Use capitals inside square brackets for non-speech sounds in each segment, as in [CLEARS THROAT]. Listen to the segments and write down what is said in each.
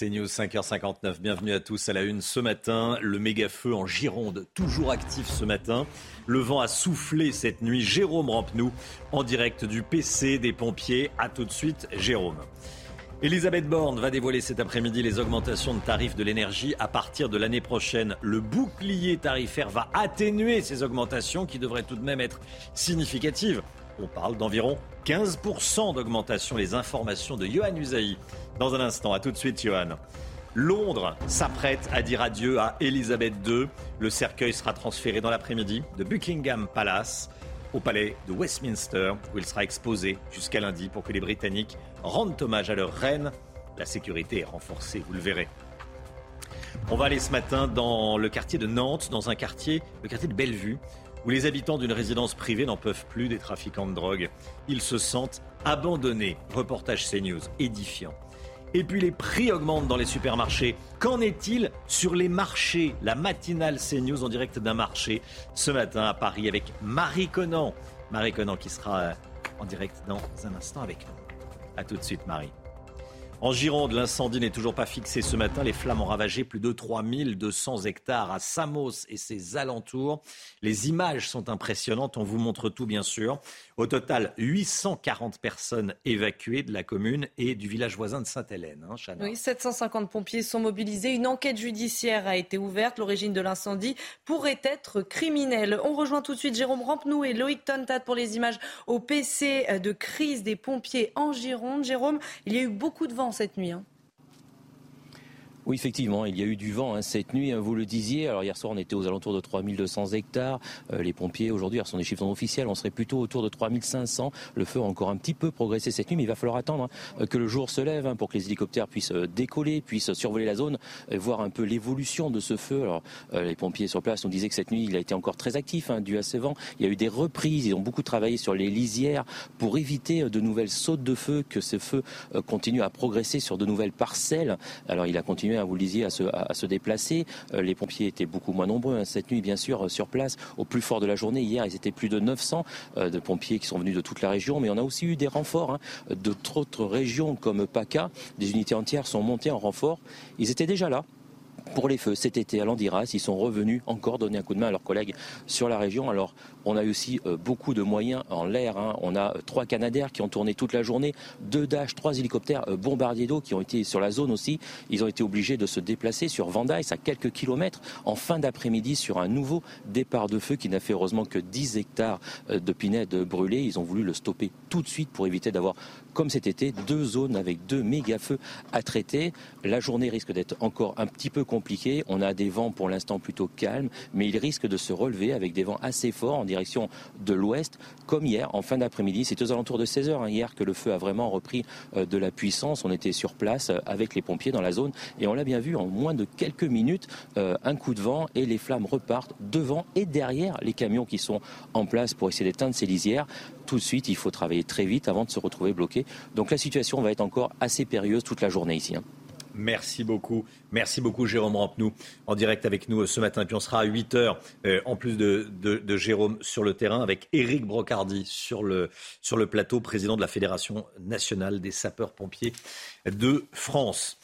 C'est News 5h59. Bienvenue à tous à la une ce matin. Le méga feu en Gironde, toujours actif ce matin. Le vent a soufflé cette nuit. Jérôme Rampenou en direct du PC des pompiers. A tout de suite, Jérôme. Elisabeth Borne va dévoiler cet après-midi les augmentations de tarifs de l'énergie à partir de l'année prochaine. Le bouclier tarifaire va atténuer ces augmentations qui devraient tout de même être significatives. On parle d'environ 15% d'augmentation. Les informations de Johan Usaï dans un instant. À tout de suite, Johan. Londres s'apprête à dire adieu à Elisabeth II. Le cercueil sera transféré dans l'après-midi de Buckingham Palace au palais de Westminster, où il sera exposé jusqu'à lundi pour que les Britanniques rendent hommage à leur reine. La sécurité est renforcée, vous le verrez. On va aller ce matin dans le quartier de Nantes, dans un quartier, le quartier de Bellevue, où les habitants d'une résidence privée n'en peuvent plus des trafiquants de drogue. Ils se sentent abandonnés. Reportage CNews édifiant. Et puis les prix augmentent dans les supermarchés. Qu'en est-il sur les marchés? La matinale CNews en direct d'un marché ce matin à Paris avec Marie Conan. Marie Conan qui sera euh, en direct dans un instant avec nous. A tout de suite Marie. En Gironde, l'incendie n'est toujours pas fixé ce matin. Les flammes ont ravagé plus de 3200 hectares à Samos et ses alentours. Les images sont impressionnantes. On vous montre tout, bien sûr. Au total, 840 personnes évacuées de la commune et du village voisin de Sainte-Hélène. Hein, oui, 750 pompiers sont mobilisés. Une enquête judiciaire a été ouverte. L'origine de l'incendie pourrait être criminelle. On rejoint tout de suite Jérôme Rampenou et Loïc Tontat pour les images au PC de crise des pompiers en Gironde. Jérôme, il y a eu beaucoup de vent cette nuit. Hein. Oui, effectivement, il y a eu du vent hein, cette nuit, hein, vous le disiez. Alors hier soir, on était aux alentours de 3200 hectares. Euh, les pompiers, aujourd'hui, ce sont des chiffres non officiels, on serait plutôt autour de 3500. Le feu a encore un petit peu progressé cette nuit, mais il va falloir attendre hein, que le jour se lève pour que les hélicoptères puissent euh, décoller, puissent survoler la zone, et voir un peu l'évolution de ce feu. Alors euh, les pompiers sur place nous disaient que cette nuit, il a été encore très actif dû à ce vent. Il y a eu des reprises, ils ont beaucoup travaillé sur les lisières pour éviter de nouvelles sautes de feu, que ce feu continue à progresser sur de nouvelles parcelles. Alors il a continué vous le disiez, à se, déplacer. Euh, les pompiers étaient beaucoup moins nombreux hein, cette nuit, bien sûr, euh, sur place. Au plus fort de la journée, hier, ils étaient plus de 900 euh, de pompiers qui sont venus de toute la région. Mais on a aussi eu des renforts hein, d'autres régions comme PACA. Des unités entières sont montées en renfort. Ils étaient déjà là pour les feux cet été à Landiras. Ils sont revenus encore donner un coup de main à leurs collègues sur la région. Alors, on a aussi euh, beaucoup de moyens en l'air. Hein. On a euh, trois Canadaires qui ont tourné toute la journée, deux Dash, trois hélicoptères euh, bombardiers d'eau qui ont été sur la zone aussi. Ils ont été obligés de se déplacer sur Vendaille, à quelques kilomètres, en fin d'après-midi sur un nouveau départ de feu qui n'a fait heureusement que 10 hectares de pinèdes brûlés. Ils ont voulu le stopper tout de suite pour éviter d'avoir comme cet été, deux zones avec deux méga feux à traiter. La journée risque d'être encore un petit peu compliquée. On a des vents pour l'instant plutôt calmes, mais il risque de se relever avec des vents assez forts en direction de l'ouest, comme hier en fin d'après-midi. C'est aux alentours de 16 heures hein, hier que le feu a vraiment repris euh, de la puissance. On était sur place euh, avec les pompiers dans la zone et on l'a bien vu en moins de quelques minutes, euh, un coup de vent et les flammes repartent devant et derrière les camions qui sont en place pour essayer d'éteindre ces lisières tout de suite, il faut travailler très vite avant de se retrouver bloqué. Donc la situation va être encore assez périlleuse toute la journée ici. Hein. Merci beaucoup. Merci beaucoup, Jérôme Rampenou, en direct avec nous euh, ce matin. Puis on sera à 8 heures, euh, en plus de, de, Jérôme sur le terrain, avec Éric Brocardi sur le, sur le plateau, président de la Fédération nationale des sapeurs-pompiers de France.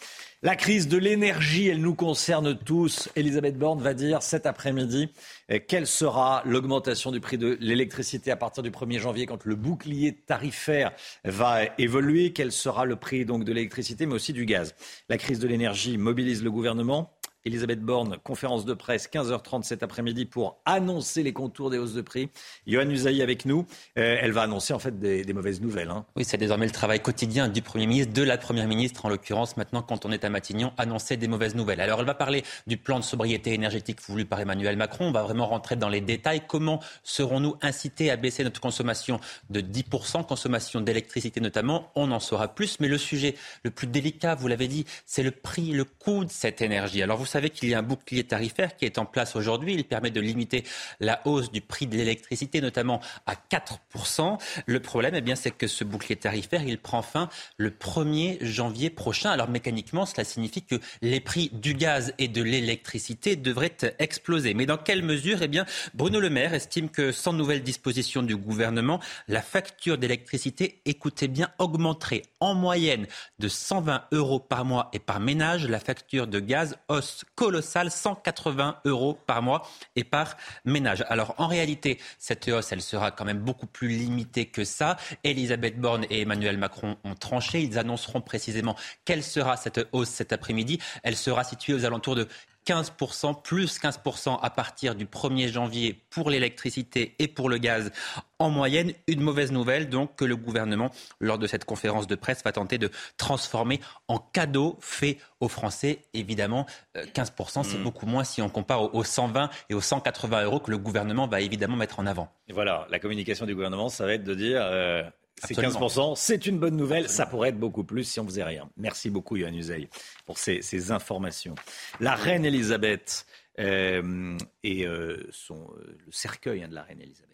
La crise de l'énergie, elle nous concerne tous. Elisabeth Borne va dire cet après-midi euh, quelle sera l'augmentation du prix de l'électricité à partir du 1er janvier quand le bouclier tarifaire va évoluer, quel sera le prix donc de l'électricité mais aussi du gaz? La crise de l'énergie mobilise le gouvernement. Elisabeth Borne, conférence de presse, 15h30 cet après-midi pour annoncer les contours des hausses de prix. Johan Usaï avec nous. Euh, elle va annoncer en fait des, mauvaises nouvelles. Hein. Oui, c'est désormais le travail quotidien du Premier ministre, de la Première ministre en l'occurrence, maintenant quand on est à Matignon, annoncer des mauvaises nouvelles. Alors elle va parler du plan de sobriété énergétique voulu par Emmanuel Macron. On va vraiment rentrer dans les détails. Comment serons-nous incités à baisser notre consommation de 10%, consommation d'électricité notamment? On en saura plus. Mais le sujet le plus délicat, vous l'avez dit, c'est le prix, le coût de cette énergie. Alors vous savez qu'il y a un bouclier tarifaire qui est en place aujourd'hui. Il permet de limiter la hausse du prix de l'électricité, notamment à 4%. Le problème, eh bien, c'est que ce bouclier tarifaire, il prend fin le 1er janvier prochain. Alors mécaniquement, cela signifie que les prix du gaz et de l'électricité devraient exploser. Mais dans quelle mesure? Eh bien, Bruno Le Maire estime que sans nouvelle disposition du gouvernement, la facture d'électricité, écoutez bien, augmenterait en moyenne de 120 euros par mois et par ménage. La facture de gaz, hausse colossale, 180 euros par mois et par ménage. Alors en réalité, cette hausse, elle sera quand même beaucoup plus limitée que ça. Elisabeth Borne et Emmanuel Macron ont tranché. Ils annonceront précisément quelle sera cette hausse cet après-midi. Elle sera située aux alentours de 15%, plus 15% à partir du 1er janvier pour l'électricité et pour le gaz en moyenne. Une mauvaise nouvelle, donc, que le gouvernement, lors de cette conférence de presse, va tenter de transformer en cadeau fait aux Français. Évidemment, 15%, euh, c'est mmh. beaucoup moins si on compare aux 120 et aux 180 euros que le gouvernement va évidemment mettre en avant. Et voilà, la communication du gouvernement, ça va être de dire... Euh, c'est 15%, c'est une bonne nouvelle. Ça pourrait être beaucoup plus si on faisait rien. Merci beaucoup, Yohann Uzey, pour ces, informations. La reine Elisabeth euh, et euh, son, euh, le cercueil hein, de la reine Elisabeth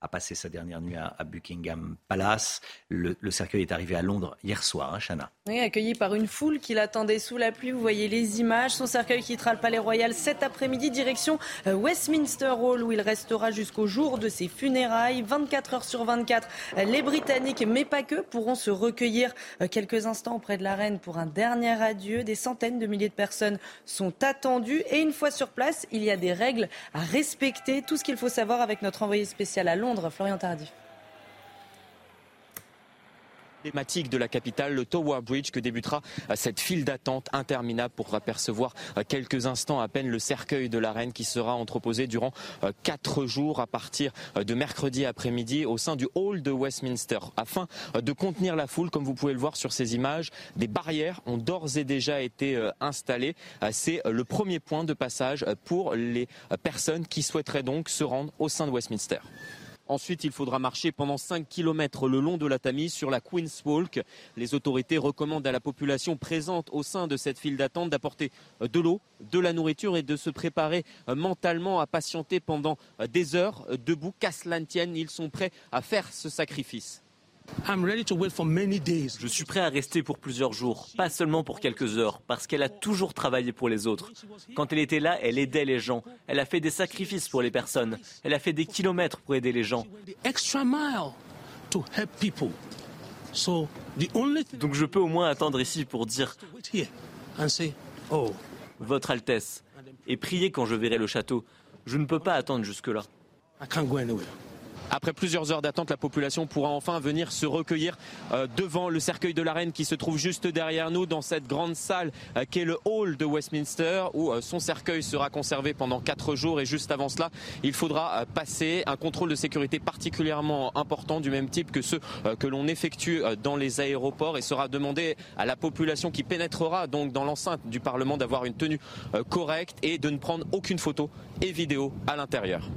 a passé sa dernière nuit à, Buckingham Palace. Le, cercueil est arrivé à Londres hier soir, hein, Chana. Oui, accueilli par une foule qui l'attendait sous la pluie. Vous voyez les images. Son cercueil quittera le Palais Royal cet après-midi, direction euh, Westminster Hall, où il restera jusqu'au jour de ses funérailles. 24 heures sur 24, les Britanniques, mais pas que, pourront se recueillir euh, quelques instants auprès de la reine pour un dernier adieu. Des centaines de milliers de personnes sont attendues. Et une fois sur place, il y a des règles à respecter. Tout ce qu'il faut savoir avec notre envoyé spécial à Londres. Florian Tardif de la capitale, le Tower Bridge, que débutera euh, cette file d'attente interminable pour apercevoir euh, quelques instants à peine le cercueil de la reine qui sera entreposé durant euh, quatre jours à partir de mercredi après-midi au sein du hall de Westminster. Afin de contenir la foule, comme vous pouvez le voir sur ces images, des barrières ont d'ores et déjà été installées. C'est le premier point de passage pour les personnes qui souhaiteraient donc se rendre au sein de Westminster. Ensuite, il faudra marcher pendant 5 km le long de la Tamise sur la Queen's Walk. Les autorités recommandent à la population présente au sein de cette file d'attente d'apporter de l'eau, de la nourriture et de se préparer mentalement à patienter pendant des heures debout. Qu'à cela tienne, ils sont prêts à faire ce sacrifice. Je suis prêt à rester pour plusieurs jours, pas seulement pour quelques heures, parce qu'elle a toujours travaillé pour les autres. Quand elle était là, elle aidait les gens. Elle a fait des sacrifices pour les personnes. Elle a fait des kilomètres pour aider les gens. Donc je peux au moins attendre ici pour dire oh, Votre Altesse et prier quand je verrai le château. Je ne peux pas attendre jusque-là. Après plusieurs heures d'attente, la population pourra enfin venir se recueillir euh, devant le cercueil de la reine qui se trouve juste derrière nous dans cette grande salle euh, qui est le hall de Westminster où euh, son cercueil sera conservé pendant quatre jours et juste avant cela, il faudra passer un contrôle de sécurité particulièrement important du même type que ceux que l'on effectue dans les aéroports et sera demandé à la population qui pénétrera donc dans l'enceinte du Parlement d'avoir une tenue correcte et de ne prendre aucune photo et vidéo à l'intérieur.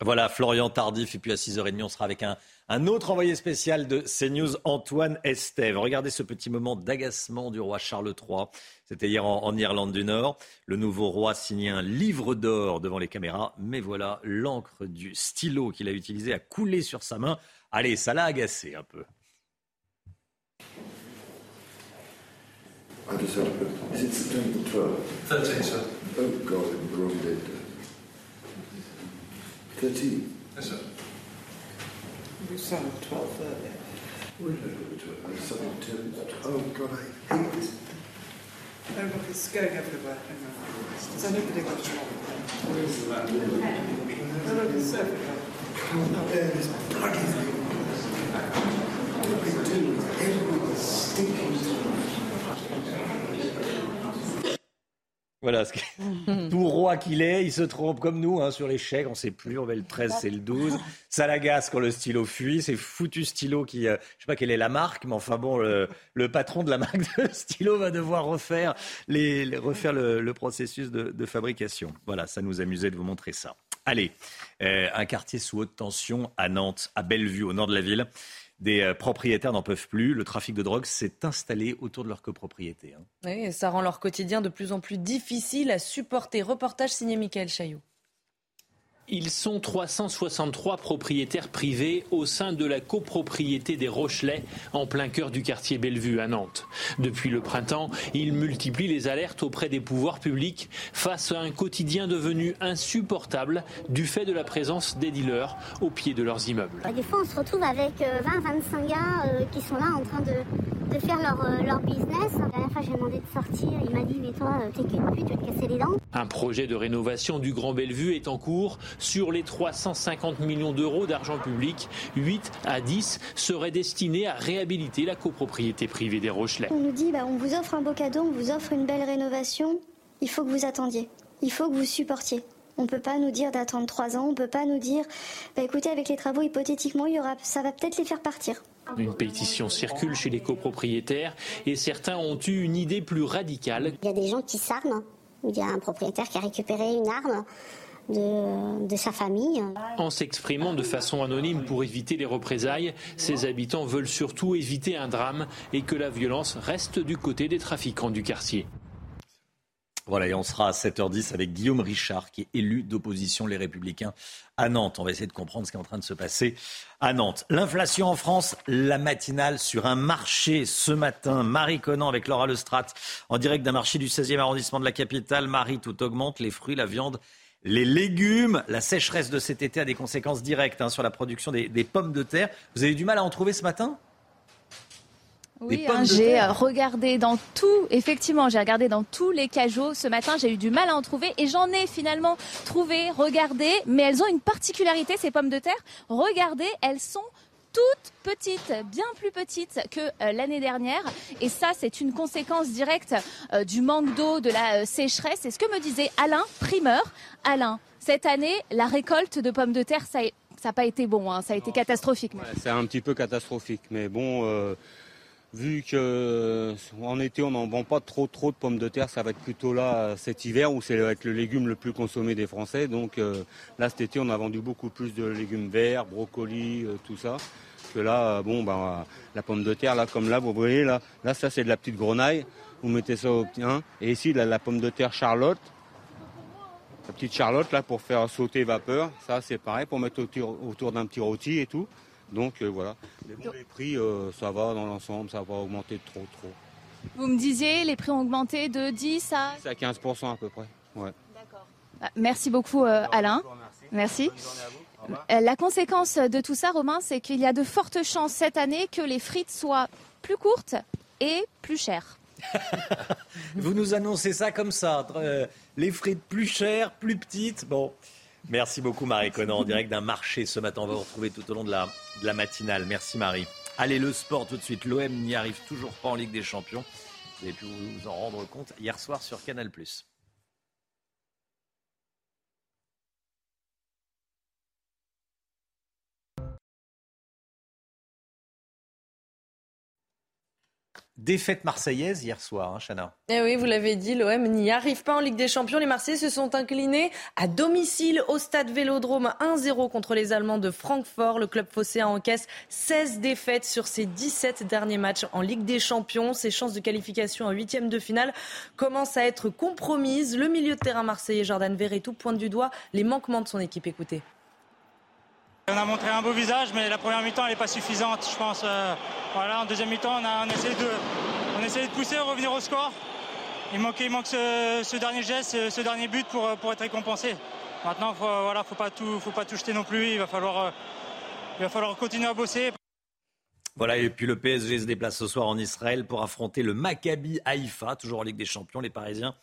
Voilà, Florian Tardif. Et puis à 6h30, on sera avec un, autre envoyé spécial de CNews, Antoine Estève. Regardez ce petit moment d'agacement du roi Charles III. C'était hier en, Irlande du Nord. Le nouveau roi signait un livre d'or devant les caméras. Mais voilà, l'encre du stylo qu'il a utilisé a coulé sur sa main. Allez, ça l'a agacé un peu. Oh 13? Yes, sir. We saw 12 earlier. We're a little bit something to Oh, God, I hate this. Oh, look, it's going everywhere. Does anybody got a Where is that? Oh, look, it's everywhere. Can't bear this bloody thing. What are we doing? Everyone's stinking Voilà, [LAUGHS] tout roi qu'il est, il se trompe comme nous hein, sur les chèques, on ne sait plus, on met le 13, c'est le 12. Ça l'agace quand le stylo fuit, c'est foutu stylo qui, euh, je sais pas quelle est la marque, mais enfin bon, le, patron de la marque de [LAUGHS] stylo va devoir refaire, les, refaire le, processus de, fabrication. Voilà, ça nous amusait de vous montrer ça. Allez, euh, un quartier sous haute tension à Nantes, à Bellevue, au nord de la ville. Des euh, propriétaires n'en peuvent plus. Le trafic de drogue s'est installé autour de leur copropriété. Hein. Oui, ça rend leur quotidien de plus en plus difficile à supporter. Reportage signé Michael Chaillot. Ils sont 363 propriétaires privés au sein de la copropriété des Rochelais, en plein cœur du quartier Bellevue à Nantes. Depuis le printemps, ils multiplient les alertes auprès des pouvoirs publics face à un quotidien devenu insupportable du fait de la présence des dealers au pied de leurs immeubles. Des fois, on se retrouve avec 20-25 euh, gars euh, qui sont là en train de, faire leur, euh, leur, business. La dernière fois, j'ai demandé de sortir. Il m'a dit Mais toi, t'es qu'une pute, tu vas te casser les dents. Un projet de rénovation du Grand Bellevue est en cours. Sur les 350 millions d'euros d'argent public, 8 à 10 seraient destinés à réhabiliter la copropriété privée des Rochelais. On nous dit bah, on vous offre un beau cadeau, on vous offre une belle rénovation. Il faut que vous attendiez. Il faut que vous supportiez. On ne peut pas nous dire d'attendre trois ans, on ne peut pas nous dire, bah écoutez, avec les travaux, hypothétiquement, il y aura, ça va peut-être les faire partir. Une pétition circule chez les copropriétaires et certains ont eu une idée plus radicale. Il y a des gens qui s'arment. Il y a un propriétaire qui a récupéré une arme de, sa famille. En s'exprimant de façon anonyme pour éviter les représailles, ces habitants veulent surtout éviter un drame et que la violence reste du côté des trafiquants du quartier. Voilà, et on sera à 7h10 avec Guillaume Richard, qui est élu d'opposition Les Républicains à Nantes. On va essayer de comprendre ce qui est en train de se passer à Nantes. L'inflation en France, la matinale sur un marché ce matin. Marie Conan avec Laura Lestrade en direct d'un marché du 16e arrondissement de la capitale. Marie, tout augmente, les fruits, la viande les légumes. La sécheresse de cet été a des conséquences directes hein, sur la production des, pommes de terre. Vous avez du mal à en trouver ce matin? Oui, hein, j'ai regardé dans tout, effectivement, j'ai regardé dans tous les cajots ce matin, j'ai eu du mal à en trouver et j'en ai finalement trouvé, regardé, mais elles ont une particularité, ces pommes de terre. Regardez, elles sont toutes petites, bien plus petites que euh, l'année dernière. Et ça, c'est une conséquence directe euh, du manque d'eau, de la euh, sécheresse. C'est ce que me disait Alain, primeur. Alain, cette année, la récolte de pommes de terre, ça n'a pas été bon, hein. ça a été catastrophique. c'est un petit peu catastrophique, mais bon, vu que en été on n'en vend pas trop trop de pommes de terre, ça va être plutôt là cet hiver où c'est le légume le plus consommé des Français. Donc là cet été on a vendu beaucoup plus de légumes verts, brocolis, tout ça que là, bon, ben, la pomme de terre, là, comme là, vous voyez, là, là ça c'est de la petite grenaille. Vous mettez ça au hein, Et ici, la pomme de terre Charlotte. La petite Charlotte, là, pour faire sauter vapeur. Ça, c'est pareil, pour mettre autour, d'un petit rôti et tout. Donc, euh, voilà. Mais bon, les prix, euh, ça va dans l'ensemble, ça va augmenter trop, trop. Vous me disiez, les prix ont augmenté de 10 à... 10 à 15% à peu près, ouais. D'accord. Bah, merci beaucoup, euh, Alain. Merci. La conséquence de tout ça, Romain, c'est qu'il y a de fortes chances cette année que les frites soient plus courtes et plus chères. [LAUGHS] Vous nous annoncez ça comme ça. Les frites plus chères, plus petites. Bon, merci beaucoup Marie Conan en direct d'un marché ce matin. On va vous retrouver tout au long de la, de la matinale. Merci Marie. Allez, le sport tout de suite. L'OM n'y arrive toujours pas en Ligue des Champions. Vous avez pu vous en rendre compte hier soir sur Canal+. Défaite marseillaise hier soir, hein, Chana. Eh oui, vous l'avez dit, l'OM n'y arrive pas en Ligue des Champions. Les Marseillais se sont inclinés à domicile au stade Vélodrome 1-0 contre les Allemands de Francfort. Le club phocéen encaisse 16 défaites sur ses 17 derniers matchs en Ligue des Champions. Ses chances de qualification en huitième de finale commencent à être compromises. Le milieu de terrain marseillais Jordan Verretou pointe du doigt les manquements de son équipe. Écoutez. On a montré un beau visage, mais la première mi-temps, n'est pas suffisante, je pense. Euh, voilà, en deuxième mi-temps, on a, essayé de, on de pousser, revenir au score. Il manque, il manque ce, dernier geste, ce, dernier but pour, pour être récompensé. Maintenant, il ne voilà, faut pas tout, faut pas tout jeter non plus. Il va falloir, euh, il va falloir continuer à bosser. Voilà, et puis le PSG se déplace ce soir en Israël pour affronter le Maccabi Haïfa, toujours en Ligue des Champions. Les Parisiens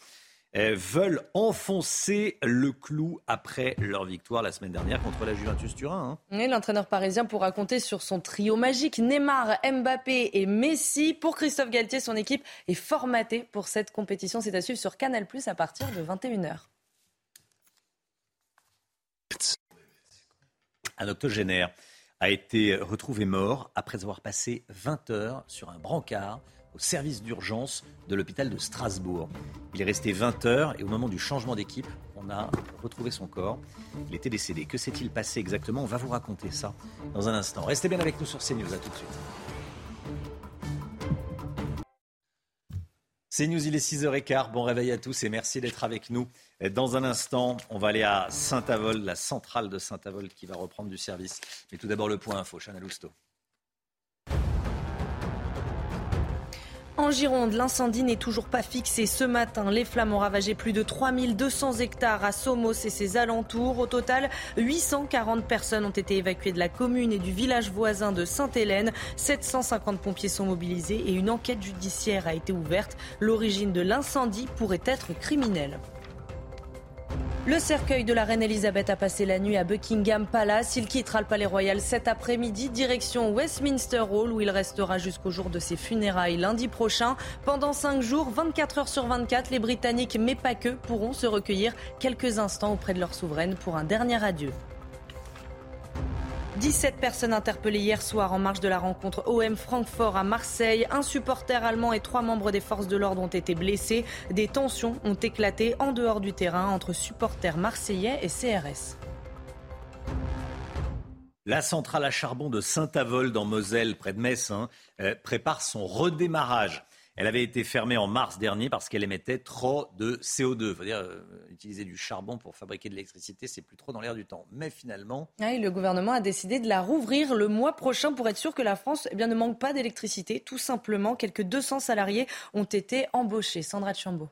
veulent enfoncer le clou après leur victoire la semaine dernière contre la Juventus Turin. Hein. L'entraîneur parisien pourra compter sur son trio magique Neymar, Mbappé et Messi. Pour Christophe Galtier, son équipe est formatée pour cette compétition. C'est à suivre sur Canal Plus à partir de 21h. Un octogénaire a été retrouvé mort après avoir passé 20 heures sur un brancard au service d'urgence de l'hôpital de Strasbourg. Il est resté 20 heures et au moment du changement d'équipe, On a retrouvé son corps. Il était décédé. Que s'est-il passé exactement? On va vous raconter ça dans un instant. Restez bien avec nous sur CNews. À tout de suite. C'est News, il est 6h15. Bon réveil à tous et merci d'être avec nous. Dans un instant, on va aller à Saint-Avold, la centrale de Saint-Avold qui va reprendre du service. Mais tout d'abord, le point info, Chana Lousteau. En Gironde, l'incendie n'est toujours pas fixé. Ce matin, les flammes ont ravagé plus de 3200 hectares à Somos et ses alentours. Au total, 840 personnes ont été évacuées de la commune et du village voisin de Sainte-Hélène. 750 pompiers sont mobilisés et une enquête judiciaire a été ouverte. L'origine de l'incendie pourrait être criminelle. Le cercueil de la reine Elisabeth a passé la nuit à Buckingham Palace. Il quittera le palais royal cet après-midi, direction Westminster Hall, où il restera jusqu'au jour de ses funérailles lundi prochain. Pendant 5 jours, 24 heures sur 24, les Britanniques, mais pas que, pourront se recueillir quelques instants auprès de leur souveraine pour un dernier adieu. 17 personnes interpellées hier soir en marge de la rencontre OM Francfort à Marseille. Un supporter allemand et trois membres des forces de l'ordre ont été blessés. Des tensions ont éclaté en dehors du terrain entre supporters marseillais et CRS. La centrale à charbon de Saint-Avold en Moselle, près de Metz, hein, euh, prépare son redémarrage. Elle avait été fermée en mars dernier parce qu'elle émettait trop de CO2. Il faut dire, euh, utiliser du charbon pour fabriquer de l'électricité, c'est plus trop dans l'air du temps. Mais finalement. Ah le gouvernement a décidé de la rouvrir le mois prochain pour être sûr que la France eh bien, ne manque pas d'électricité. Tout simplement, quelques 200 salariés ont été embauchés. Sandra Chambaud.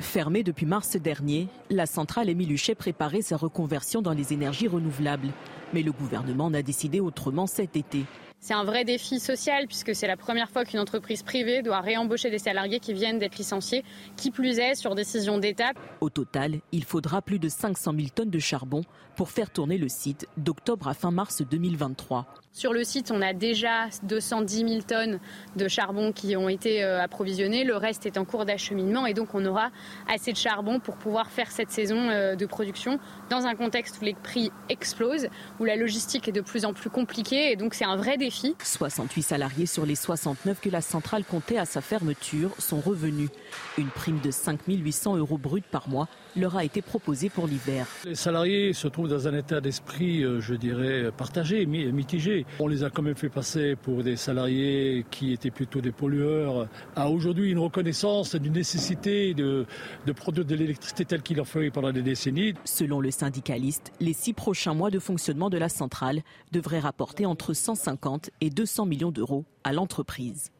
Fermée depuis mars dernier, la centrale Émile Huchet préparait sa reconversion dans les énergies renouvelables. Mais le gouvernement en a décidé autrement cet été. C'est un vrai défi social puisque c'est la première fois qu'une entreprise privée doit réembaucher des salariés qui viennent d'être licenciés, qui plus est sur décision d'État. Au total, il faudra plus de 500 000 tonnes de charbon pour faire tourner le site d'octobre à fin mars 2023. Sur le site, on a déjà 210 000 tonnes de charbon qui ont été euh, approvisionnées. Le reste est en cours d'acheminement et donc on aura assez de charbon pour pouvoir faire cette saison euh, de production dans un contexte où les prix explosent, où la logistique est de plus en plus compliquée et donc c'est un vrai défi. 68 salariés sur les 69 que la centrale comptait à sa fermeture sont revenus. Une prime de 5 800 euros bruts par mois leur a été proposée pour l'hiver. Les salariés se trouvent dans un état d'esprit, euh, je dirais, partagé, mitigé. On les a quand même fait passer pour des salariés qui étaient plutôt des pollueurs à aujourd'hui une reconnaissance d'une nécessité de, de produire de l'électricité telle qu'il en fait pendant des décennies. Selon le syndicaliste, les six prochains mois de fonctionnement de la centrale devraient rapporter entre 150 et 200 millions d'euros à l'entreprise.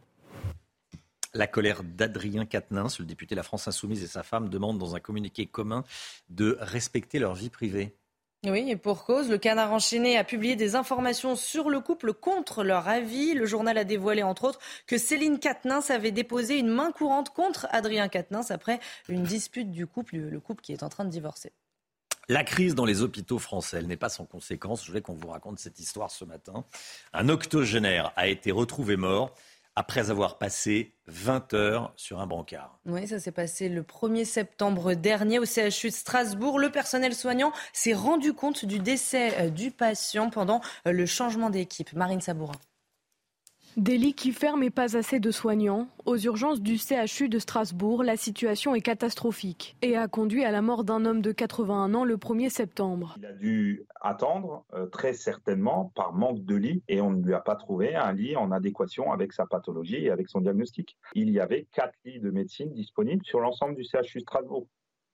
La colère d'Adrien Quatennens, le député de la France Insoumise et sa femme demandent dans un communiqué commun de respecter leur vie privée. Oui, et pour cause, le canard enchaîné a publié des informations sur le couple contre leur avis. Le journal a dévoilé, entre autres, que Céline Quatennens avait déposé une main courante contre Adrien Quatennens après une dispute du couple, le couple qui est en train de divorcer. La crise dans les hôpitaux français, elle n'est pas sans conséquence. Je voulais qu'on vous raconte cette histoire ce matin. Un octogénaire a été retrouvé mort après avoir passé 20 heures sur un brancard. Oui, ça s'est passé le 1er septembre dernier au CHU de Strasbourg. Le personnel soignant s'est rendu compte du décès euh, du patient pendant euh, le changement d'équipe. Marine Sabourin. Des lits qui ferment et pas assez de soignants. Aux urgences du CHU de Strasbourg, la situation est catastrophique et a conduit à la mort d'un homme de 81 ans le 1er septembre. Il a dû attendre euh, très certainement par manque de lits et on ne lui a pas trouvé un lit en adéquation avec sa pathologie et avec son diagnostic. Il y avait quatre lits de médecine disponibles sur l'ensemble du CHU Strasbourg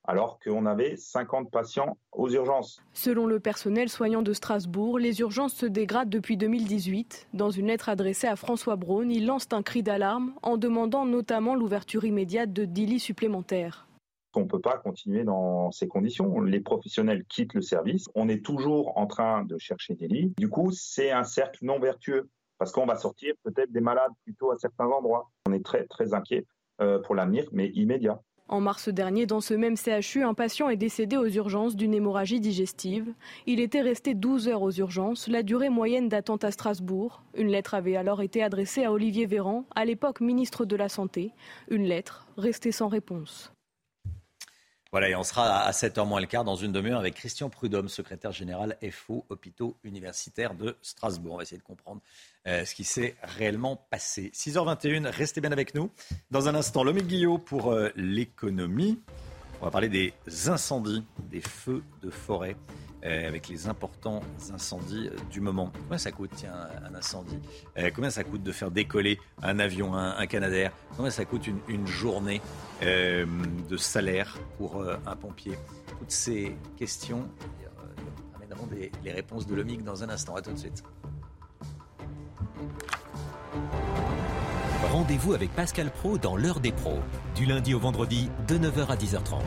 alors qu'on avait 50 patients aux urgences. Selon le personnel soignant de Strasbourg, les urgences se dégradent depuis 2018. Dans une lettre adressée à François Braun, il lance un cri d'alarme en demandant notamment l'ouverture immédiate de 10 lits supplémentaires. On ne peut pas continuer dans ces conditions. Les professionnels quittent le service. On est toujours en train de chercher des lits. Du coup, c'est un cercle non vertueux parce qu'on va sortir peut-être des malades plutôt à certains endroits. On est très très inquiet euh, pour l'avenir, mais immédiat. En mars dernier, dans ce même CHU, un patient est décédé aux urgences d'une hémorragie digestive. Il était resté 12 heures aux urgences, la durée moyenne d'attente à Strasbourg. Une lettre avait alors été adressée à Olivier Véran, à l'époque ministre de la Santé. Une lettre restée sans réponse. Voilà, et on sera à 7h moins le quart dans une demi-heure avec Christian Prudhomme, secrétaire général FO Hôpitaux Universitaires de Strasbourg. On va essayer de comprendre euh, ce qui s'est réellement passé. 6h21, restez bien avec nous. Dans un instant, Lomé Guillot pour euh, l'économie. On va parler des incendies, des feux de forêt. Euh, avec les importants incendies du moment. Combien ça coûte, tiens, un incendie euh, Combien ça coûte de faire décoller un avion, un, Canadair? Combien ça coûte une, journée euh, de salaire pour un pompier? Toutes ces questions amèneront des, les réponses de l'OMIC dans un instant. À tout de suite. Rendez-vous avec Pascal Pro dans l'heure des pros, du lundi au vendredi de 9h à 10h30.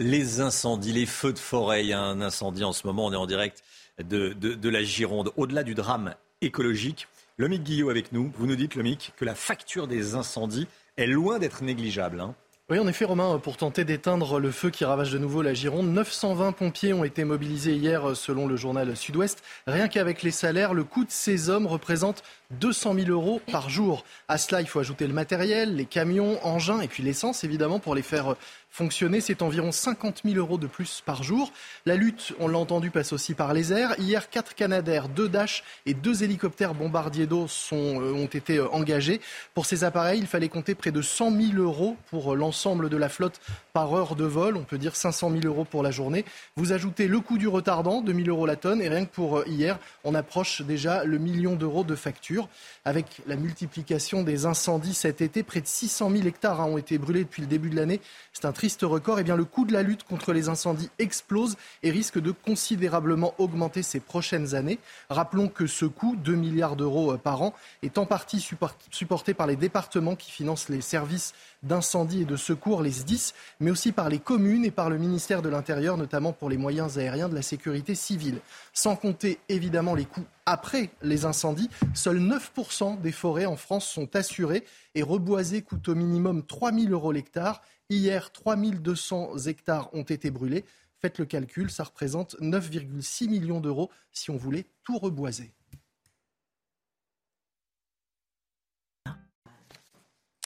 Les incendies, les feux de forêt. Il y a un incendie en ce moment. On est en direct de, de, la Gironde. Au-delà du drame écologique, Lomic Guillot avec nous. Vous nous dites, Lomic, que la facture des incendies est loin d'être négligeable. Hein. Oui, en effet, Romain, pour tenter d'éteindre le feu qui ravage de nouveau la Gironde, 920 pompiers ont été mobilisés hier selon le journal Sud-Ouest. Rien qu'avec les salaires, le coût de ces hommes représente 200 000 euros par jour. À cela, il faut ajouter le matériel, les camions, engins et puis l'essence, évidemment, pour les faire fonctionner. C'est environ 50 000 euros de plus par jour. La lutte, on l'a entendu, passe aussi par les airs. Hier, quatre Canadair, deux Dash et deux hélicoptères bombardiers d'eau euh, ont été euh, engagés. Pour ces appareils, il fallait compter près de 100 000 euros pour euh, l'ensemble de la flotte par heure de vol. On peut dire 500 000 euros pour la journée. Vous ajoutez le coût du retardant, 2 000 euros la tonne. Et rien que pour hier, on approche déjà le million d'euros de facture. Avec la multiplication des incendies cet été, près de 600 000 hectares hein, ont été brûlés depuis le début de l'année. C'est triste record, eh bien, le coût de la lutte contre les incendies explose et risque de considérablement augmenter ces prochaines années. Rappelons que ce coût, 2 milliards d'euros euh, par an, est en partie supporté par les départements qui financent les services d'incendie et de secours, les SDIS, mais aussi par les communes et par le ministère de l'Intérieur, notamment pour les moyens aériens de la sécurité civile. Sans compter évidemment les coûts après les incendies, seuls 9% des forêts en France sont assurées et reboiser coûte au minimum 3 000 euros l'hectare Hier, 3200 hectares ont été brûlés. Faites le calcul, ça représente 9,6 millions d'euros si on voulait tout reboiser.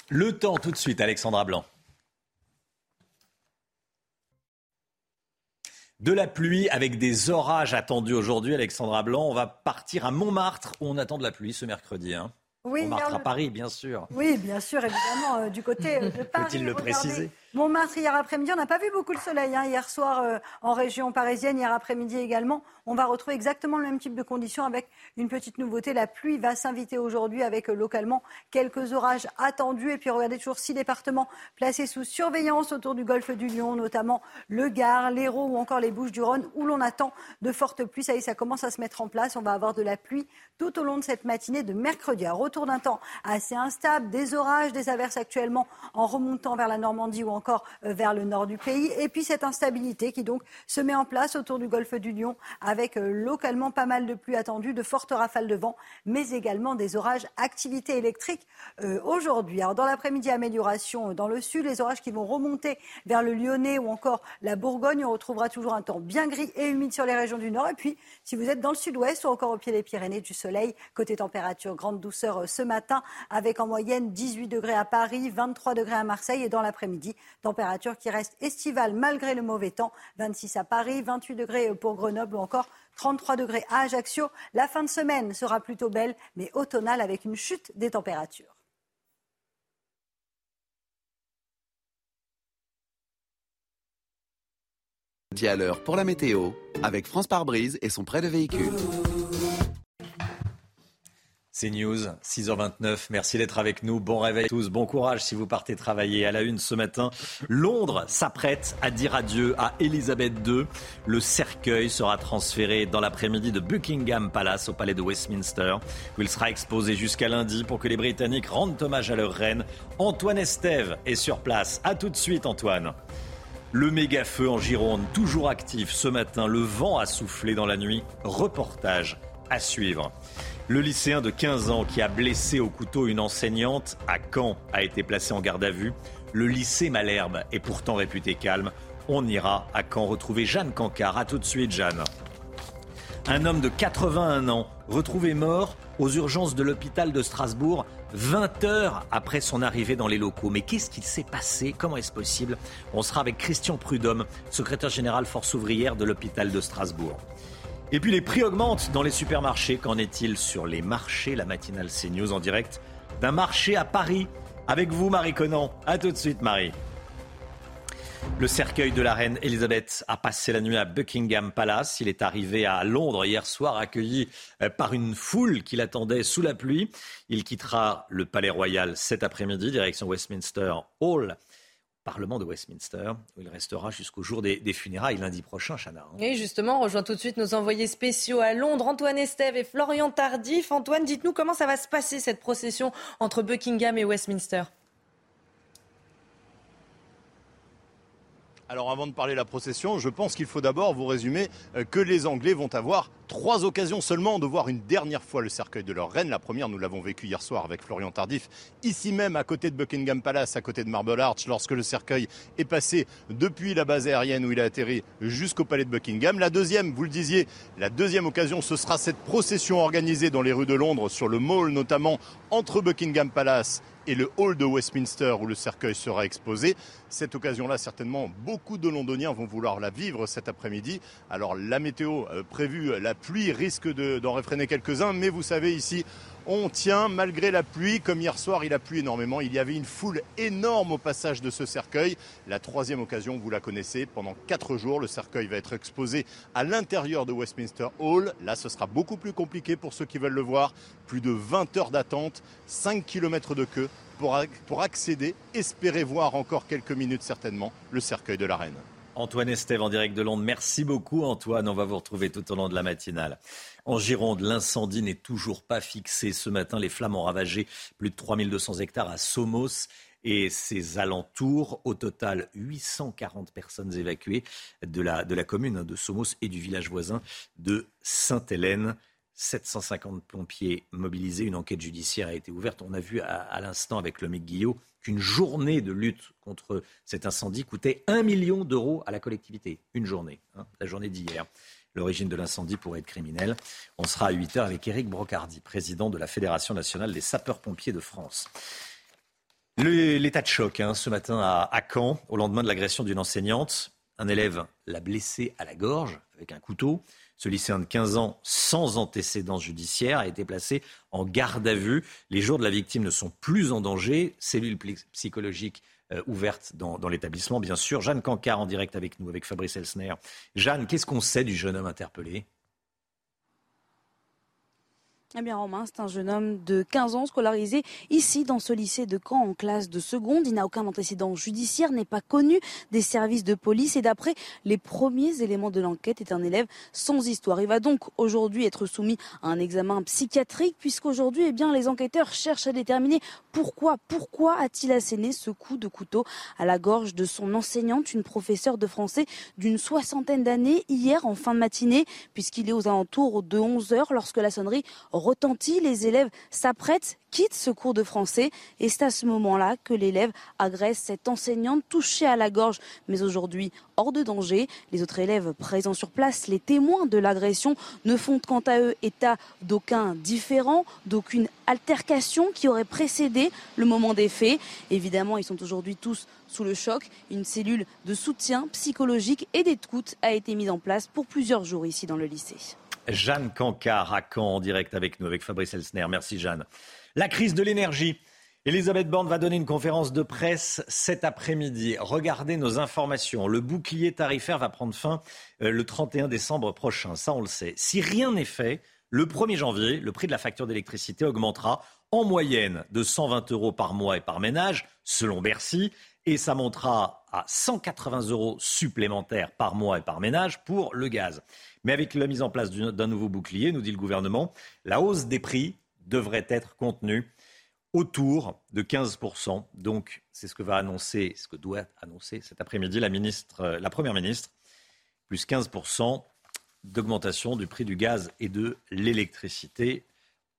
Le temps tout de suite, Alexandra Blanc. De la pluie avec des orages attendus aujourd'hui, Alexandra Blanc. On va partir à Montmartre où on attend de la pluie ce mercredi. Hein. Oui, Montmartre à Paris, bien sûr. Oui, bien sûr, évidemment, euh, du côté de [LAUGHS] Paris. Faut-il le préciser? Montmartre hier après-midi, on n'a pas vu beaucoup le soleil hein, hier soir euh, en région parisienne, hier après-midi également. On va retrouver exactement le même type de conditions avec une petite nouveauté. La pluie va s'inviter aujourd'hui avec euh, localement quelques orages attendus. Et puis regardez toujours six départements placés sous surveillance autour du golfe du Lion, notamment le Gard, l'Hérault ou encore les Bouches-du-Rhône, où l'on attend de fortes pluies. Ça y est, ça commence à se mettre en place. On va avoir de la pluie tout au long de cette matinée de mercredi. Un retour d'un temps assez instable, des orages, des averses actuellement en remontant vers la Normandie ou encore encore euh, vers le nord du pays. Et puis cette instabilité qui donc se met en place autour du golfe du Lion avec euh, localement pas mal de pluie attendue, de fortes rafales de vent, mais également des orages. Activité électrique euh, aujourd'hui. Alors dans l'après-midi, amélioration dans le sud, les orages qui vont remonter vers le Lyonnais ou encore la Bourgogne. On retrouvera toujours un temps bien gris et humide sur les régions du nord. Et puis si vous êtes dans le sud-ouest ou encore au pied des Pyrénées, du soleil, côté température, grande douceur ce matin avec en moyenne 18 degrés à Paris, 23 degrés à Marseille et dans l'après-midi, Température qui reste estivale malgré le mauvais temps. 26 à Paris, 28 degrés pour Grenoble ou encore 33 degrés à Ajaccio. La fin de semaine sera plutôt belle, mais automnale avec une chute des températures. à l'heure pour la météo avec France par brise et son prêt de véhicule. C'est News, 6h29. Merci d'être avec nous. Bon réveil à tous. Bon courage si vous partez travailler. À la une ce matin, Londres s'apprête à dire adieu à Elisabeth II. Le cercueil sera transféré dans l'après-midi de Buckingham Palace au palais de Westminster, où il sera exposé jusqu'à lundi pour que les Britanniques rendent hommage à leur reine. Antoine Estève est sur place. À tout de suite, Antoine. Le méga feu en Gironde, toujours actif ce matin. Le vent a soufflé dans la nuit. Reportage à suivre. Le lycéen de 15 ans qui a blessé au couteau une enseignante à Caen a été placé en garde à vue. Le lycée Malherbe est pourtant réputé calme. On ira à Caen retrouver Jeanne Cancard. A tout de suite, Jeanne. Un homme de 81 ans retrouvé mort aux urgences de l'hôpital de Strasbourg 20 heures après son arrivée dans les locaux. Mais qu'est-ce qu'il s'est passé? Comment est-ce possible? On sera avec Christian Prudhomme, secrétaire général force ouvrière de l'hôpital de Strasbourg. Et puis les prix augmentent dans les supermarchés. Qu'en est-il sur les marchés La matinale CNews en direct d'un marché à Paris? Avec vous, Marie Conan. À tout de suite, Marie. Le cercueil de la reine Elisabeth a passé la nuit à Buckingham Palace. Il est arrivé à Londres hier soir, accueilli euh, par une foule qui l'attendait sous la pluie. Il quittera le palais royal cet après-midi, direction Westminster Hall. Parlement de Westminster, où il restera jusqu'au jour des, funérailles lundi prochain, Chana. Et hein. justement, on rejoint tout de suite nos envoyés spéciaux à Londres, Antoine Estève et Florian Tardif. Antoine, dites-nous comment ça va se passer cette procession entre Buckingham et Westminster? Alors avant de parler de la procession, je pense qu'il faut d'abord vous résumer euh, que les Anglais vont avoir trois occasions seulement de voir une dernière fois le cercueil de leur reine. La première, nous l'avons vécu hier soir avec Florian Tardif, ici même à côté de Buckingham Palace, à côté de Marble Arch, lorsque le cercueil est passé depuis la base aérienne où il a atterri jusqu'au palais de Buckingham. La deuxième, vous le disiez, la deuxième occasion, ce sera cette procession organisée dans les rues de Londres, sur le Mall notamment, entre Buckingham Palace et le hall de Westminster où le cercueil sera exposé. Cette occasion-là, certainement, beaucoup de Londoniens vont vouloir la vivre cet après-midi. Alors la météo euh, prévue, la pluie risque d'en réfréner quelques-uns, mais vous savez ici, on tient malgré la pluie. Comme hier soir, il a plu énormément. Il y avait une foule énorme au passage de ce cercueil. La troisième occasion, vous la connaissez. Pendant quatre jours, le cercueil va être exposé à l'intérieur de Westminster Hall. Là, ce sera beaucoup plus compliqué pour ceux qui veulent le voir. Plus de 20 heures d'attente, 5 km de queue pour, accéder, espérer voir encore quelques minutes certainement le cercueil de la reine. Antoine Estève en direct de Londres. Merci beaucoup Antoine. On va vous retrouver tout au long de la matinale. En Gironde, l'incendie n'est toujours pas fixé. Ce matin, les flammes ont ravagé plus de 3200 hectares à Somos et ses alentours. Au total, 840 personnes évacuées de la, de la commune de Somos et du village voisin de Sainte-Hélène. 750 pompiers mobilisés. Une enquête judiciaire a été ouverte. On a vu à, l'instant avec le mec Guillot qu'une journée de lutte contre cet incendie coûtait 1 million d'euros à la collectivité. Une journée, hein, la journée d'hier. L'origine de l'incendie pourrait être criminelle. On sera à 8 heures avec Éric Brocardi, président de la Fédération nationale des sapeurs-pompiers de France. L'état de choc hein, ce matin à, à Caen, au lendemain de l'agression d'une enseignante. Un élève l'a blessé à la gorge avec un couteau. Ce lycéen de 15 ans, sans antécédent judiciaire, a été placé en garde à vue. Les jours de la victime ne sont plus en danger. Cellule psychologique euh, ouverte dans, dans l'établissement, bien sûr. Jeanne Cancard en direct avec nous, avec Fabrice Elsner. Jeanne, qu'est-ce qu'on sait du jeune homme interpellé? Eh bien, Romain, c'est un jeune homme de 15 ans scolarisé ici dans ce lycée de Caen en classe de seconde. Il n'a aucun antécédent judiciaire, n'est pas connu des services de police et d'après les premiers éléments de l'enquête est un élève sans histoire. Il va donc aujourd'hui être soumis à un examen psychiatrique puisqu'aujourd'hui, eh bien, les enquêteurs cherchent à déterminer pourquoi, pourquoi a-t-il asséné ce coup de couteau à la gorge de son enseignante, une professeure de français d'une soixantaine d'années hier en fin de matinée puisqu'il est aux alentours de 11 heures lorsque la sonnerie retentit, les élèves s'apprêtent, quittent ce cours de français et c'est à ce moment-là que l'élève agresse cette enseignante touchée à la gorge, mais aujourd'hui hors de danger. Les autres élèves présents sur place, les témoins de l'agression, ne font quant à eux état d'aucun différent, d'aucune altercation qui aurait précédé le moment des faits. Évidemment, ils sont aujourd'hui tous sous le choc. Une cellule de soutien psychologique et d'écoute a été mise en place pour plusieurs jours ici dans le lycée. Jeanne Cancard à Caen en direct avec nous, avec Fabrice Elsner. Merci Jeanne. La crise de l'énergie. Elisabeth Borne va donner une conférence de presse cet après-midi. Regardez nos informations. Le bouclier tarifaire va prendre fin euh, le 31 décembre prochain. Ça, on le sait. Si rien n'est fait, le 1er janvier, le prix de la facture d'électricité augmentera en moyenne de 120 euros par mois et par ménage, selon Bercy, et ça montera à 180 euros supplémentaires par mois et par ménage pour le gaz. Mais avec la mise en place d'un nouveau bouclier, nous dit le gouvernement, la hausse des prix devrait être contenue autour de 15%. Donc, c'est ce que va annoncer, ce que doit annoncer cet après-midi la, ministre, la Première ministre, plus 15% d'augmentation du prix du gaz et de l'électricité,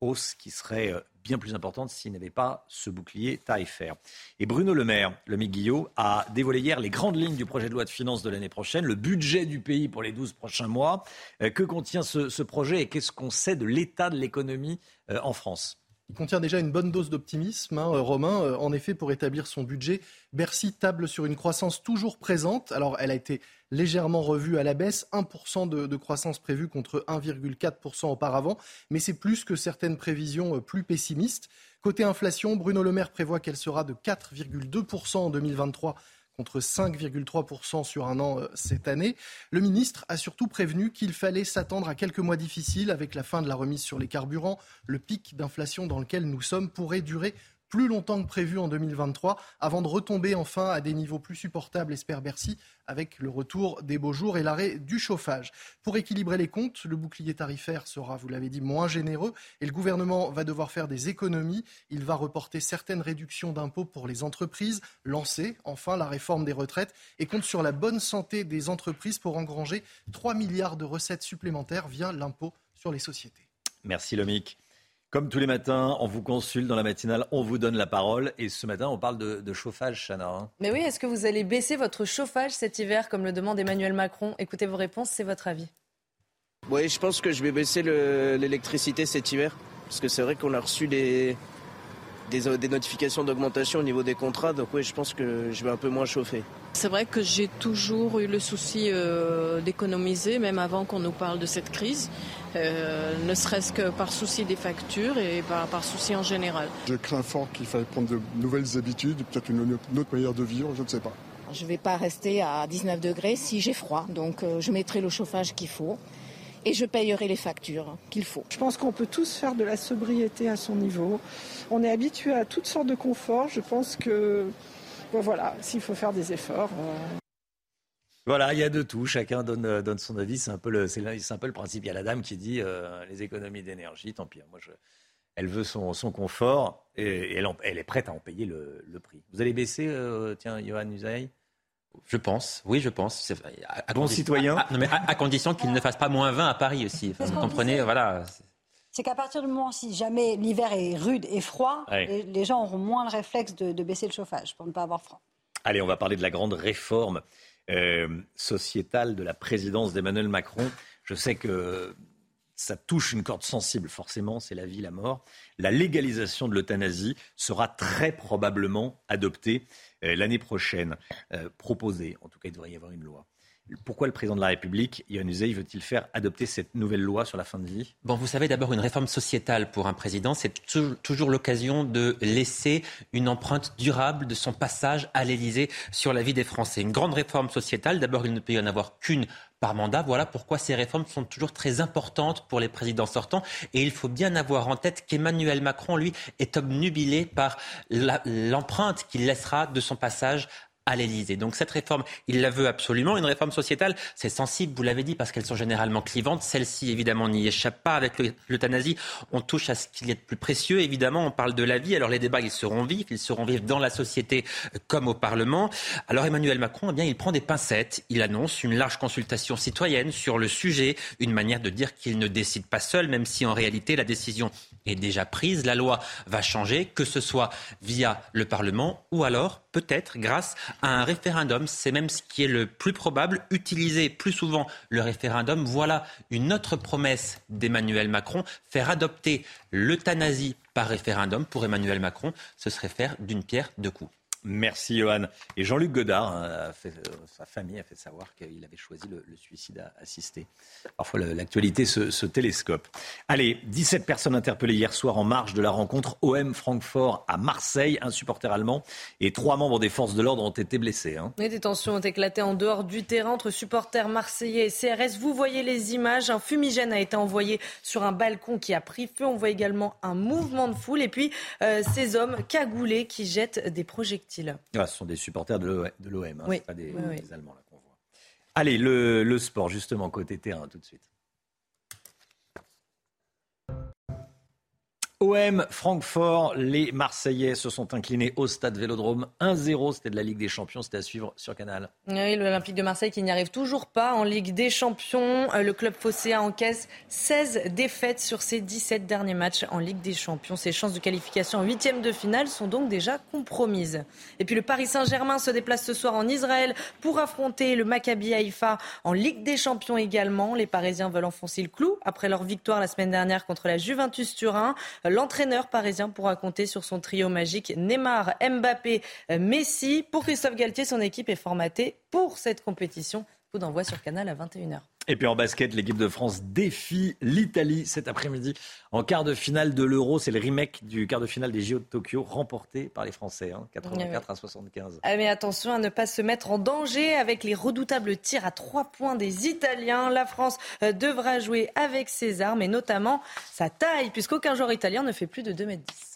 hausse qui serait euh, bien plus importante s'il n'y avait pas ce bouclier tarifaire. Et Bruno Le Maire, le Guillot, a dévoilé hier les grandes lignes du projet de loi de finances de l'année prochaine, le budget du pays pour les 12 prochains mois. Euh, que contient ce, projet et qu'est-ce qu'on sait de l'état de l'économie euh, en France? Il contient déjà une bonne dose d'optimisme, hein, Romain. En effet, pour établir son budget, Bercy table sur une croissance toujours présente. Alors, elle a été légèrement revue à la baisse, 1% de, de, croissance prévue contre 1,4% auparavant, mais c'est plus que certaines prévisions plus pessimistes. Côté inflation, Bruno Le Maire prévoit qu'elle sera de 4,2% en 2023 contre 5,3% sur un an euh, cette année. Le ministre a surtout prévenu qu'il fallait s'attendre à quelques mois difficiles avec la fin de la remise sur les carburants. Le pic d'inflation dans lequel nous sommes pourrait durer plus longtemps que prévu en 2023, avant de retomber enfin à des niveaux plus supportables, espère Bercy, avec le retour des beaux jours et l'arrêt du chauffage. Pour équilibrer les comptes, le bouclier tarifaire sera, vous l'avez dit, moins généreux et le gouvernement va devoir faire des économies. Il va reporter certaines réductions d'impôts pour les entreprises, lancer enfin la réforme des retraites et compte sur la bonne santé des entreprises pour engranger 3 milliards de recettes supplémentaires via l'impôt sur les sociétés. Merci Lomic. Comme tous les matins, on vous consulte dans la matinale, on vous donne la parole. Et ce matin, on parle de, chauffage, Chana. Hein. Mais oui, est-ce que vous allez baisser votre chauffage cet hiver, comme le demande Emmanuel Macron? Écoutez vos réponses, c'est votre avis. Oui, je pense que je vais baisser l'électricité cet hiver. Parce que c'est vrai qu'on a reçu des, des, notifications d'augmentation au niveau des contrats. Donc oui, je pense que je vais un peu moins chauffer. C'est vrai que j'ai toujours eu le souci euh, d'économiser, même avant qu'on nous parle de cette crise. Euh, ne serait-ce que par souci des factures et par, souci en général. Je crains fort qu'il faille prendre de nouvelles habitudes, peut-être une, autre manière de vivre, je ne sais pas. Je ne vais pas rester à 19 degrés si j'ai froid, donc euh, je mettrai le chauffage qu'il faut et je payerai les factures qu'il faut. Je pense qu'on peut tous faire de la sobriété à son niveau. On est habitué à toutes sortes de conforts. Je pense que, voilà, s'il faut faire des efforts. Euh, voilà, il y a de tout. Chacun donne, euh, donne son avis. C'est un, peu le, c'est, un peu le principe. Il y a la dame qui dit euh, les économies d'énergie, tant pis. Hein, moi, je, elle veut son, son confort et, elle, elle, est prête à en payer le, le prix. Vous allez baisser, euh, tiens, Johan Usaï? Je pense, oui, je pense. À, bon citoyen. À, mais à, condition qu'il ne fasse pas moins 20 à Paris aussi. vous comprenez, voilà. C'est qu'à partir du moment si jamais l'hiver est rude et froid, les, gens auront moins le réflexe de, de, baisser le chauffage pour ne pas avoir froid. Allez, on va parler de la grande réforme euh, sociétale de la présidence d'Emmanuel Macron. Je sais que ça touche une corde sensible, forcément, c'est la vie, la mort. La légalisation de l'euthanasie sera très probablement adoptée euh, l'année prochaine, euh, proposée. En tout cas, il devrait y avoir une loi. Pourquoi le président de la République, Yann Uzey, veut-il faire adopter cette nouvelle loi sur la fin de vie? Bon, vous savez, d'abord, une réforme sociétale pour un président, c'est toujours l'occasion de laisser une empreinte durable de son passage à l'Élysée sur la vie des Français. Une grande réforme sociétale, d'abord, il ne peut y en avoir qu'une par mandat. Voilà pourquoi ces réformes sont toujours très importantes pour les présidents sortants. Et il faut bien avoir en tête qu'Emmanuel Macron, lui, est obnubilé par l'empreinte qu'il laissera de son passage à l'Élysée. Donc cette réforme, il la veut absolument. Une réforme sociétale, c'est sensible, vous l'avez dit, parce qu'elles sont généralement clivantes. Celle-ci, évidemment, n'y échappe pas. Avec l'euthanasie, on touche à ce qu'il y a de plus précieux. Évidemment, on parle de la vie. Alors les débats, ils seront vifs. Ils seront vifs dans la société comme au Parlement. Alors Emmanuel Macron, eh bien, il prend des pincettes. Il annonce une large consultation citoyenne sur le sujet. Une manière de dire qu'il ne décide pas seul, même si en réalité, la décision est déjà prise. La loi va changer, que ce soit via le Parlement ou alors peut-être grâce à un référendum. C'est même ce qui est le plus probable. Utiliser plus souvent le référendum. Voilà une autre promesse d'Emmanuel Macron. Faire adopter l'euthanasie par référendum pour Emmanuel Macron, ce serait faire d'une pierre deux coups. Merci Johan. Et Jean-Luc Godard, hein, euh, sa famille a fait savoir qu'il avait choisi le, suicide assisté. Parfois l'actualité se, télescope. Allez, 17 personnes interpellées hier soir en marge de la rencontre OM Francfort à Marseille. Un supporter allemand et trois membres des forces de l'ordre ont été blessés. Hein. des tensions ont éclaté en dehors du terrain entre supporters marseillais et CRS. Vous voyez les images. Un fumigène a été envoyé sur un balcon qui a pris feu. On voit également un mouvement de foule et puis euh, ces hommes cagoulés qui jettent des projectiles. Ah, ce sont des supporters de l'OM, hein, pas des, Allemands là qu'on voit. Allez, le, le sport justement côté terrain tout de suite. OM Francfort, les Marseillais se sont inclinés au stade Vélodrome 1-0. C'était de la Ligue des Champions, c'était à suivre sur Canal. Oui, l'Olympique de Marseille qui n'y arrive toujours pas en Ligue des Champions. Euh, le club phocéen encaisse 16 défaites sur ses 17 derniers matchs en Ligue des Champions. Ses chances de qualification en huitième de finale sont donc déjà compromises. Et puis le Paris Saint-Germain se déplace ce soir en Israël pour affronter le Maccabi Haïfa en Ligue des Champions également. Les Parisiens veulent enfoncer le clou après leur victoire la semaine dernière contre la Juventus Turin. L'entraîneur parisien pourra compter sur son trio magique Neymar, Mbappé, Messi. Pour Christophe Galtier, son équipe est formatée pour cette compétition. Coup d'envoi sur Canal à 21h. Et puis en basket, l'équipe de France défie l'Italie cet après-midi en quart de finale de l'Euro. C'est le remake du quart de finale des JO de Tokyo remporté par les Français, 84 hein, à 75. Ah, mais attention à ne pas se mettre en danger avec les redoutables tirs à trois points des Italiens. La France euh, devra jouer avec ses armes et notamment sa taille, puisqu'aucun joueur italien ne fait plus de 2 mètres 10.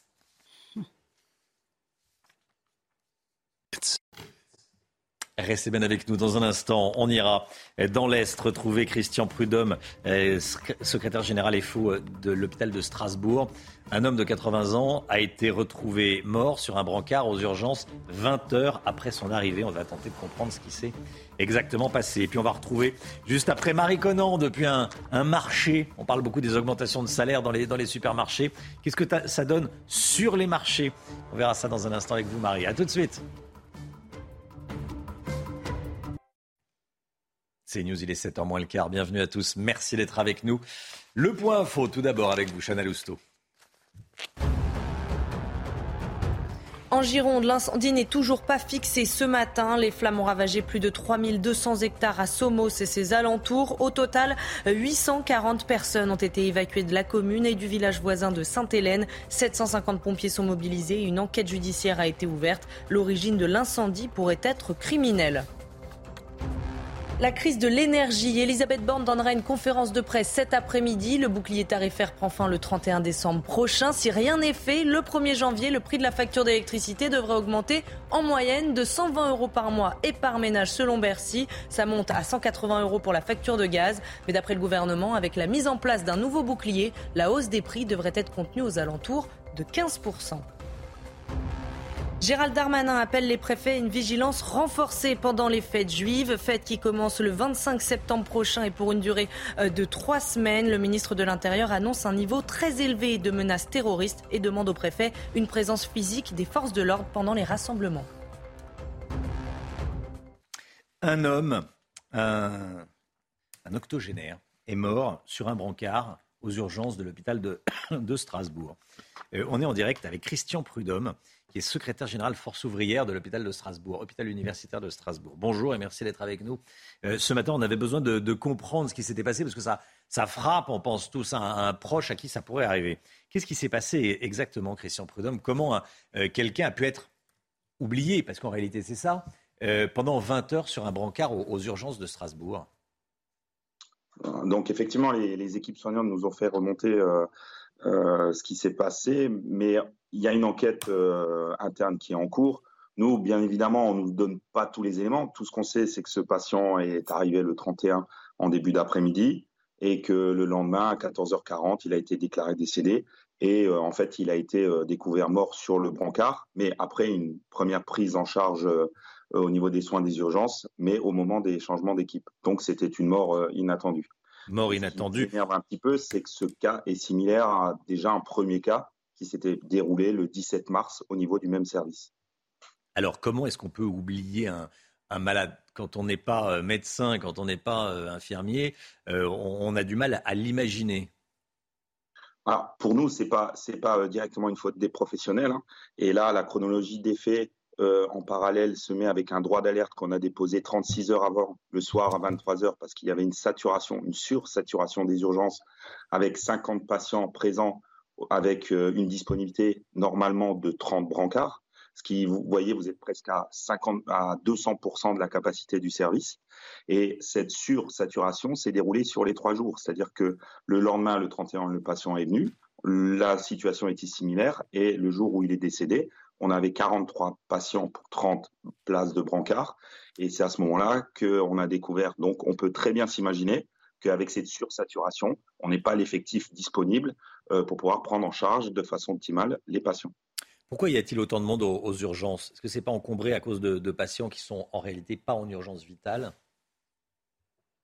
Restez bien avec nous dans un instant. On ira dans l'Est retrouver Christian Prudhomme, euh, secrétaire général et fou euh, de l'hôpital de Strasbourg. Un homme de 80 ans a été retrouvé mort sur un brancard aux urgences 20 heures après son arrivée. On va tenter de comprendre ce qui s'est exactement passé. Et puis on va retrouver juste après Marie Conan depuis un, marché. On parle beaucoup des augmentations de salaire dans les, dans les supermarchés. Qu'est-ce que ça donne sur les marchés? On verra ça dans un instant avec vous Marie. A tout de suite. C'est News, il est 7h moins le quart. Bienvenue à tous. Merci d'être avec nous. Le point info, tout d'abord avec vous, Chana Lousteau. En Gironde, l'incendie n'est toujours pas fixé ce matin. Les flammes ont ravagé plus de 3200 hectares à Somos et ses alentours. Au total, 840 personnes ont été évacuées de la commune et du village voisin de Sainte-Hélène. 750 pompiers sont mobilisés. Une enquête judiciaire a été ouverte. L'origine de l'incendie pourrait être criminelle. La crise de l'énergie. Elisabeth Borne donnera une conférence de presse cet après-midi. Le bouclier tarifaire prend fin le 31 décembre prochain. Si rien n'est fait, le 1er janvier, le prix de la facture d'électricité devrait augmenter en moyenne de 120 euros par mois et par ménage selon Bercy. Ça monte à 180 euros pour la facture de gaz. Mais d'après le gouvernement, avec la mise en place d'un nouveau bouclier, la hausse des prix devrait être contenue aux alentours de 15 Gérald Darmanin appelle les préfets à une vigilance renforcée pendant les fêtes juives, fêtes qui commencent le 25 septembre prochain et pour une durée euh, de trois semaines. Le ministre de l'Intérieur annonce un niveau très élevé de menaces terroristes et demande aux préfets une présence physique des forces de l'ordre pendant les rassemblements. Un homme, un, octogénaire, est mort sur un brancard aux urgences de l'hôpital de, [COUGHS] Strasbourg. Euh, on est en direct avec Christian Prudhomme qui est secrétaire général force ouvrière de l'hôpital de Strasbourg, hôpital universitaire de Strasbourg. Bonjour et merci d'être avec nous. Euh, ce matin, on avait besoin de, comprendre ce qui s'était passé parce que ça, ça frappe, on pense tous à un, proche à qui ça pourrait arriver. Qu'est-ce qui s'est passé exactement, Christian Prudhomme? Comment euh, quelqu'un a pu être oublié, parce qu'en réalité c'est ça, euh, pendant 20 heures sur un brancard aux, urgences de Strasbourg donc effectivement, les, les, équipes soignantes nous ont fait remonter ce qui s'est passé, mais il y a une enquête euh, interne qui est en cours. Nous, bien évidemment, on ne nous donne pas tous les éléments. Tout ce qu'on sait, c'est que ce patient est arrivé le 31 en début d'après-midi et que le lendemain, à 14h40, il a été déclaré décédé. Et euh, en fait, il a été euh, découvert mort sur le brancard, mais après une première prise en charge au niveau des soins des urgences, mais au moment des changements d'équipe. Donc, c'était une mort inattendue. Mort inattendue. Ce qui un petit peu, c'est que ce cas est similaire à déjà un premier cas qui s'était déroulé le 17 mars au niveau du même service. Alors comment est-ce qu'on peut oublier un, malade? Quand on n'est pas euh, médecin, quand on n'est pas euh, infirmier, euh, on, a du mal à l'imaginer. Alors, pour nous, ce n'est pas, pas directement une faute des professionnels. Hein. Et là, la chronologie des faits en parallèle se met avec un droit d'alerte qu'on a déposé 36 heures avant, le soir à 23 heures, parce qu'il y avait une saturation, une sursaturation des urgences, avec 50 patients présents avec euh, une disponibilité normalement de 30 brancards, ce qui, vous voyez, vous êtes presque à, 50, à 200% de la capacité du service. Et cette sursaturation s'est déroulée sur les trois jours, c'est-à-dire que le lendemain, le 31, le patient est venu, la situation était similaire, et le jour où il est décédé, on avait 43 patients pour 30 places de brancard, et c'est à ce moment-là qu'on a découvert, donc on peut très bien s'imaginer qu'avec cette sursaturation, on n'est pas l'effectif disponible euh, pour pouvoir prendre en charge de façon optimale les patients. Pourquoi y a-t-il autant de monde aux, urgences? Est-ce que ce n'est pas encombré à cause de, patients qui sont en réalité pas en urgence vitale?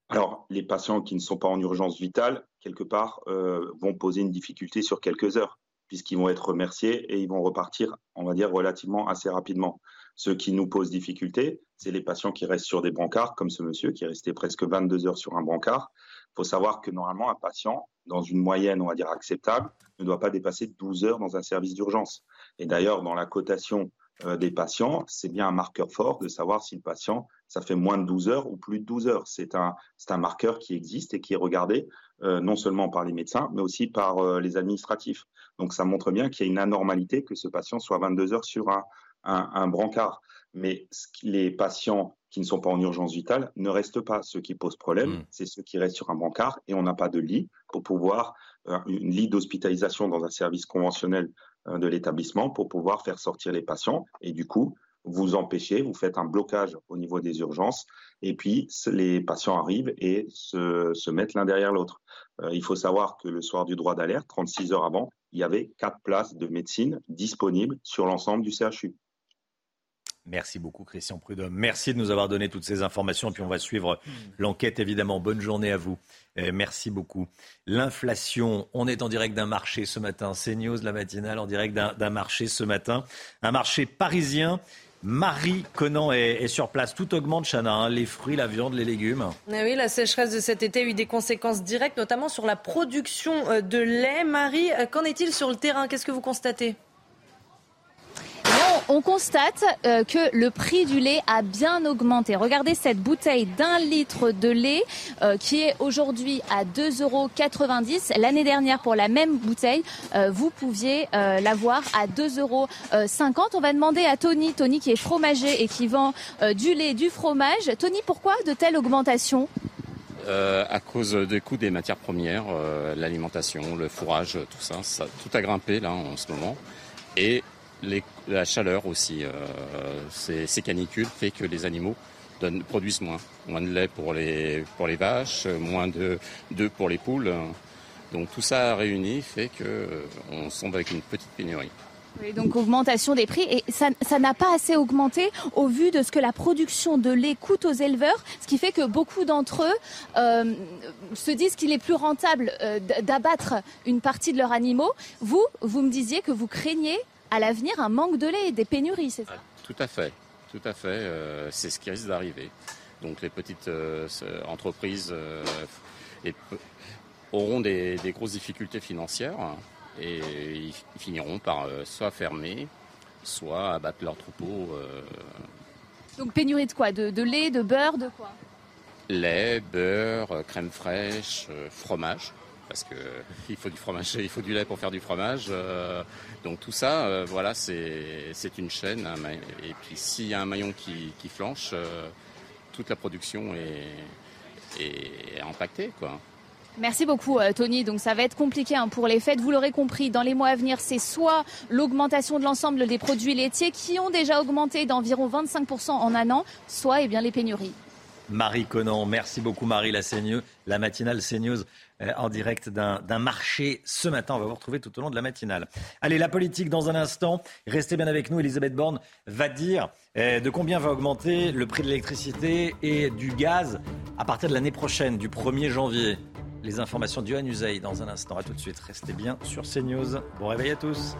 Alors, les patients qui ne sont pas en urgence vitale, quelque part, euh, vont poser une difficulté sur quelques heures, puisqu'ils vont être remerciés et ils vont repartir, on va dire, relativement assez rapidement. Ce qui nous pose difficulté, c'est les patients qui restent sur des brancards, comme ce monsieur qui est resté presque 22 heures sur un brancard, faut savoir que normalement, un patient, dans une moyenne, on va dire acceptable, ne doit pas dépasser 12 heures dans un service d'urgence. Et d'ailleurs, dans la cotation euh, des patients, c'est bien un marqueur fort de savoir si le patient, ça fait moins de 12 heures ou plus de 12 heures. C'est un, un marqueur qui existe et qui est regardé euh, non seulement par les médecins, mais aussi par euh, les administratifs. Donc ça montre bien qu'il y a une anormalité que ce patient soit 22 heures sur un, un, un brancard. Mais les patients qui ne sont pas en urgence vitale ne restent pas. Ce qui pose problème, Hmm. c'est ceux qui restent sur un brancard et on n'a pas de lit pour pouvoir, euh, une lit d'hospitalisation dans un service conventionnel euh, de l'établissement pour pouvoir faire sortir les patients. Et du coup, vous empêchez, vous faites un blocage au niveau des urgences et puis les patients arrivent et se, se mettent l'un derrière l'autre. Euh, il faut savoir que le soir du droit d'alerte, 36 heures avant, il y avait quatre places de médecine disponibles sur l'ensemble du CHU. Merci beaucoup, Christian Prudhomme. Merci de nous avoir donné toutes ces informations. Puis on va suivre l'enquête, évidemment. Bonne journée à vous. Merci beaucoup. L'inflation, on est en direct d'un marché ce matin. CNews, la matinale, en direct d'un marché ce matin. Un marché parisien. Marie Conan est, sur place. Tout augmente, Chana. hein. Les fruits, la viande, les légumes. Eh oui, la sécheresse de cet été a eu des conséquences directes, notamment sur la production euh, de lait. Marie, euh, qu'en est-il sur le terrain? Qu'est-ce que vous constatez? On constate euh, que le prix du lait a bien augmenté. Regardez cette bouteille d'un litre de lait euh, qui est aujourd'hui à 2,90 euros. L'année dernière, pour la même bouteille, euh, vous pouviez l'avoir à 2,50 euros. On va demander à Tony, Tony qui est fromager et qui vend du lait, du fromage. Tony, pourquoi de telles augmentations? Euh, à cause des coûts des matières premières, l'alimentation, le fourrage, tout ça, ça, tout a grimpé là en ce moment. Et les- la chaleur aussi, euh, ces, ces canicules fait que les animaux donnent- produisent moins. Moins de lait pour les, pour les vaches, moins de d'œufs pour les poules. Donc tout ça réuni fait que euh, tombe avec une petite pénurie. Oui, donc augmentation des prix et ça ça n'a pas assez augmenté au vu de ce que la production de lait coûte aux éleveurs, ce qui fait que beaucoup d'entre eux euh, se disent qu'il est plus rentable euh, d'abattre une partie de leurs animaux. Vous, vous me disiez que vous craignez à l'avenir un manque de lait et des pénuries, c'est ça Tout à fait, tout à fait. euh, c'est ce qui risque d'arriver. Donc les petites euh, entreprises euh, et auront des, des grosses difficultés financières et ils finiront par soit fermer, soit abattre leurs troupeaux. Donc pénurie de quoi? De, de lait, de beurre, de quoi? Lait, beurre, crème fraîche, fromage. Parce que il faut du fromage, il faut du lait pour faire du fromage. euh, donc tout ça, euh, voilà, c'est c'est une chaîne. et puis s'il y a un maillon qui, qui flanche, euh, toute la production est, est impactée, quoi. Merci beaucoup Tony. Donc ça va être compliqué hein, pour les fêtes. Vous l'aurez compris, dans les mois à venir, c'est soit l'augmentation de l'ensemble des produits laitiers qui ont déjà augmenté d'environ 25% en un an, soit eh bien, les pénuries. Marie Conan, merci beaucoup Marie, la CNews, la matinale euh, en direct d'un d'un marché ce matin. On va vous retrouver tout au long de la matinale. Allez, la politique dans un instant. Restez bien avec nous. Elisabeth Borne va dire euh, de combien va augmenter le prix de l'électricité et du gaz à partir de l'année prochaine, du 1er janvier. Les informations du Usaï dans un instant. À tout de suite. Restez bien sur CNews. Bon réveil à tous.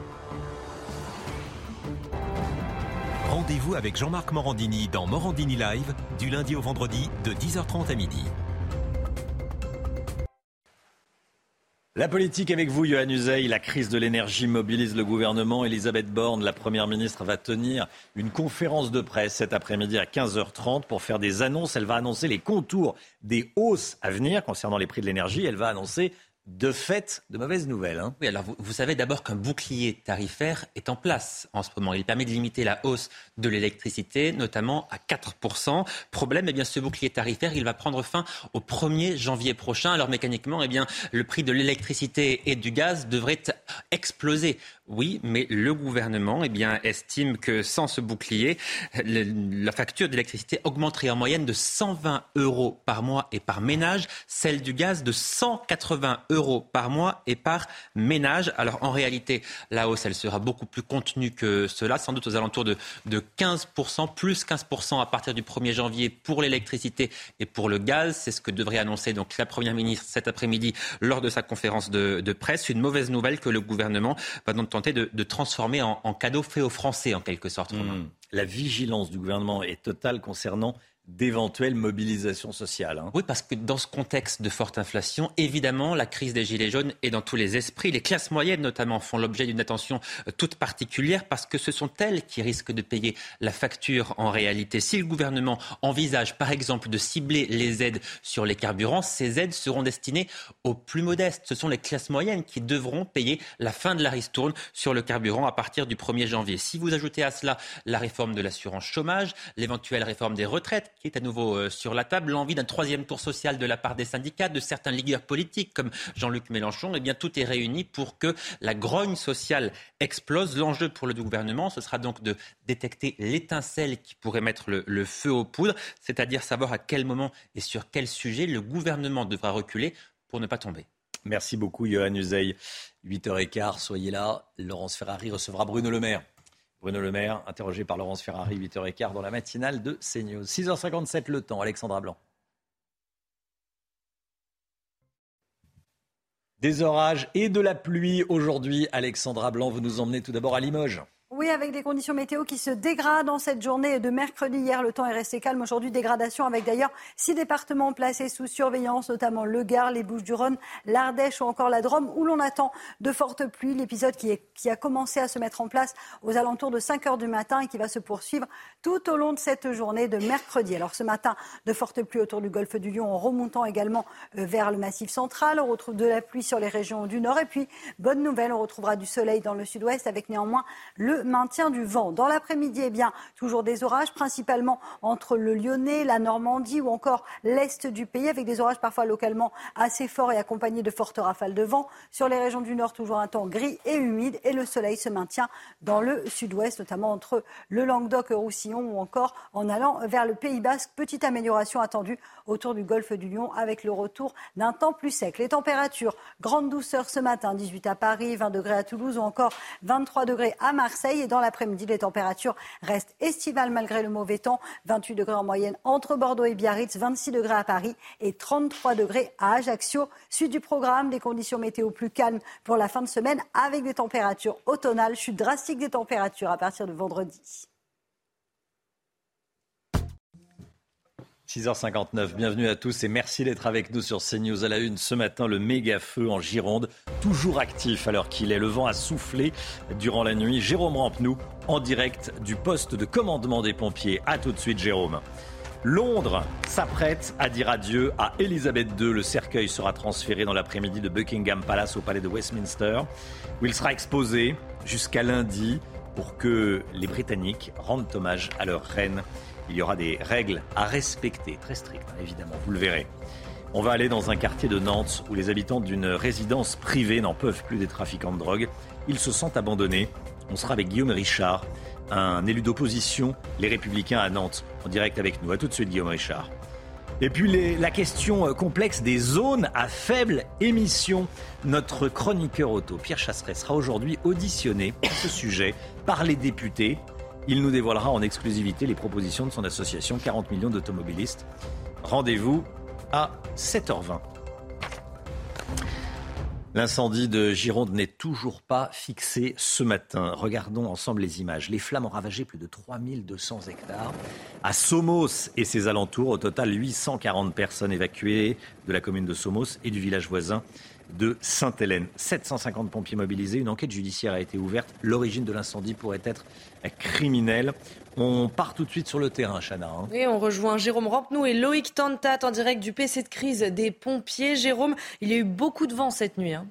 Rendez-vous avec Jean-Marc Morandini dans Morandini Live du lundi au vendredi de 10h30 à midi. La politique avec vous, Johan Uzey. La crise de l'énergie mobilise le gouvernement. Elisabeth Borne, la première ministre, va tenir une conférence de presse cet après-midi à 15h30 pour faire des annonces. Elle va annoncer les contours des hausses à venir concernant les prix de l'énergie. Elle va annoncer de fait de mauvaises nouvelles. hein. Oui, alors vous, savez d'abord qu'un bouclier tarifaire est en place en ce moment. Il permet de limiter la hausse de l'électricité, notamment à 4%. Problème, eh bien, ce bouclier tarifaire, il va prendre fin au 1er janvier prochain. Alors mécaniquement, eh bien, le prix de l'électricité et du gaz devrait exploser. Oui, mais le gouvernement eh estime que sans ce bouclier, la facture d'électricité augmenterait en moyenne de 120 euros par mois et par ménage, celle du gaz de 180 euros par mois et par ménage. Alors en réalité, la hausse, elle sera beaucoup plus contenue que cela, sans doute aux alentours de, de 15%, plus 15% à partir du 1er janvier pour l'électricité et pour le gaz. C'est ce que devrait annoncer donc la Première ministre cet après-midi lors de sa conférence de, de presse. Une mauvaise nouvelle que le gouvernement va donc de, transformer en, cadeau fait aux Français en quelque sorte. Hmm. La vigilance du gouvernement est totale concernant d'éventuelles mobilisations sociales. Hein. Oui, parce que dans ce contexte de forte inflation, évidemment, la crise des Gilets jaunes est dans tous les esprits. Les classes moyennes, notamment, font l'objet d'une attention euh, toute particulière parce que ce sont elles qui risquent de payer la facture en réalité. Si le gouvernement envisage, par exemple, de cibler les aides sur les carburants, ces aides seront destinées aux plus modestes. Ce sont les classes moyennes qui devront payer la fin de la ristourne sur le carburant à partir du 1er janvier. Si vous ajoutez à cela la réforme de l'assurance chômage, l'éventuelle réforme des retraites, est à nouveau euh, sur la table, l'envie d'un troisième tour social de la part des syndicats, de certains leaders politiques comme Jean-Luc Mélenchon, eh bien tout est réuni pour que la grogne sociale explose. L'enjeu pour le gouvernement, ce sera donc de détecter l'étincelle qui pourrait mettre le, feu aux poudres, c'est-à-dire savoir à quel moment et sur quel sujet le gouvernement devra reculer pour ne pas tomber. Merci beaucoup, Johan Uzey. 8h15, soyez là. Laurence Ferrari recevra Bruno Le Maire. Bruno Le Maire, interrogé par Laurence Ferrari, 8h15 dans la matinale de CNews. 6h57 le temps, Alexandra Blanc. Des orages et de la pluie aujourd'hui. Alexandra Blanc, vous nous emmenez tout d'abord à Limoges. Oui, avec des conditions météo qui se dégradent en cette journée de mercredi. Hier, le temps est resté calme. Aujourd'hui, dégradation avec d'ailleurs six départements placés sous surveillance, notamment le Gard, les Bouches-du-Rhône, l'Ardèche ou encore la Drôme, où l'on attend de fortes pluies. L'épisode qui, qui, a commencé à se mettre en place aux alentours de 5 heures du matin et qui va se poursuivre tout au long de cette journée de mercredi. Alors ce matin, de fortes pluies autour du golfe du Lion en remontant également euh, vers le massif central. On retrouve de la pluie sur les régions du nord. Et puis, bonne nouvelle, on retrouvera du soleil dans le sud-ouest avec néanmoins le maintien du vent. Dans l'après-midi, eh bien, toujours des orages, principalement entre le Lyonnais, la Normandie ou encore l'est du pays, avec des orages parfois localement assez forts et accompagnés de fortes rafales de vent. Sur les régions du nord, toujours un temps gris et humide et le soleil se maintient dans le sud-ouest, notamment entre le Languedoc-Roussillon ou encore en allant vers le Pays Basque. Petite amélioration attendue autour du golfe du Lion avec le retour d'un temps plus sec. Les températures, grande douceur ce matin, 18 à Paris, 20 degrés à Toulouse ou encore 23 degrés à Marseille. Et dans l'après-midi, les températures restent estivales malgré le mauvais temps. 28 degrés en moyenne entre Bordeaux et Biarritz, 26 degrés à Paris et 33 degrés à Ajaccio. Suite du programme, des conditions météo plus calmes pour la fin de semaine avec des températures automnales, chute drastique des températures à partir de vendredi. 6h59, bienvenue à tous et merci d'être avec nous sur CNews à la une. Ce matin, le méga feu en Gironde, toujours actif alors qu'il est. Le vent a soufflé durant la nuit. Jérôme Rampenou, en direct du poste de commandement des pompiers. A tout de suite, Jérôme. Londres s'apprête à dire adieu à Elisabeth II. Le cercueil sera transféré dans l'après-midi de Buckingham Palace au palais de Westminster, où il sera exposé jusqu'à lundi pour que les Britanniques rendent hommage à leur reine. Il y aura des règles à respecter, très strictes hein, évidemment, vous le verrez. On va aller dans un quartier de Nantes où les habitants d'une résidence privée n'en peuvent plus des trafiquants de drogue. Ils se sentent abandonnés. On sera avec Guillaume Richard, un élu d'opposition, les Républicains à Nantes, en direct avec nous. A tout de suite, Guillaume Richard. Et puis la question euh, complexe des zones à faible émission. Notre chroniqueur auto, Pierre Chasseret, sera aujourd'hui auditionné à ce sujet par les députés. Il nous dévoilera en exclusivité les propositions de son association 40 millions d'automobilistes. Rendez-vous à 7h20. L'incendie de Gironde n'est toujours pas fixé ce matin. Regardons ensemble les images. Les flammes ont ravagé plus de 3200 hectares. À Somos et ses alentours, au total 840 personnes évacuées de la commune de Somos et du village voisin de Sainte-Hélène. 750 pompiers mobilisés. Une enquête judiciaire a été ouverte. L'origine de l'incendie pourrait être criminelle. On part tout de suite sur le terrain, Chana. Hein. Oui, on rejoint Jérôme Rampenou et Loïc Tantat en direct du PC de crise des pompiers. Jérôme, il y a eu beaucoup de vent cette nuit. Hein.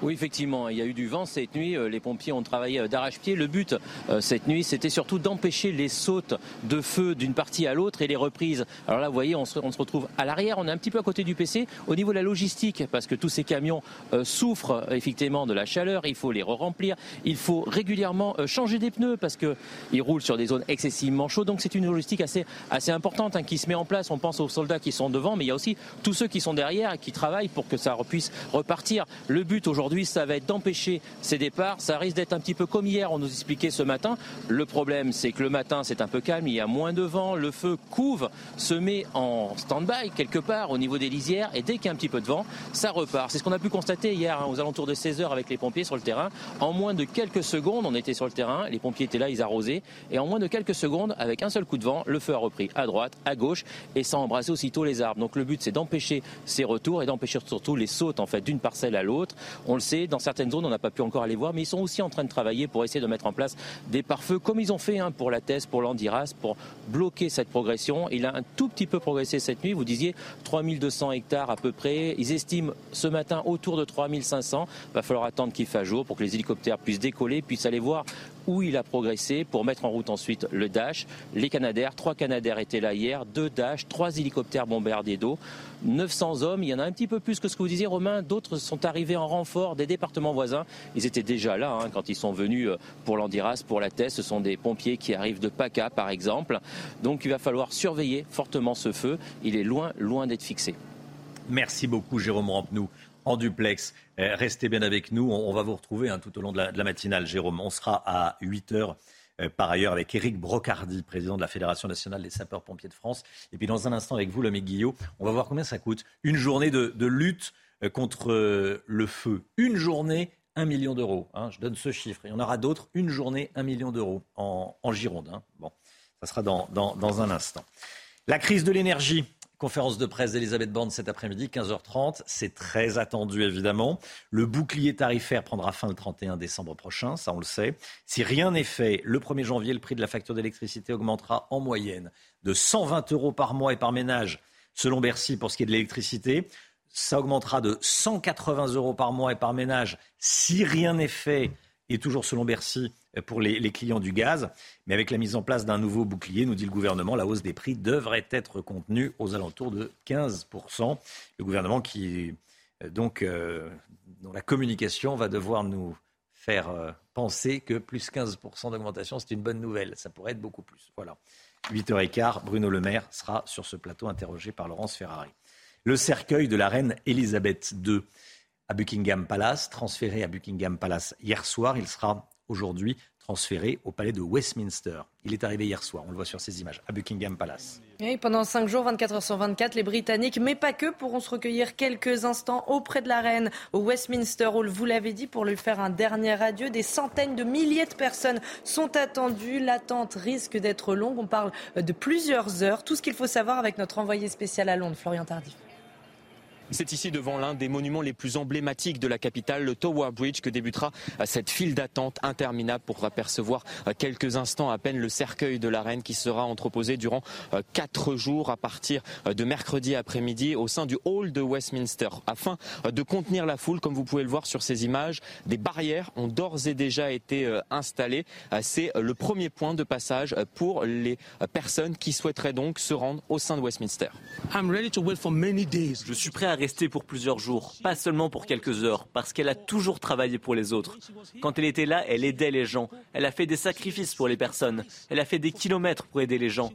Oui, effectivement, il y a eu du vent cette nuit. Euh, les pompiers ont travaillé euh, d'arrache-pied. Le but euh, cette nuit, c'était surtout d'empêcher les sautes de feu d'une partie à l'autre et les reprises. Alors là, vous voyez, on se, retrouve à l'arrière. On est un petit peu à côté du PC. Au niveau de la logistique, parce que tous ces camions souffrent effectivement de la chaleur, il faut les re-remplir. Il faut régulièrement changer des pneus parce qu'ils roulent sur des zones excessivement chaudes. Donc c'est une logistique assez, importante hein, qui se met en place. On pense aux soldats qui sont devant, mais il y a aussi tous ceux qui sont derrière et qui travaillent pour que ça puisse repartir. Le but aujourd'hui, aujourd'hui, ça va être d'empêcher ces départs. Ça risque d'être un petit peu comme hier, on nous expliquait ce matin. Le problème, c'est que le matin, c'est un peu calme, il y a moins de vent, le feu couve, se met en stand-by quelque part au niveau des lisières, et dès qu'il y a un petit peu de vent, ça repart. C'est ce qu'on a pu constater hier, hein, aux alentours de 16 heures avec les pompiers sur le terrain. En moins de quelques secondes, on était sur le terrain, les pompiers étaient là, ils arrosaient, et en moins de quelques secondes, avec un seul coup de vent, le feu a repris à droite, à gauche, et ça a embrassé aussitôt les arbres. Donc le but, c'est d'empêcher ces retours et d'empêcher surtout les sautes en fait d'une parcelle à l'autre. Le sait, dans certaines zones, on n'a pas pu encore aller voir, mais ils sont aussi en train de travailler pour essayer de mettre en place des pare-feux, comme ils ont fait hein, pour la TES, pour l'Andiras, pour bloquer cette progression. Il a un tout petit peu progressé cette nuit. Vous disiez 3200 hectares à peu près. Ils estiment ce matin autour de 3500. Il va falloir attendre qu'il fasse jour pour que les hélicoptères puissent décoller, puissent aller voir où il a progressé pour mettre en route ensuite le Dash. Les Canadaires, trois Canadaires étaient là hier, deux Dash, trois hélicoptères bombardiers d'eau, 900 hommes. Il y en a un petit peu plus que ce que vous disiez, Romain. D'autres sont arrivés en renfort des départements voisins. Ils étaient déjà là hein, quand ils sont venus euh, pour l'Andiras, pour la TES. Ce sont des pompiers qui arrivent de PACA, par exemple. Donc il va falloir surveiller fortement ce feu. Il est loin, loin d'être fixé. Merci beaucoup, Jérôme Rampenou en duplex. Euh, restez bien avec nous. On, va vous retrouver hein, tout au long de la, matinale, Jérôme. On sera à 8 heures. Euh, par ailleurs, avec Éric Brocardi, président de la Fédération nationale des sapeurs-pompiers de France. Et puis, dans un instant, avec vous, l'ami Guillaume, on va voir combien ça coûte. Une journée de, lutte euh, contre le feu. Une journée, un million d'euros. Hein. je donne ce chiffre. Il y en aura d'autres. Une journée, un million d'euros en, Gironde. Hein. Bon, ça sera dans, dans un instant. La crise de l'énergie. Conférence de presse d'Elisabeth Borne cet après-midi, 15h30. C'est très attendu, évidemment. Le bouclier tarifaire prendra fin le 31 décembre prochain, ça on le sait. Si rien n'est fait, le 1er janvier, le prix de la facture d'électricité augmentera en moyenne de 120 euros par mois et par ménage, selon Bercy, pour ce qui est de l'électricité. Ça augmentera de 180 euros par mois et par ménage si rien n'est fait, et toujours selon Bercy, pour les, clients du gaz. Mais avec la mise en place d'un nouveau bouclier, nous dit le gouvernement, la hausse des prix devrait être contenue aux alentours de 15%. Le gouvernement qui, euh, donc, euh, dont la communication va devoir nous faire euh, penser que plus 15% d'augmentation, c'est une bonne nouvelle. Ça pourrait être beaucoup plus. Voilà. 8h15, Bruno Le Maire sera sur ce plateau interrogé par Laurence Ferrari. Le cercueil de la reine Elisabeth II à Buckingham Palace, transféré à Buckingham Palace hier soir, il sera aujourd'hui transféré au palais de Westminster. Il est arrivé hier soir, on le voit sur ces images, à Buckingham Palace. Pendant 5 jours, 24 heures sur 24, les Britanniques, mais pas que, pourront se recueillir quelques instants auprès de la reine au Westminster Hall. Vous l'avez dit, pour lui faire un dernier adieu. Des centaines de milliers de personnes sont attendues. L'attente risque d'être longue. On parle de plusieurs heures. Tout ce qu'il faut savoir avec notre envoyé spécial à Londres, Florian Tardif. C'est ici devant l'un des monuments les plus emblématiques de la capitale, le Tower Bridge, que débutera cette file d'attente interminable pour apercevoir quelques instants à peine le cercueil de la reine qui sera entreposé durant quatre jours à partir de mercredi après-midi au sein du hall de Westminster. Afin de contenir la foule, comme vous pouvez le voir sur ces images, des barrières ont d'ores et déjà été euh, installées. C'est le premier point de passage pour les personnes qui souhaiteraient donc se rendre au sein de Westminster. Je suis prêt à rester pour plusieurs jours, pas seulement pour quelques heures, parce qu'elle a toujours travaillé pour les autres. Quand elle était là, elle aidait les gens. Elle a fait des sacrifices pour les personnes. Elle a fait des kilomètres pour aider les gens.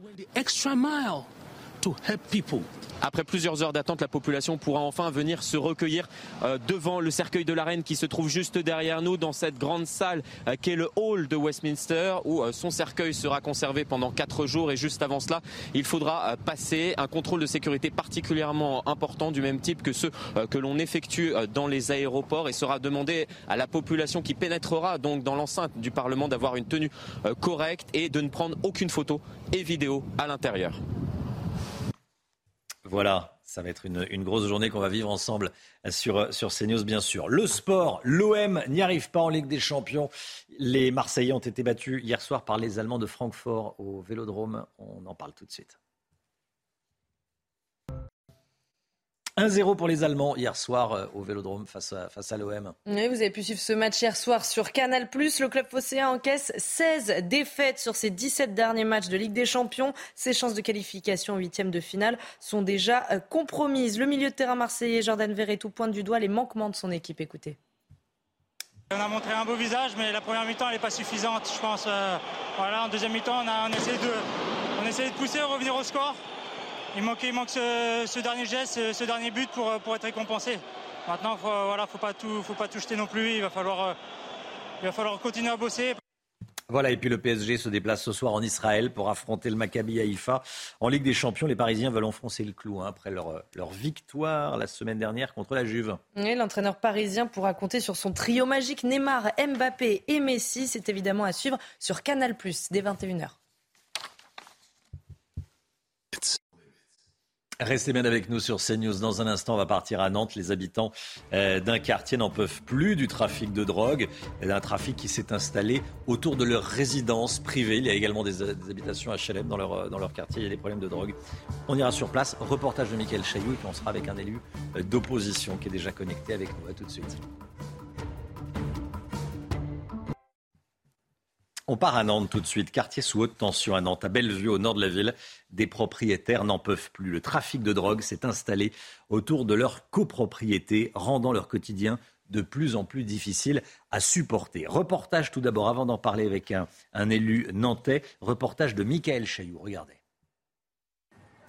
Après plusieurs heures d'attente, la population pourra enfin venir se recueillir euh, devant le cercueil de la reine qui se trouve juste derrière nous dans cette grande salle euh, qui est le hall de Westminster où euh, son cercueil sera conservé pendant quatre jours. Et juste avant cela, il faudra passer un contrôle de sécurité particulièrement important du même type que ceux que l'on effectue dans les aéroports. Et sera demandé à la population qui pénétrera donc dans l'enceinte du Parlement d'avoir une tenue correcte et de ne prendre aucune photo et vidéo à l'intérieur. Voilà, ça va être une, grosse journée qu'on va vivre ensemble sur, sur CNews, bien sûr. Le sport, l'OM n'y arrive pas en Ligue des Champions. Les Marseillais ont été battus hier soir par les Allemands de Francfort au Vélodrome. On en parle tout de suite. 1-0 pour les Allemands hier soir euh, au Vélodrome face à, face à l'OM. Oui, vous avez pu suivre ce match hier soir sur Canal+. Le club phocéen encaisse 16 défaites sur ses 17 derniers matchs de Ligue des Champions. Ses chances de qualification en huitième de finale sont déjà euh, compromises. Le milieu de terrain marseillais Jordan Verretou pointe du doigt les manquements de son équipe. Écoutez. On a montré un beau visage, mais la première mi-temps, elle n'est pas suffisante, je pense. Euh, voilà, en deuxième mi-temps, on a, essayé de, on a essayé de pousser, revenir au score il manque, ce, dernier geste, ce, dernier but pour, pour être récompensé. Maintenant, faut, voilà, faut pas tout, faut pas tout jeter non plus. Il va falloir, il va falloir continuer à bosser. Voilà, et puis le PSG se déplace ce soir en Israël pour affronter le Maccabi Haïfa. En Ligue des Champions, les Parisiens veulent enfoncer le clou hein, après leur, leur, victoire la semaine dernière contre la Juve. L'entraîneur parisien pourra compter sur son trio magique Neymar, Mbappé et Messi. C'est évidemment à suivre sur Canal+, dès 21h. Restez bien avec nous sur CNews. Dans un instant, on va partir à Nantes. Les habitants euh, d'un quartier n'en peuvent plus du trafic de drogue, d'un trafic qui s'est installé autour de leur résidence privée. Il y a également des, habitations HLM dans leur, dans leur quartier. Il y a des problèmes de drogue. On ira sur place. Reportage de Michael Chailloux et puis on sera avec un élu euh, d'opposition qui est déjà connecté avec nous. Tout de suite. On part à Nantes tout de suite, quartier sous haute tension à Nantes, à Bellevue, au nord de la ville. Des propriétaires n'en peuvent plus. Le trafic de drogue s'est installé autour de leur copropriété, rendant leur quotidien de plus en plus difficile à supporter. Reportage tout d'abord, avant d'en parler avec un, élu nantais, reportage de Michael Chailloux. Regardez.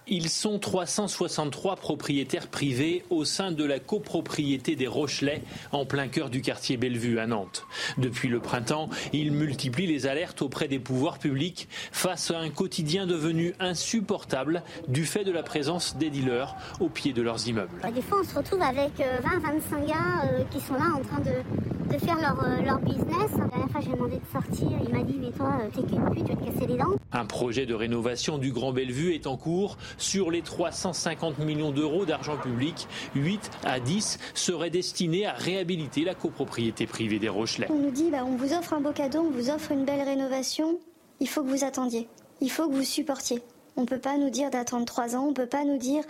Ils sont 363 propriétaires privés au sein de la copropriété des Rochelais, en plein cœur du quartier Bellevue à Nantes. Depuis le printemps, ils multiplient les alertes auprès des pouvoirs publics face à un quotidien devenu insupportable du fait de la présence des dealers au pied de leurs immeubles. Des fois, on se retrouve avec 20-25 euh, gars euh, qui sont là en train de, faire leur, euh, leur, business. La dernière fois, j'ai demandé de sortir. Il m'a dit Mais toi, t'es qu'une pute, tu vas te casser les dents. Un projet de rénovation du Grand Bellevue est en cours. Sur les 350 millions d'euros d'argent public, 8 à 10 seraient destinés à réhabiliter la copropriété privée des Rochelais. On nous dit, bah, on vous offre un beau cadeau, on vous offre une belle rénovation, il faut que vous attendiez, il faut que vous supportiez. On ne peut pas nous dire d'attendre 3 ans, on ne peut pas nous dire,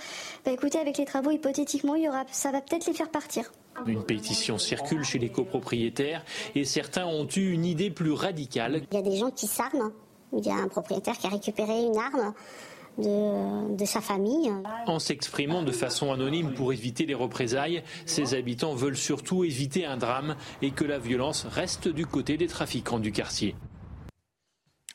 bah, écoutez, avec les travaux, hypothétiquement, il y aura, ça va peut-être les faire partir. Une pétition circule chez les copropriétaires et certains ont eu une idée plus radicale. Il y a des gens qui s'arment. Il y a un propriétaire qui a récupéré une arme de, sa famille. En s'exprimant de façon anonyme pour éviter les représailles, ces habitants veulent surtout éviter un drame et que la violence reste du côté des trafiquants du quartier.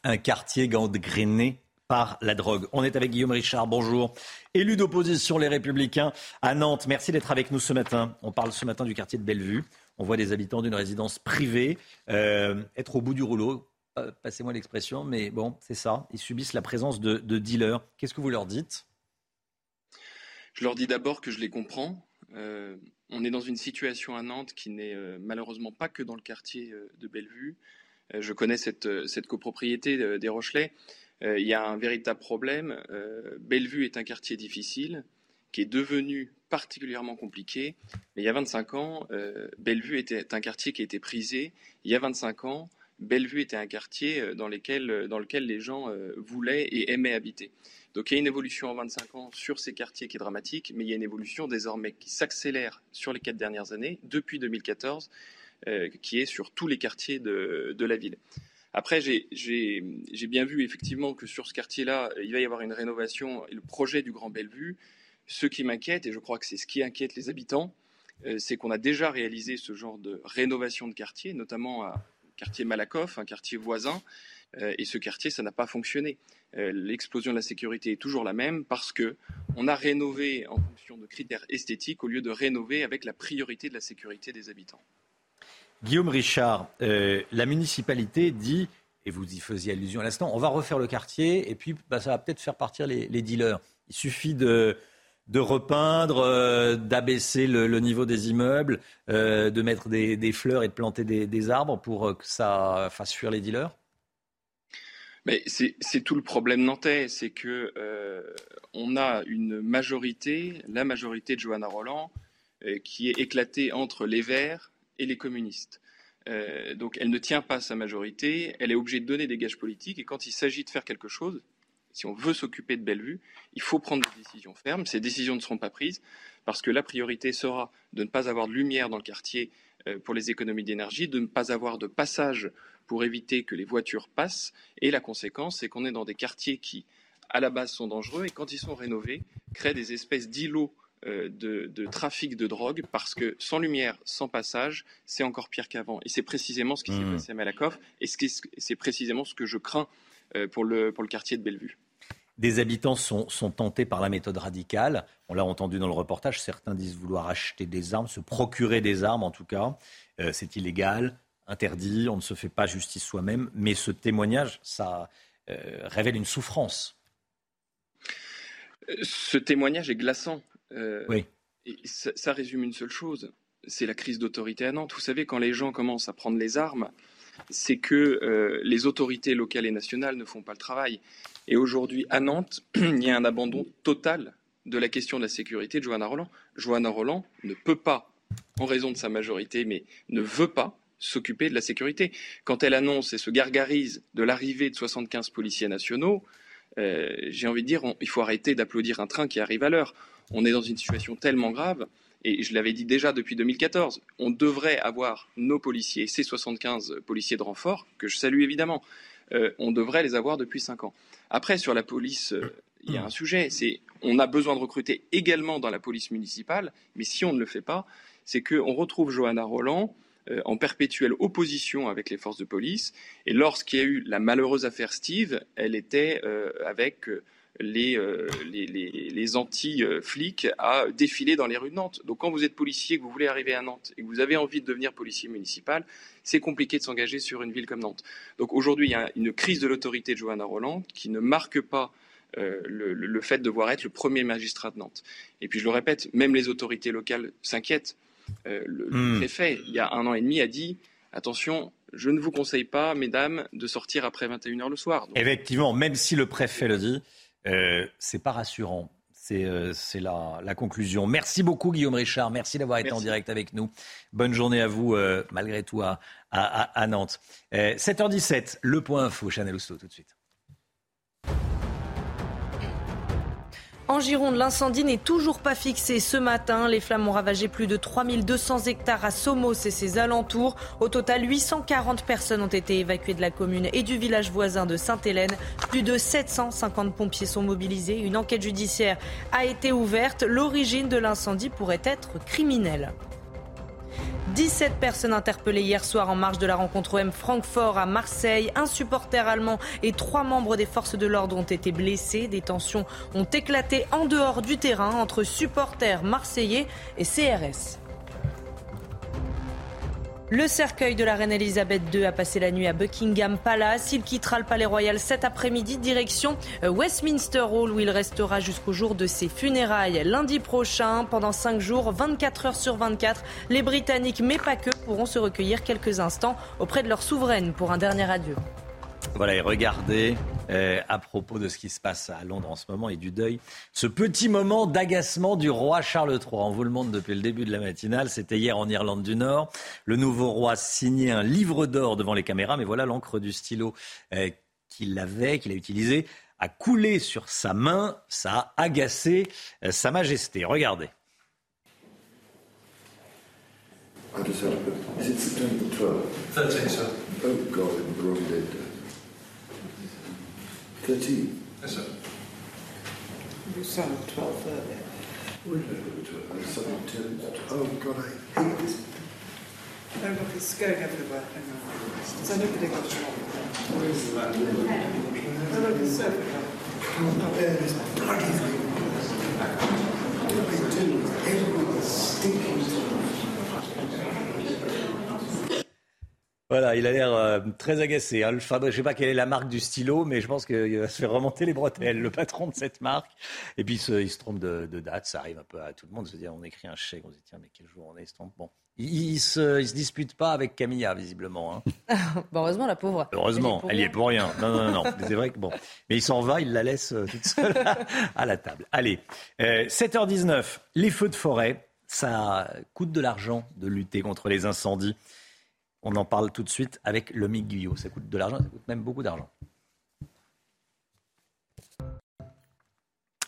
Un quartier gangréné par la drogue. On est avec Guillaume Richard, bonjour. Élu d'opposition Les Républicains à Nantes. Merci d'être avec nous ce matin. On parle ce matin du quartier de Bellevue. On voit des habitants d'une résidence privée euh, être au bout du rouleau, passez-moi l'expression, mais bon, c'est ça. Ils subissent la présence de, dealers. Qu'est-ce que vous leur dites? Je leur dis d'abord que je les comprends. Euh, on est dans une situation à Nantes qui n'est euh, malheureusement pas que dans le quartier de Bellevue. je connais cette, cette copropriété des Rochelais. il y a un véritable problème. Bellevue est un quartier difficile qui est devenu particulièrement compliqué. Mais il y a 25 ans, Bellevue était un quartier qui était prisé. Il y a 25 ans, Bellevue était un quartier euh, dans, euh, dans lequel les gens euh, voulaient et aimaient habiter. Donc il y a une évolution en 25 ans sur ces quartiers qui est dramatique, mais il y a une évolution désormais qui s'accélère sur les quatre dernières années, depuis 2014, qui est sur tous les quartiers de, la ville. Après, j'ai bien vu effectivement que sur ce quartier-là, il va y avoir une rénovation le projet du Grand Bellevue. Ce qui m'inquiète, et je crois que c'est ce qui inquiète les habitants, c'est qu'on a déjà réalisé ce genre de rénovation de quartier, notamment à, quartier Malakoff, un quartier voisin. Euh, et ce quartier, ça n'a pas fonctionné. Euh, l'explosion de la sécurité est toujours la même parce que on a rénové en fonction de critères esthétiques au lieu de rénover avec la priorité de la sécurité des habitants. Guillaume Richard, euh, la municipalité dit, et vous y faisiez allusion à l'instant, on va refaire le quartier et puis bah, ça va peut-être faire partir les, dealers. Il suffit de, de repeindre, euh, d'abaisser le, niveau des immeubles, euh, de mettre des, fleurs et de planter des, arbres pour euh, que ça fasse fuir les dealers? Mais c'est tout le problème nantais, c'est que on a une majorité, la majorité de Johanna Roland, qui est éclatée entre les Verts et les communistes. donc elle ne tient pas sa majorité, elle est obligée de donner des gages politiques, et quand il s'agit de faire quelque chose, si on veut s'occuper de Bellevue, il faut prendre des décisions fermes. Ces décisions ne seront pas prises parce que la priorité sera de ne pas avoir de lumière dans le quartier euh, pour les économies d'énergie, de ne pas avoir de passage pour éviter que les voitures passent. Et la conséquence, c'est qu'on est dans des quartiers qui, à la base, sont dangereux et quand ils sont rénovés, créent des espèces d'îlots euh, de, trafic de drogue parce que sans lumière, sans passage, c'est encore pire qu'avant. Et c'est précisément ce qui s'est mmh. passé à Malakoff et c'est précisément ce que je crains pour le, pour le quartier de Bellevue. des habitants sont, tentés par la méthode radicale. On l'a entendu dans le reportage, certains disent vouloir acheter des armes, se procurer des armes en tout cas. Euh, c'est illégal, interdit, on ne se fait pas justice soi-même. Mais ce témoignage, ça euh, révèle une souffrance. Ce témoignage est glaçant. oui. ça, résume une seule chose, c'est la crise d'autorité à Nantes. Vous savez, quand les gens commencent à prendre les armes, c'est que les autorités locales et nationales ne font pas le travail. Et aujourd'hui, à Nantes, [CLEARS THROAT] il y a un abandon total de la question de la sécurité de Johanna Roland. Johanna Roland ne peut pas, en raison de sa majorité, mais ne veut pas s'occuper de la sécurité. Quand elle annonce et se gargarise de l'arrivée de 75 policiers nationaux, euh, j'ai envie de dire, il faut arrêter d'applaudir un train qui arrive à l'heure. On est dans une situation tellement grave, et je l'avais dit déjà depuis 2014, on devrait avoir nos policiers, ces 75 policiers de renfort, que je salue évidemment, euh, on devrait les avoir depuis 5 ans. Après, sur la police, euh, il y a un sujet. C'est on a besoin de recruter également dans la police municipale, mais si on ne le fait pas, c'est qu'on retrouve Johanna Roland euh, en perpétuelle opposition avec les forces de police. Et lorsqu'il y a eu la malheureuse affaire Steve, elle était euh, les, les, anti-flics à défiler dans les rues de Nantes. Donc quand vous êtes policier, que vous voulez arriver à Nantes et que vous avez envie de devenir policier municipal, c'est compliqué de s'engager sur une ville comme Nantes. Donc aujourd'hui, il y a une crise de l'autorité de Johanna Roland qui ne marque pas euh, le, fait de devoir être le premier magistrat de Nantes. Et puis je le répète, même les autorités locales s'inquiètent. Euh, le, hmm. préfet, il y a un an et demi, a dit attention, je ne vous conseille pas, mesdames, de sortir après 21h le soir. Effectivement, même si le préfet le dit, euh, c'est pas rassurant. Euh, c'est la, conclusion. Merci beaucoup Guillaume Richard. Merci d'avoir été en direct avec nous. Bonne journée à vous, euh, malgré tout, à, Nantes. 7h17, euh, le point info, Chanel Housteau, tout de suite. En Gironde, l'incendie n'est toujours pas fixé ce matin. Les flammes ont ravagé plus de 3200 hectares à Somos et ses alentours. Au total, 840 personnes ont été évacuées de la commune et du village voisin de Sainte-Hélène. Plus de 750 pompiers sont mobilisés. Une enquête judiciaire a été ouverte. L'origine de l'incendie pourrait être criminelle. 17 personnes interpellées hier soir en marge de la rencontre OM Francfort à Marseille. Un supporter allemand et trois membres des forces de l'ordre ont été blessés. Des tensions ont éclaté en dehors du terrain entre supporters marseillais et CRS. Le cercueil de la reine Elisabeth II a passé la nuit à Buckingham Palace. Il quittera le palais royal cet après-midi, direction euh, Westminster Hall, où il restera jusqu'au jour de ses funérailles lundi prochain. Pendant 5 jours, 24 heures sur 24, les Britanniques, mais pas que, pourront se recueillir quelques instants auprès de leur souveraine pour un dernier adieu. Voilà, et regardez, euh, à propos de ce qui se passe à Londres en ce moment et du deuil, ce petit moment d'agacement du roi Charles III. On vous le montre depuis le début de la matinale. C'était hier en Irlande du Nord. Le nouveau roi signait un livre d'or devant les caméras, mais voilà l'encre du stylo euh, qu'il avait, qu'il a utilisé, a coulé sur sa main. Ça a agacé euh, Sa Majesté. Regardez. 13. Yes, sir. You sound 12 earlier. We know it was 17. Oh, God, I hate this. Oh, look, it's going everywhere. Hang on. So nobody got shot. Where is that? Oh, look, it's everywhere. Oh, there it is. Bloody thing. Everyone's stinking Voilà, il a l'air euh, très agacé. Hein. je ne sais pas quelle est la marque du stylo, mais je pense qu'il va se faire remonter les bretelles, le patron de cette marque. Et puis il se, trompe de, date, ça arrive un peu à tout le monde. Se dire, on écrit un chèque, on se dit tiens, mais quel jour on est, il se trompe. Bon, il, ne se, se dispute pas avec Camilla visiblement. Hein. [LAUGHS] heureusement la pauvre. Heureusement, elle y est pour rien. Non, non, non. c'est vrai que bon, mais il s'en va, il la laisse euh, toute seule [LAUGHS] à la table. Allez, 7h19, euh, les feux de forêt, ça coûte de l'argent de lutter contre les incendies. On en parle tout de suite avec le Guyot. Ça coûte de l'argent, ça coûte même beaucoup d'argent.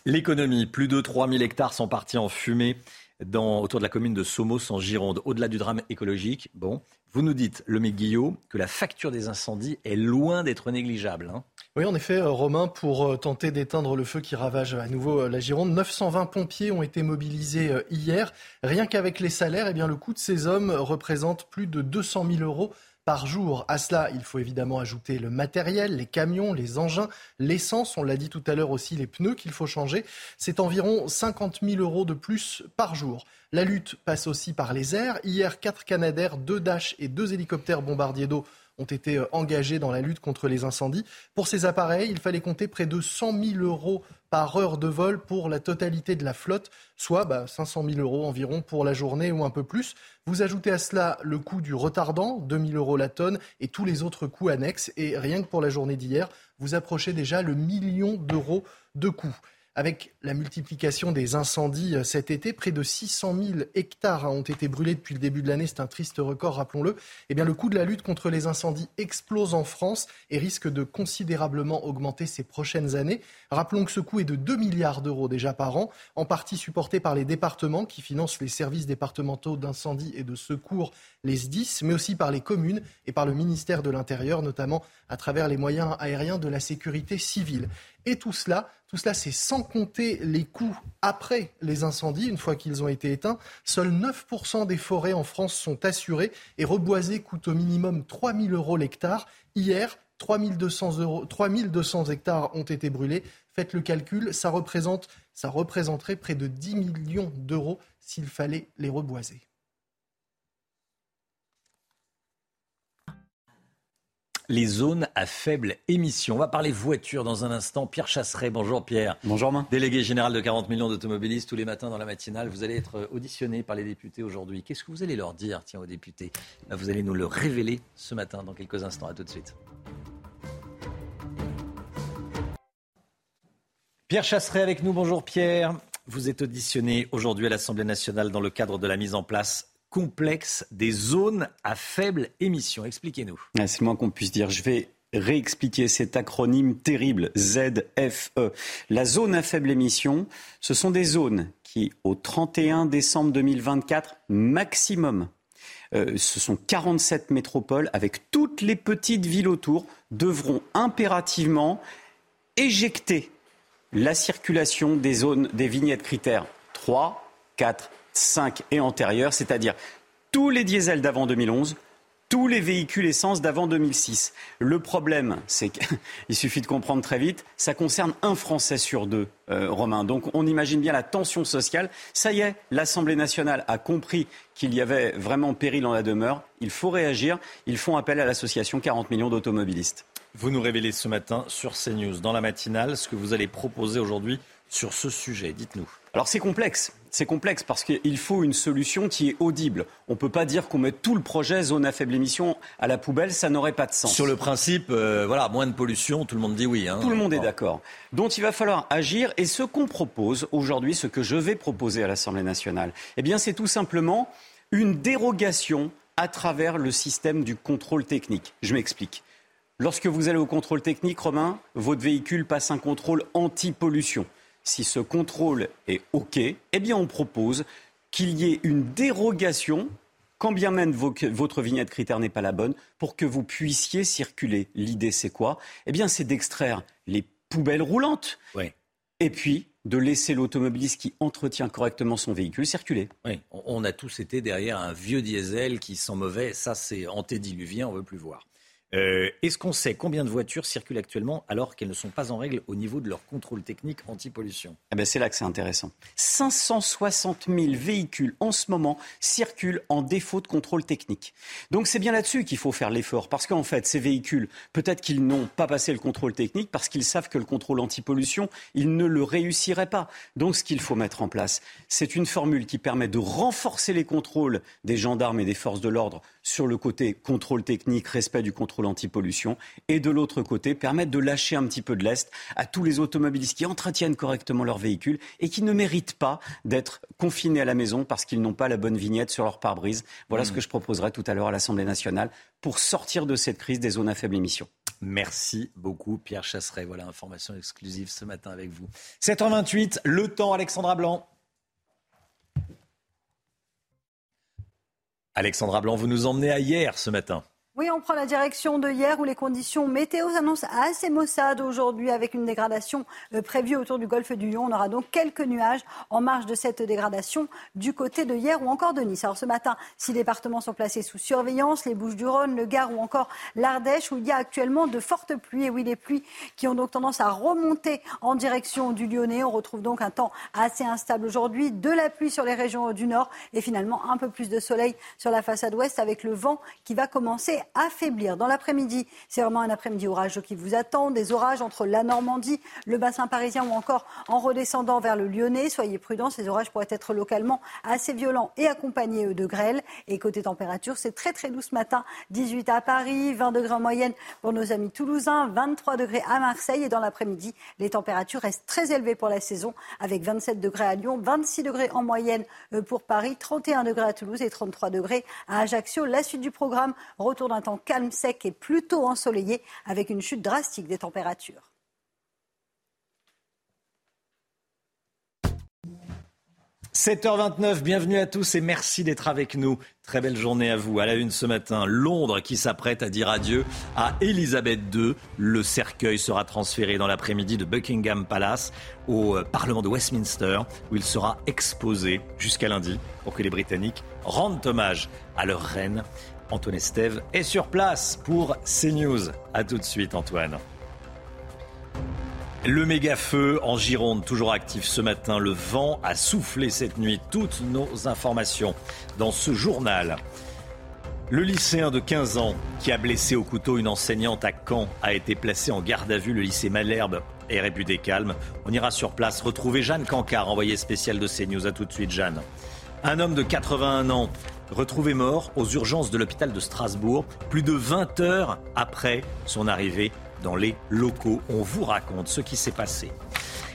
L'économie, plus de 3000 hectares sont partis en fumée dans, autour de la commune de Somos en Gironde. Au-delà du drame écologique, bon, vous nous dites, le Guillot, que la facture des incendies est loin d'être négligeable. Hein. Oui, en effet, euh, Romain, pour euh, tenter d'éteindre le feu qui ravage à nouveau euh, la Gironde, 920 pompiers ont été mobilisés hier. Rien qu'avec les salaires, eh bien, le coût de ces hommes représente plus de 200 000 euros par jour. À cela, il faut évidemment ajouter le matériel, les camions, les engins, l'essence, on l'a dit tout à l'heure aussi, les pneus qu'il faut changer. C'est environ 50 000 euros de plus par jour. La lutte passe aussi par les airs. Hier, quatre Canadaires, deux Dash et deux hélicoptères bombardiers d'eau ont été euh, engagés dans la lutte contre les incendies. Pour ces appareils, il fallait compter près de 100 000 euros par heure de vol pour la totalité de la flotte, soit 500 bah, 000 euros environ pour la journée ou un peu plus. Vous ajoutez à cela le coût du retardant, 2 000 euros la tonne, et tous les autres coûts annexes. Et rien que pour la journée d'hier, vous approchez déjà le million d'euros de coûts. Avec la multiplication des incendies euh, cet été, près de 600 000 hectares ont été brûlés depuis le début de l'année. C'est un triste record, rappelons-le. Eh bien, le coût de la lutte contre les incendies explose en France et risque de considérablement augmenter ces prochaines années. Rappelons que ce coût est de 2 milliards d'euros déjà par an, en partie supporté par les départements qui financent les services départementaux d'incendie et de secours, les SDIS, mais aussi par les communes et par le ministère de l'Intérieur, notamment à travers les moyens aériens de la sécurité civile. Et tout cela, tout cela, c'est sans compter les coûts après les incendies, une fois qu'ils ont été éteints. Seuls 9% des forêts en France sont assurées et reboiser coûte au minimum 3 000 euros l'hectare. Hier, 3200, euros, 3200 hectares ont été brûlés. Faites le calcul, ça, représente, ça représenterait près de 10 millions d'euros s'il fallait les reboiser. Les zones à faible émission. On va parler voiture dans un instant. Pierre Chasseret, bonjour Pierre. Bonjour Main. Délégué général de 40 millions d'automobilistes tous les matins dans la matinale. Vous allez être auditionné par les députés aujourd'hui. Qu'est-ce que vous allez leur dire, tiens, aux députés? Vous allez nous le révéler ce matin dans quelques instants. À tout de suite. Pierre Chasseret avec nous. Bonjour Pierre. Vous êtes auditionné aujourd'hui à l'Assemblée nationale dans le cadre de la mise en place complexe des zones à faible émission. Expliquez-nous. Ah, c'est moins qu'on puisse dire. Je vais réexpliquer cet acronyme terrible ZFE. La zone à faible émission, ce sont des zones qui, au 31 décembre 2024, maximum, euh, ce sont 47 métropoles avec toutes les petites villes autour, devront impérativement éjecter la circulation des zones des vignettes critères 3, 4, 5 et antérieurs, c'est-à-dire tous les diesels d'avant 2011, tous les véhicules essence d'avant 2006. Le problème, c'est qu'il [LAUGHS] suffit de comprendre très vite, ça concerne un Français sur deux, euh, Romain. Donc on imagine bien la tension sociale. Ça y est, l'Assemblée nationale a compris qu'il y avait vraiment péril en la demeure. Il faut réagir. Ils font appel à l'association 40 millions d'automobilistes. Vous nous révélez ce matin sur CNews, dans la matinale, ce que vous allez proposer aujourd'hui sur ce sujet. Dites-nous. Alors c'est complexe. C'est complexe parce qu'il faut une solution qui est audible. On ne peut pas dire qu'on met tout le projet zone à faible émission à la poubelle, ça n'aurait pas de sens. Sur le principe, euh, voilà, moins de pollution, tout le monde dit oui. Hein. Tout le monde est d'accord. Donc il va falloir agir et ce qu'on propose aujourd'hui, ce que je vais proposer à l'Assemblée nationale, eh bien c'est tout simplement une dérogation à travers le système du contrôle technique. Je m'explique. Lorsque vous allez au contrôle technique, Romain, votre véhicule passe un contrôle anti-pollution si ce contrôle est OK, eh bien on propose qu'il y ait une dérogation, quand bien même votre vignette critère n'est pas la bonne, pour que vous puissiez circuler. L'idée, c'est quoi? Eh bien, c'est d'extraire les poubelles roulantes. Et puis, de laisser l'automobiliste qui entretient correctement son véhicule circuler. Oui, on a tous été derrière un vieux diesel qui sent mauvais. Ça, c'est antédiluvien, on ne veut plus voir. Euh, est-ce qu'on sait combien de voitures circulent actuellement alors qu'elles ne sont pas en règle au niveau de leur contrôle technique anti-pollution? Eh ben C'est là que c'est intéressant. 560 000 véhicules en ce moment circulent en défaut de contrôle technique. Donc c'est bien là-dessus qu'il faut faire l'effort parce qu'en fait, ces véhicules, peut-être qu'ils n'ont pas passé le contrôle technique parce qu'ils savent que le contrôle anti-pollution, ils ne le réussiraient pas. Donc ce qu'il faut mettre en place, c'est une formule qui permet de renforcer les contrôles des gendarmes et des forces de l'ordre sur le côté contrôle technique, respect du contrôle anti-pollution, et de l'autre côté, permettre de lâcher un petit peu de l'Est à tous les automobilistes qui entretiennent correctement leur véhicule et qui ne méritent pas d'être confinés à la maison parce qu'ils n'ont pas la bonne vignette sur leur pare-brise. Voilà ce mmh. que je proposerai tout à l'heure à l'Assemblée nationale pour sortir de cette crise des zones à faible émission. Merci beaucoup, Pierre Chasseret. Voilà, information exclusive ce matin avec vous. 7h28, le temps, Alexandra Blanc. Alexandra Blanc, vous nous emmenez à hier ce matin. Oui, on prend la direction de hier où les conditions météo s'annoncent assez maussades aujourd'hui avec une dégradation euh, prévue autour du golfe du Lion. On aura donc quelques nuages en marge de cette dégradation du côté de hier ou encore de Nice. Alors ce matin, six départements sont placés sous surveillance, les Bouches-du-Rhône, le Gard ou encore l'Ardèche où il y a actuellement de fortes pluies. Et oui, les pluies qui ont donc tendance à remonter en direction du Lyonnais. On retrouve donc un temps assez instable aujourd'hui, de la pluie sur les régions du nord et finalement un peu plus de soleil sur la façade ouest avec le vent qui va commencer affaiblir. Dans l'après-midi, c'est vraiment un après-midi orageux qui vous attend. Des orages entre la Normandie, le bassin parisien ou encore en redescendant vers le Lyonnais. Soyez prudents, ces orages pourraient être localement assez violents et accompagnés de grêle. Et côté température, c'est très très doux ce matin. 18 à Paris, 20 degrés en moyenne pour nos amis toulousains, 23 degrés à Marseille. Et dans l'après-midi, les températures restent très élevées pour la saison avec 27 degrés à Lyon, 26 degrés en moyenne euh, pour Paris, 31 degrés à Toulouse et 33 degrés à Ajaccio. La suite du programme, retour un temps calme, sec et plutôt ensoleillé avec une chute drastique des températures. « 7h29, bienvenue à tous et merci d'être avec nous. Très belle journée à vous. À la une ce matin, Londres qui s'apprête à dire adieu à Elisabeth II. Le cercueil sera transféré dans l'après-midi de Buckingham Palace au euh, Parlement de Westminster où il sera exposé jusqu'à lundi pour que les Britanniques rendent hommage à leur reine. Antoine Estève est sur place pour CNews. A tout de suite, Antoine. Le méga feu en Gironde, toujours actif ce matin. Le vent a soufflé cette nuit. Toutes nos informations dans ce journal. Le lycéen de 15 ans qui a blessé au couteau une enseignante à Caen a été placé en garde à vue. Le lycée Malherbe est réputé calme. On ira sur place retrouver Jeanne Cancard, envoyée spéciale de CNews. A tout de suite, Jeanne. Un homme de 81 ans retrouvé mort aux urgences de l'hôpital de Strasbourg, plus de 20 heures après son arrivée dans les locaux. On vous raconte ce qui s'est passé.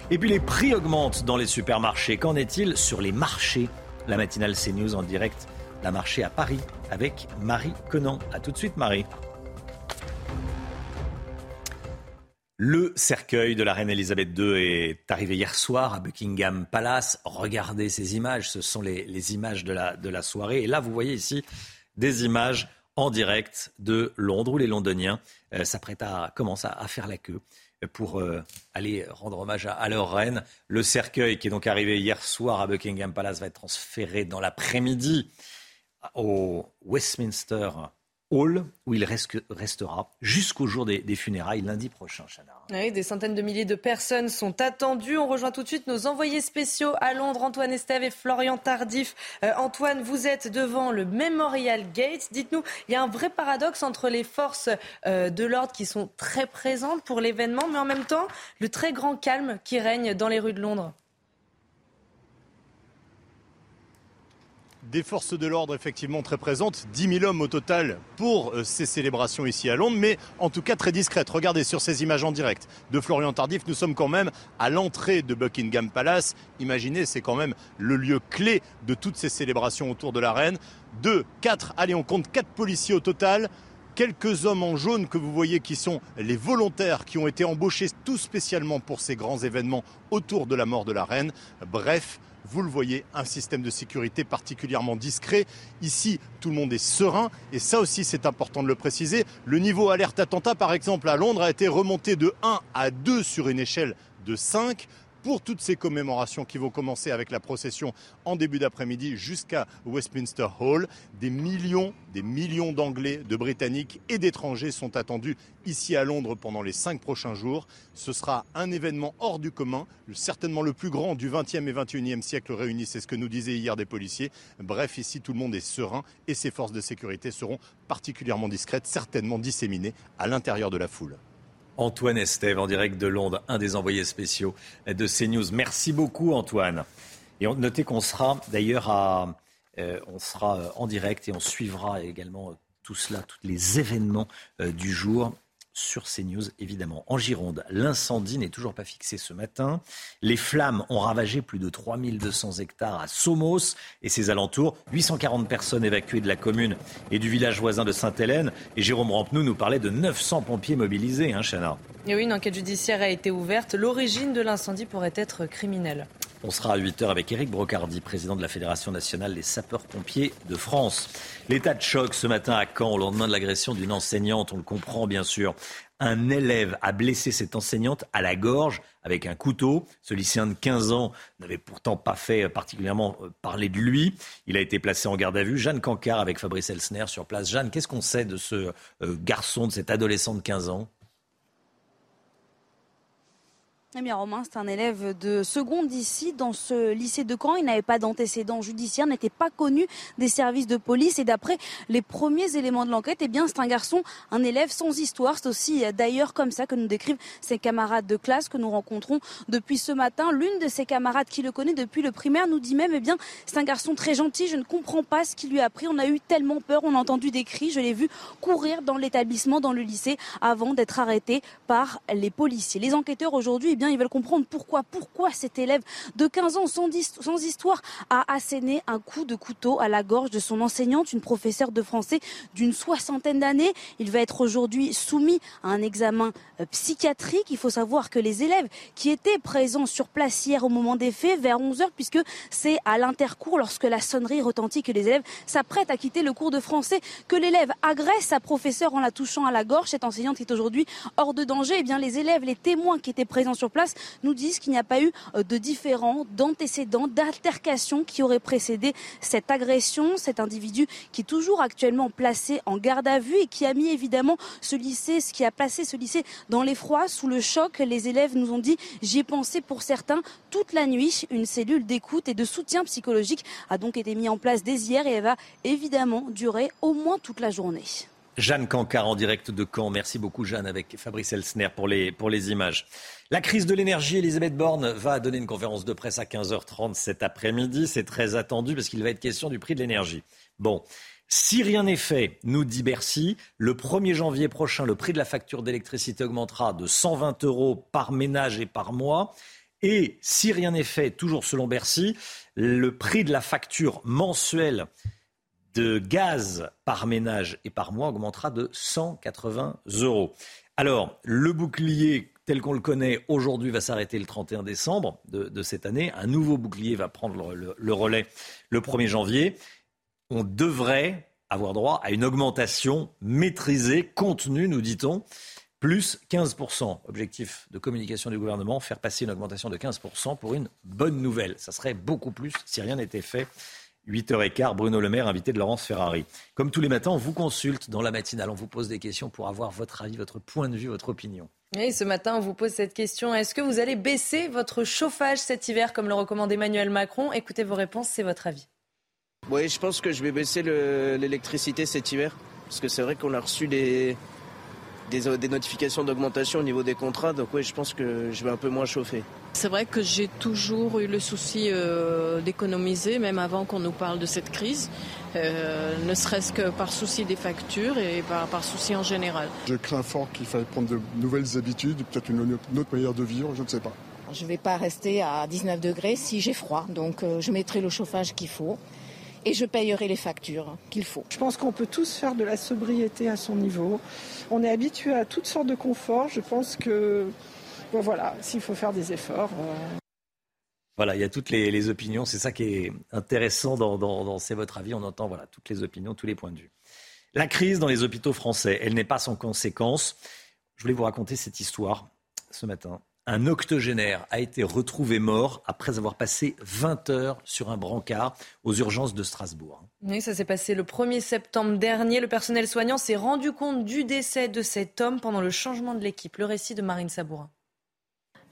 Et puis les prix augmentent dans les supermarchés. Qu'en est-il sur les marchés? La matinale CNews en direct, la marché à Paris avec Marie Conan. A tout de suite Marie. Le cercueil de la reine Elisabeth II est arrivé hier soir à Buckingham Palace. Regardez ces images, ce sont les, images de la, soirée. Et là, vous voyez ici des images en direct de Londres où les Londoniens euh, s'apprêtent à commencer à, faire la queue pour euh, aller rendre hommage à, leur reine. Le cercueil qui est donc arrivé hier soir à Buckingham Palace va être transféré dans l'après-midi au Westminster Hall, où il restera jusqu'au jour des, funérailles lundi prochain, Chana. Oui, des centaines de milliers de personnes sont attendues. On rejoint tout de suite nos envoyés spéciaux à Londres, Antoine Estève et Florian Tardif. Euh, Antoine, vous êtes devant le Memorial Gate. Dites-nous, il y a un vrai paradoxe entre les forces euh, de l'ordre qui sont très présentes pour l'événement, mais en même temps, le très grand calme qui règne dans les rues de Londres. Des forces de l'ordre effectivement très présentes, 10 000 hommes au total pour euh, ces célébrations ici à Londres, mais en tout cas très discrètes. Regardez sur ces images en direct de Florian Tardif, nous sommes quand même à l'entrée de Buckingham Palace. Imaginez, c'est quand même le lieu clé de toutes ces célébrations autour de la reine. Deux, quatre, allez on compte quatre policiers au total quelques hommes en jaune que vous voyez qui sont les volontaires qui ont été embauchés tout spécialement pour ces grands événements autour de la mort de la reine. Bref, vous le voyez, un système de sécurité particulièrement discret. Ici, tout le monde est serein et ça aussi c'est important de le préciser. Le niveau alerte attentat par exemple à Londres a été remonté de 1 à 2 sur une échelle de 5 pour toutes ces commémorations qui vont commencer avec la procession en début d'après-midi jusqu'à Westminster Hall. Des millions, des millions d'Anglais, de Britanniques et d'étrangers sont attendus ici à Londres pendant les cinq prochains jours. Ce sera un événement hors du commun, certainement le plus grand du 20e et 21e siècle réuni, c'est ce que nous disaient hier des policiers. Bref, ici tout le monde est serein et ces forces de sécurité seront particulièrement discrètes, certainement disséminées à l'intérieur de la foule. Antoine Estève en direct de Londres, un des envoyés spéciaux de CNews. Merci beaucoup Antoine. Et notez qu'on sera d'ailleurs euh, euh, en direct et on suivra également euh, tout cela, tous les événements du jour sur CNews, évidemment. En Gironde, l'incendie n'est toujours pas fixé ce matin. Les flammes ont ravagé plus de 3200 hectares à Somos et ses alentours. 840 personnes évacuées de la commune et du village voisin de Sainte-Hélène. Et Jérôme Rampenou nous parlait de 900 pompiers mobilisés, hein, Chana. Et oui, une enquête judiciaire a été ouverte. L'origine de l'incendie pourrait être criminelle. On sera à 8h avec Éric Brocardi, président de la Fédération nationale des sapeurs-pompiers de France. L'état de choc ce matin à Caen, au lendemain de l'agression d'une enseignante, on le comprend bien sûr. Un élève a blessé cette enseignante à la gorge avec un couteau. Ce lycéen de 15 ans n'avait pourtant pas fait particulièrement euh, parler de lui. Il a été placé en garde à vue. Jeanne Cancard avec Fabrice Elsner sur place. Jeanne, qu'est-ce qu'on sait de ce euh, garçon, de cet adolescent de 15 ans? Eh Romain, c'est un élève de seconde ici, dans ce lycée de Caen. Il n'avait pas d'antécédents judiciaires, n'était pas connu des services de police. Et d'après les premiers éléments de l'enquête, eh bien, c'est un garçon, un élève sans histoire. C'est aussi euh, d'ailleurs comme ça que nous décrivent ses camarades de classe que nous rencontrons depuis ce matin. L'une de ses camarades qui le connaît depuis le primaire nous dit même, eh bien, c'est un garçon très gentil. Je ne comprends pas ce qui lui a pris. On a eu tellement peur. On a entendu des cris. Je l'ai vu courir dans l'établissement, dans le lycée, avant d'être arrêté par les policiers. Les enquêteurs aujourd'hui, bien, ils veulent comprendre pourquoi, pourquoi cet élève de 15 ans sans, histoire a asséné un coup de couteau à la gorge de son enseignante, une professeure de français d'une soixantaine d'années. Il va être aujourd'hui soumis à un examen euh, psychiatrique. Il faut savoir que les élèves qui étaient présents sur place hier au moment des faits, vers 11h, puisque c'est à l'intercours, lorsque la sonnerie retentit que les élèves s'apprêtent à quitter le cours de français, que l'élève agresse sa professeure en la touchant à la gorge. Cette enseignante est aujourd'hui hors de danger. Eh bien, les élèves, les témoins qui étaient présents sur place nous disent qu'il n'y a pas eu euh, de différents, d'antécédents, d'altercations qui auraient précédé cette agression. Cet individu qui est toujours actuellement placé en garde à vue et qui a mis évidemment ce lycée, ce qui a placé ce lycée dans l'effroi, sous le choc. Les élèves nous ont dit, j'y ai pensé pour certains toute la nuit. Une cellule d'écoute et de soutien psychologique a donc été mise en place dès hier et elle va évidemment durer au moins toute la journée. Jeanne Cancard en direct de Caen. Merci beaucoup Jeanne avec Fabrice Elsner pour les, pour les images. La crise de l'énergie, Elisabeth Borne va donner une conférence de presse à 15h30 cet après-midi. C'est très attendu parce qu'il va être question du prix de l'énergie. Bon, si rien n'est fait, nous dit Bercy, le 1er janvier prochain, le prix de la facture d'électricité augmentera de 120 euros par ménage et par mois. Et si rien n'est fait, toujours selon Bercy, le prix de la facture mensuelle de gaz par ménage et par mois augmentera de 180 euros. Alors, le bouclier tel qu'on le connaît aujourd'hui va s'arrêter le 31 décembre de, cette année. Un nouveau bouclier va prendre le, le relais le 1er janvier. On devrait avoir droit à une augmentation maîtrisée, contenue, nous dit-on, plus 15%. Objectif de communication du gouvernement, faire passer une augmentation de 15% pour une bonne nouvelle. Ça serait beaucoup plus si rien n'était fait 8h15, Bruno Le Maire, invité de Laurence Ferrari. Comme tous les matins, on vous consulte dans la matinale, on vous pose des questions pour avoir votre avis, votre point de vue, votre opinion. Et ce matin, on vous pose cette question. Est-ce que vous allez baisser votre chauffage cet hiver comme le recommande Emmanuel Macron? Écoutez vos réponses, c'est votre avis. Oui, je pense que je vais baisser l'électricité cet hiver. Parce que c'est vrai qu'on a reçu des, des, notifications d'augmentation au niveau des contrats. Donc oui, je pense que je vais un peu moins chauffer. C'est vrai que j'ai toujours eu le souci euh, d'économiser, même avant qu'on nous parle de cette crise, euh, ne serait-ce que par souci des factures et par, par souci en général. Je crains fort qu'il faille prendre de nouvelles habitudes, peut-être une, autre manière de vivre, je ne sais pas. Je ne vais pas rester à 19 degrés si j'ai froid, donc euh, je mettrai le chauffage qu'il faut et je payerai les factures qu'il faut. Je pense qu'on peut tous faire de la sobriété à son niveau. On est habitué à toutes sortes de conforts. Je pense que, voilà, s'il faut faire des efforts. Euh. Voilà, il y a toutes les, opinions. C'est ça qui est intéressant dans, dans, C'est votre avis. On entend voilà, toutes les opinions, tous les points de vue. La crise dans les hôpitaux français, elle n'est pas sans conséquence. Je voulais vous raconter cette histoire ce matin. Un octogénaire a été retrouvé mort après avoir passé 20 heures sur un brancard aux urgences de Strasbourg. Oui, ça s'est passé le 1er septembre dernier. Le personnel soignant s'est rendu compte du décès de cet homme pendant le changement de l'équipe. Le récit de Marine Sabourin.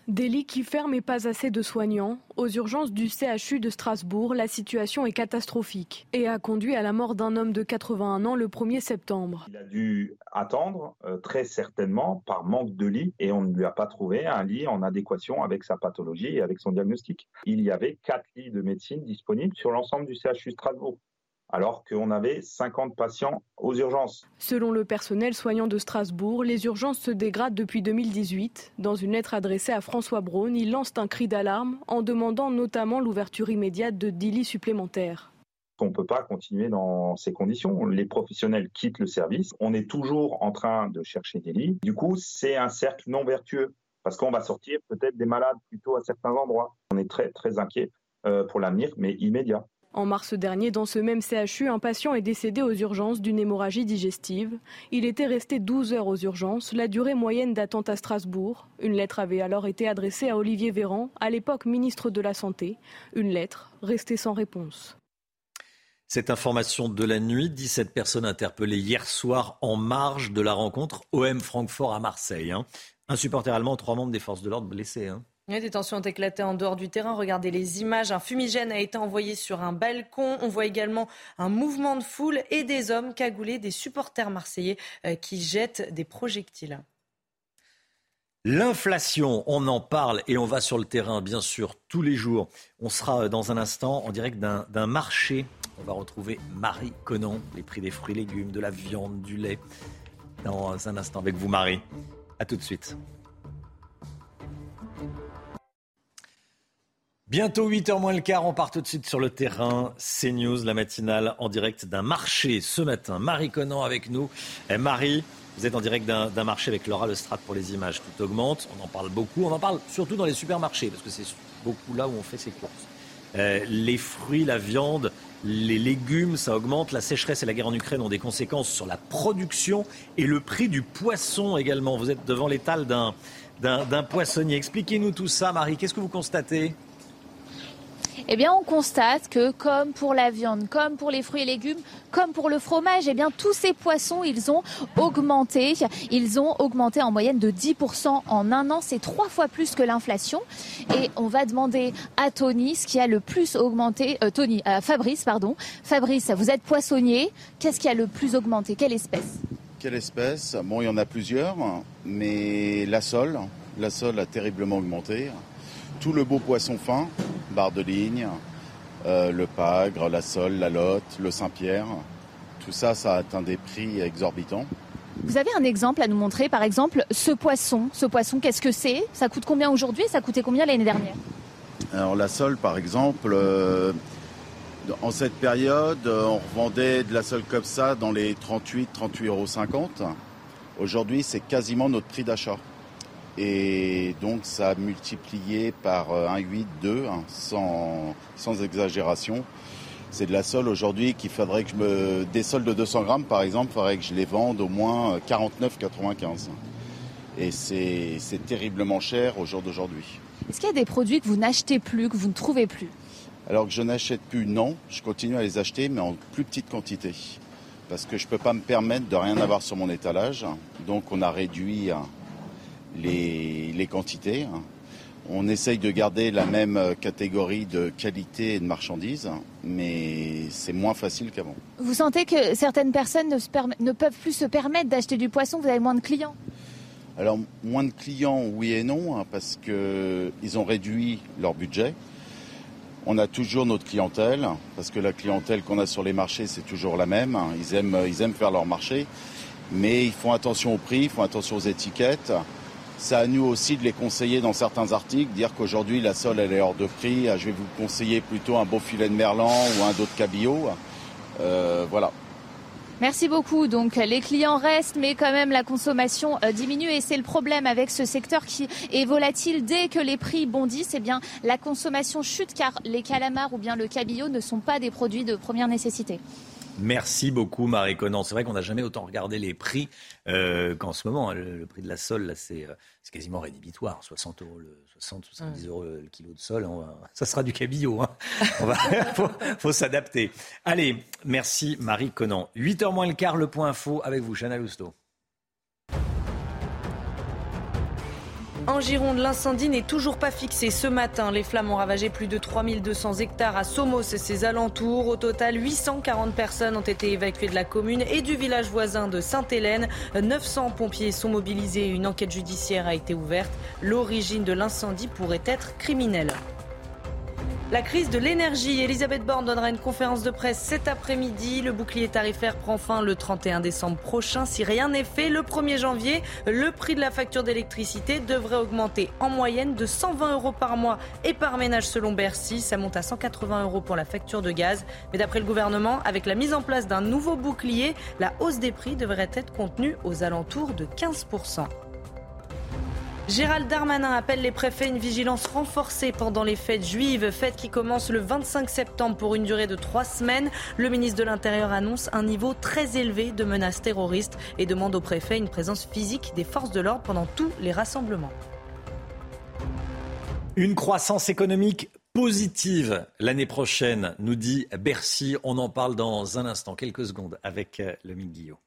Des lits qui ferment et pas assez de soignants. Aux urgences du CHU de Strasbourg, la situation est catastrophique et a conduit à la mort d'un homme de 81 ans le 1er septembre. Il a dû attendre euh, très certainement par manque de lits et on ne lui a pas trouvé un lit en adéquation avec sa pathologie et avec son diagnostic. Il y avait quatre lits de médecine disponibles sur l'ensemble du CHU Strasbourg alors qu'on avait 50 patients aux urgences. Selon le personnel soignant de Strasbourg, les urgences se dégradent depuis 2018. Dans une lettre adressée à François Braun, il lance un cri d'alarme en demandant notamment l'ouverture immédiate de 10 lits supplémentaires. On ne peut pas continuer dans ces conditions. Les professionnels quittent le service. On est toujours en train de chercher des lits. Du coup, c'est un cercle non vertueux parce qu'on va sortir peut-être des malades plutôt à certains endroits. On est très très inquiet pour l'avenir, mais immédiat. En mars dernier, dans ce même CHU, un patient est décédé aux urgences d'une hémorragie digestive. Il était resté 12 heures aux urgences, la durée moyenne d'attente à Strasbourg. Une lettre avait alors été adressée à Olivier Véran, à l'époque ministre de la Santé. Une lettre restée sans réponse. Cette information de la nuit, 17 personnes interpellées hier soir en marge de la rencontre OM Francfort à Marseille. Hein. Un supporter allemand, trois membres des forces de l'ordre blessés. Hein. Des tensions ont éclaté en dehors du terrain. Regardez les images. Un fumigène a été envoyé sur un balcon. On voit également un mouvement de foule et des hommes cagoulés, des supporters marseillais euh, qui jettent des projectiles. L'inflation, on en parle et on va sur le terrain, bien sûr, tous les jours. On sera euh, dans un instant en direct d'un marché. On va retrouver Marie Conan, les prix des fruits légumes, de la viande, du lait. Dans un instant avec vous, Marie. A tout de suite. Bientôt 8h moins le quart, on part tout de suite sur le terrain. CNews, la matinale en direct d'un marché ce matin. Marie Conan avec nous. Eh, Marie, vous êtes en direct d'un marché avec Laura Lestrade pour les images. Tout augmente, on en parle beaucoup. On en parle surtout dans les supermarchés parce que c'est beaucoup là où on fait ses courses. Euh, les fruits, la viande, les légumes, ça augmente. La sécheresse et la guerre en Ukraine ont des conséquences sur la production et le prix du poisson également. Vous êtes devant l'étal d'un poissonnier. Expliquez-nous tout ça, Marie. Qu'est-ce que vous constatez? Eh bien, on constate que, comme pour la viande, comme pour les fruits et légumes, comme pour le fromage, eh bien, tous ces poissons, ils ont augmenté. Ils ont augmenté en moyenne de 10% en un an. C'est trois fois plus que l'inflation. Et on va demander à Tony ce qui a le plus augmenté. Euh, Tony, Fabrice, pardon. Fabrice, vous êtes poissonnier. Qu'est-ce qui a le plus augmenté? Quelle espèce? Quelle espèce? Bon, il y en a plusieurs, mais la sole. La sole a terriblement augmenté tout le beau poisson fin, barre de ligne, euh, le pagre, la sole, la lotte, le Saint-Pierre. Tout ça, ça a atteint des prix exorbitants. Vous avez un exemple à nous montrer, par exemple, ce poisson. Ce poisson, qu'est-ce que c'est? Ça coûte combien aujourd'hui? Ça coûtait combien l'année dernière? Alors la sole, par exemple, euh, en cette période, on revendait de la sole comme ça dans les 38, 38,50 euros. Aujourd'hui, c'est quasiment notre prix d'achat. Et donc ça a multiplié par 1,8, 2, hein, sans, sans exagération. C'est de la sole aujourd'hui qu'il faudrait que je me... Des sols de 200 grammes par exemple, il faudrait que je les vende au moins 49,95. Et c'est terriblement cher au jour d'aujourd'hui. Est-ce qu'il y a des produits que vous n'achetez plus, que vous ne trouvez plus? Alors que je n'achète plus, non. Je continue à les acheter, mais en plus petite quantité. Parce que je ne peux pas me permettre de rien avoir sur mon étalage. Donc on a réduit les, quantités. Hein. On essaye de garder la même catégorie de qualité et de marchandises, mais c'est moins facile qu'avant. Vous sentez que certaines personnes ne, peuvent plus se permettre d'acheter du poisson Vous avez moins de clients? Alors, moins de clients, oui et non, hein, parce qu'ils ont réduit leur budget. On a toujours notre clientèle, parce que la clientèle qu'on a sur les marchés, c'est toujours la même. Hein. Ils aiment, ils aiment faire leur marché, mais ils font attention au prix, ils font attention aux étiquettes. C'est à nous aussi de les conseiller dans certains articles, dire qu'aujourd'hui la sole elle est hors de prix. Je vais vous conseiller plutôt un beau filet de merlan ou un dos de cabillaud. Euh, voilà. Merci beaucoup. Donc les clients restent, mais quand même la consommation euh, diminue et c'est le problème avec ce secteur qui est volatile. Dès que les prix bondissent, eh bien la consommation chute car les calamars ou bien le cabillaud ne sont pas des produits de première nécessité. Merci beaucoup, Marie Conan. C'est vrai qu'on n'a jamais autant regardé les prix euh, qu'en ce moment. Hein. Le, prix de la sole, là, c'est, euh, quasiment rédhibitoire. 60 euros, le, 60, 70 euros le kilo de sol. [LAUGHS] ça sera du cabillaud. Hein. Il [LAUGHS] faut, s'adapter. Allez, merci, Marie Conan. 8h moins le quart, le point info avec vous, Chana Lousteau. En Gironde, l'incendie n'est toujours pas fixé. Ce matin, les flammes ont ravagé plus de 3200 hectares à Somos et ses alentours. Au total, 840 personnes ont été évacuées de la commune et du village voisin de Sainte-Hélène. 900 pompiers sont mobilisés. Une enquête judiciaire a été ouverte. L'origine de l'incendie pourrait être criminelle. La crise de l'énergie. Elisabeth Borne donnera une conférence de presse cet après-midi. Le bouclier tarifaire prend fin le 31 décembre prochain. Si rien n'est fait, le 1er janvier, le prix de la facture d'électricité devrait augmenter en moyenne de 120 euros par mois et par ménage selon Bercy. Ça monte à 180 euros pour la facture de gaz. Mais d'après le gouvernement, avec la mise en place d'un nouveau bouclier, la hausse des prix devrait être contenue aux alentours de 15%. Gérald Darmanin appelle les préfets une vigilance renforcée pendant les fêtes juives, fêtes qui commencent le 25 septembre pour une durée de trois semaines. Le ministre de l'Intérieur annonce un niveau très élevé de menaces terroristes et demande aux préfets une présence physique des forces de l'ordre pendant tous les rassemblements. Une croissance économique positive l'année prochaine, nous dit Bercy. On en parle dans un instant, quelques secondes, avec euh, le Guillot.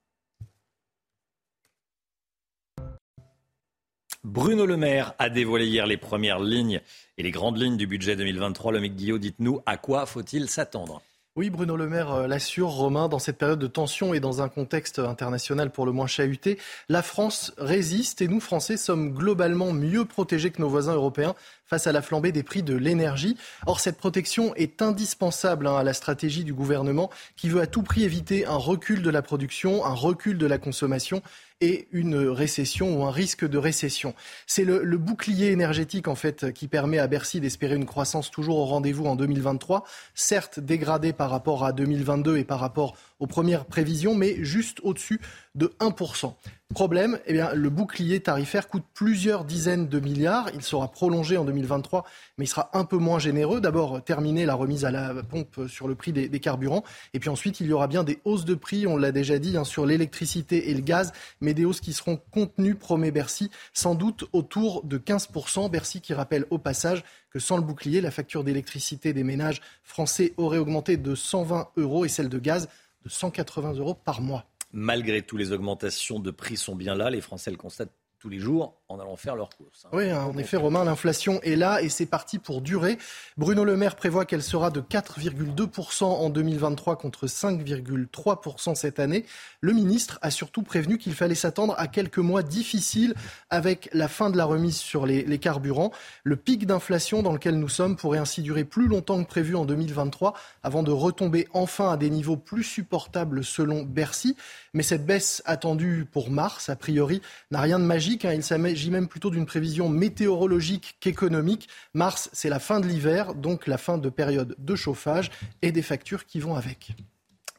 Bruno Le Maire a dévoilé hier les premières lignes et les grandes lignes du budget 2023. Le Guillot, dites-nous à quoi faut-il s'attendre? Oui, Bruno Le Maire euh, l'assure, Romain, dans cette période de tension et dans un contexte international pour le moins chahuté, la France résiste et nous, Français, sommes globalement mieux protégés que nos voisins européens face à la flambée des prix de l'énergie. Or, cette protection est indispensable hein, à la stratégie du gouvernement qui veut à tout prix éviter un recul de la production, un recul de la consommation et une récession ou un risque de récession. C'est le, bouclier énergétique en fait qui permet à Bercy d'espérer une croissance toujours au rendez-vous en 2023, certes dégradée par rapport à 2022 et par rapport aux premières prévisions, mais juste au-dessus de 1%. Problème, eh bien, le bouclier tarifaire coûte plusieurs dizaines de milliards. Il sera prolongé en 2023, mais il sera un peu moins généreux. D'abord, terminer la remise à la pompe sur le prix des, carburants. Et puis ensuite, il y aura bien des hausses de prix, on l'a déjà dit, hein, sur l'électricité et le gaz, mais des hausses qui seront contenues, promet Bercy, sans doute autour de 15%. Bercy qui rappelle au passage que sans le bouclier, la facture d'électricité des ménages français aurait augmenté de 120 euros et celle de gaz de 180 euros par mois. Malgré tout, les augmentations de prix sont bien là. Les Français le constatent tous les jours en allant faire leurs courses. Hein. Oui, en effet, Romain, l'inflation est là et c'est parti pour durer. Bruno Le Maire prévoit qu'elle sera de 4,2% en 2023 contre 5,3% cette année. Le ministre a surtout prévenu qu'il fallait s'attendre à quelques mois difficiles avec la fin de la remise sur les, carburants. Le pic d'inflation dans lequel nous sommes pourrait ainsi durer plus longtemps que prévu en 2023 avant de retomber enfin à des niveaux plus supportables selon Bercy. Mais cette baisse attendue pour mars, a priori, n'a rien de magique. Hein. Il même plutôt d'une prévision météorologique qu'économique. Mars, c'est la fin de l'hiver, donc la fin de période de chauffage et des factures qui vont avec.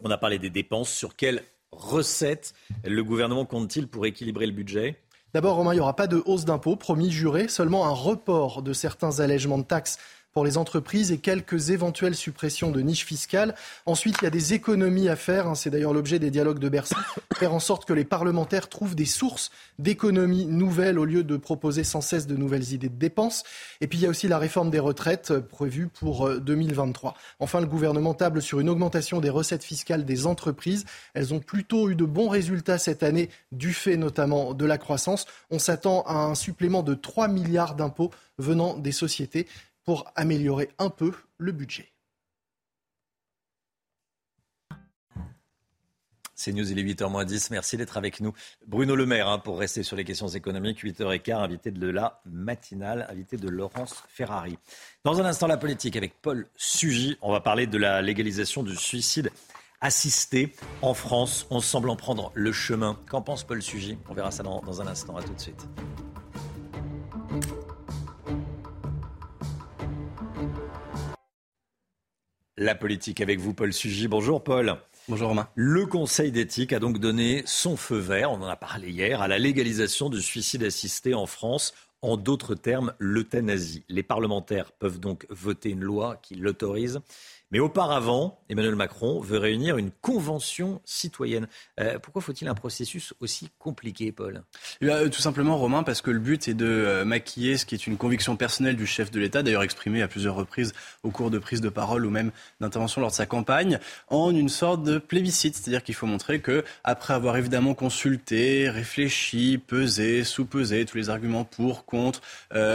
On a parlé des dépenses. Sur quelles recettes le gouvernement compte-t-il pour équilibrer le budget? D'abord, Romain, il n'y aura pas de hausse d'impôts, promis, juré, seulement un report de certains allègements de taxes pour les entreprises et quelques éventuelles suppressions de niches fiscales. Ensuite, il y a des économies à faire. Hein, c'est d'ailleurs l'objet des dialogues de Bercy. Faire en sorte que les parlementaires trouvent des sources d'économies nouvelles au lieu de proposer sans cesse de nouvelles idées de dépenses. Et puis, il y a aussi la réforme des retraites euh, prévue pour 2023. Euh, enfin, le gouvernement table sur une augmentation des recettes fiscales des entreprises. Elles ont plutôt eu de bons résultats cette année, du fait notamment de la croissance. On s'attend à un supplément de 3 milliards d'impôts venant des sociétés pour améliorer un peu le budget. C'est News, il est 8h10. Merci d'être avec nous. Bruno Le Maire, hein, pour rester sur les questions économiques, 8h15, invité de la matinale, invité de Laurence Ferrari. Dans un instant, la politique avec Paul Sugy. On va parler de la légalisation du suicide assisté en France. On semble en prendre le chemin. Qu'en pense Paul Sugy? On verra ça dans, dans un instant. À tout de suite. La politique avec vous, Paul Sugy. Bonjour, Paul. Bonjour Romain. Le Conseil d'éthique a donc donné son feu vert, on en a parlé hier, à la légalisation du suicide assisté en France. En d'autres termes, l'euthanasie. Les parlementaires peuvent donc voter une loi qui l'autorise. Mais auparavant, Emmanuel Macron veut réunir une convention citoyenne. Euh, pourquoi faut-il un processus aussi compliqué, Paul? Eh euh, Tout simplement, Romain, parce que le but est de euh, maquiller ce qui est une conviction personnelle du chef de l'État, d'ailleurs exprimée à plusieurs reprises au cours de prises de parole ou même d'intervention lors de sa campagne, en une sorte de plébiscite. C'est-à-dire qu'il faut montrer que, après avoir évidemment consulté, réfléchi, pesé, sous-pesé tous les arguments pour, contre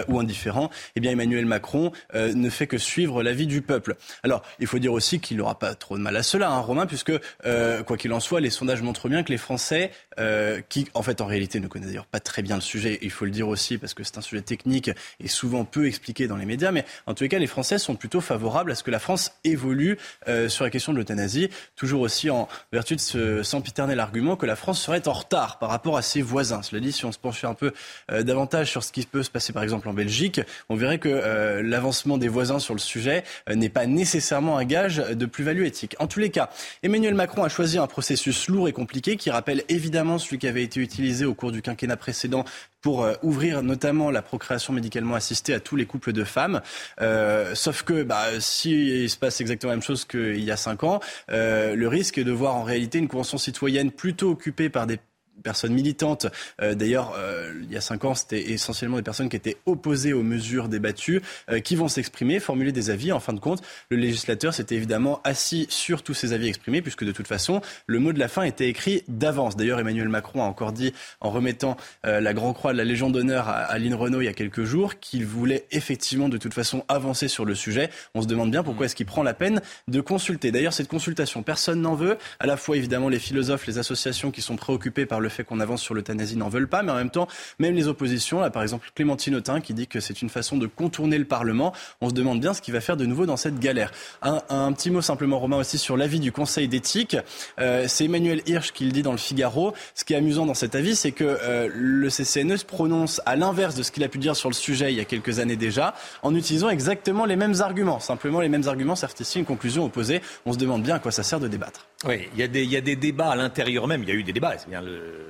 ou indifférents, eh bien Emmanuel Macron ne fait que suivre l'avis du peuple. Alors, il faut dire aussi qu'il n'aura pas trop de mal à cela, hein, Romain, puisque, euh, quoi qu'il en soit, les sondages montrent bien que les Français, euh, qui, en fait, en réalité, ne connaissent d'ailleurs pas très bien le sujet, il faut le dire aussi, parce que c'est un sujet technique et souvent peu expliqué dans les médias, mais en tous les cas, les Français sont plutôt favorables à ce que la France évolue euh, sur la question de l'euthanasie, toujours aussi en vertu de ce sempiternel argument que la France serait en retard par rapport à ses voisins. Cela dit, si on se penchait un peu davantage sur ce qui peut se passer, par exemple, en Belgique, on verrait que l'avancement des voisins sur le sujet n'est pas nécessairement un gage de plus-value éthique. En tous les cas, Emmanuel Macron a choisi un processus lourd et compliqué qui rappelle évidemment celui qui avait été utilisé au cours du quinquennat précédent pour euh, ouvrir notamment la procréation médicalement assistée à tous les couples de femmes. Euh, sauf que bah, si se passe exactement la même chose qu'il y a cinq ans, euh, le risque est de voir en réalité une convention citoyenne plutôt occupée par des personnes militantes. Euh, d'ailleurs, euh, il y a cinq ans, c'était essentiellement des personnes qui étaient opposées aux mesures débattues, euh, qui vont s'exprimer, formuler des avis. En fin de compte, le législateur s'était évidemment assis sur tous ces avis exprimés, puisque de toute façon, le mot de la fin était écrit d'avance. D'ailleurs, Emmanuel Macron a encore dit, en remettant la Grand Croix de la Légion d'honneur à, Aline Renault il y a quelques jours, qu'il voulait effectivement de toute façon avancer sur le sujet. On se demande bien pourquoi est-ce qu'il prend la peine de consulter. D'ailleurs, cette consultation, personne n'en veut. À la fois, évidemment, les philosophes, les associations qui sont préoccupées par le fait qu'on avance sur l'euthanasie n'en veulent pas, mais en même temps, même les oppositions, là par exemple Clémentine Autain qui dit que c'est une façon de contourner le Parlement, on se demande bien ce qu'il va faire de nouveau dans cette galère. Un, petit mot simplement, Romain, aussi sur l'avis du Conseil d'éthique. Euh, c'est Emmanuel Hirsch qui le dit dans le Figaro. Ce qui est amusant dans cet avis, c'est que euh, le CCNE se prononce à l'inverse de ce qu'il a pu dire sur le sujet il y a quelques années déjà, en utilisant exactement les mêmes arguments. Simplement les mêmes arguments, certes ici une conclusion opposée. On se demande bien à quoi ça sert de débattre. Oui, il y, a des, y a des débats à l'intérieur même. Il y a eu des débats, c'est bien le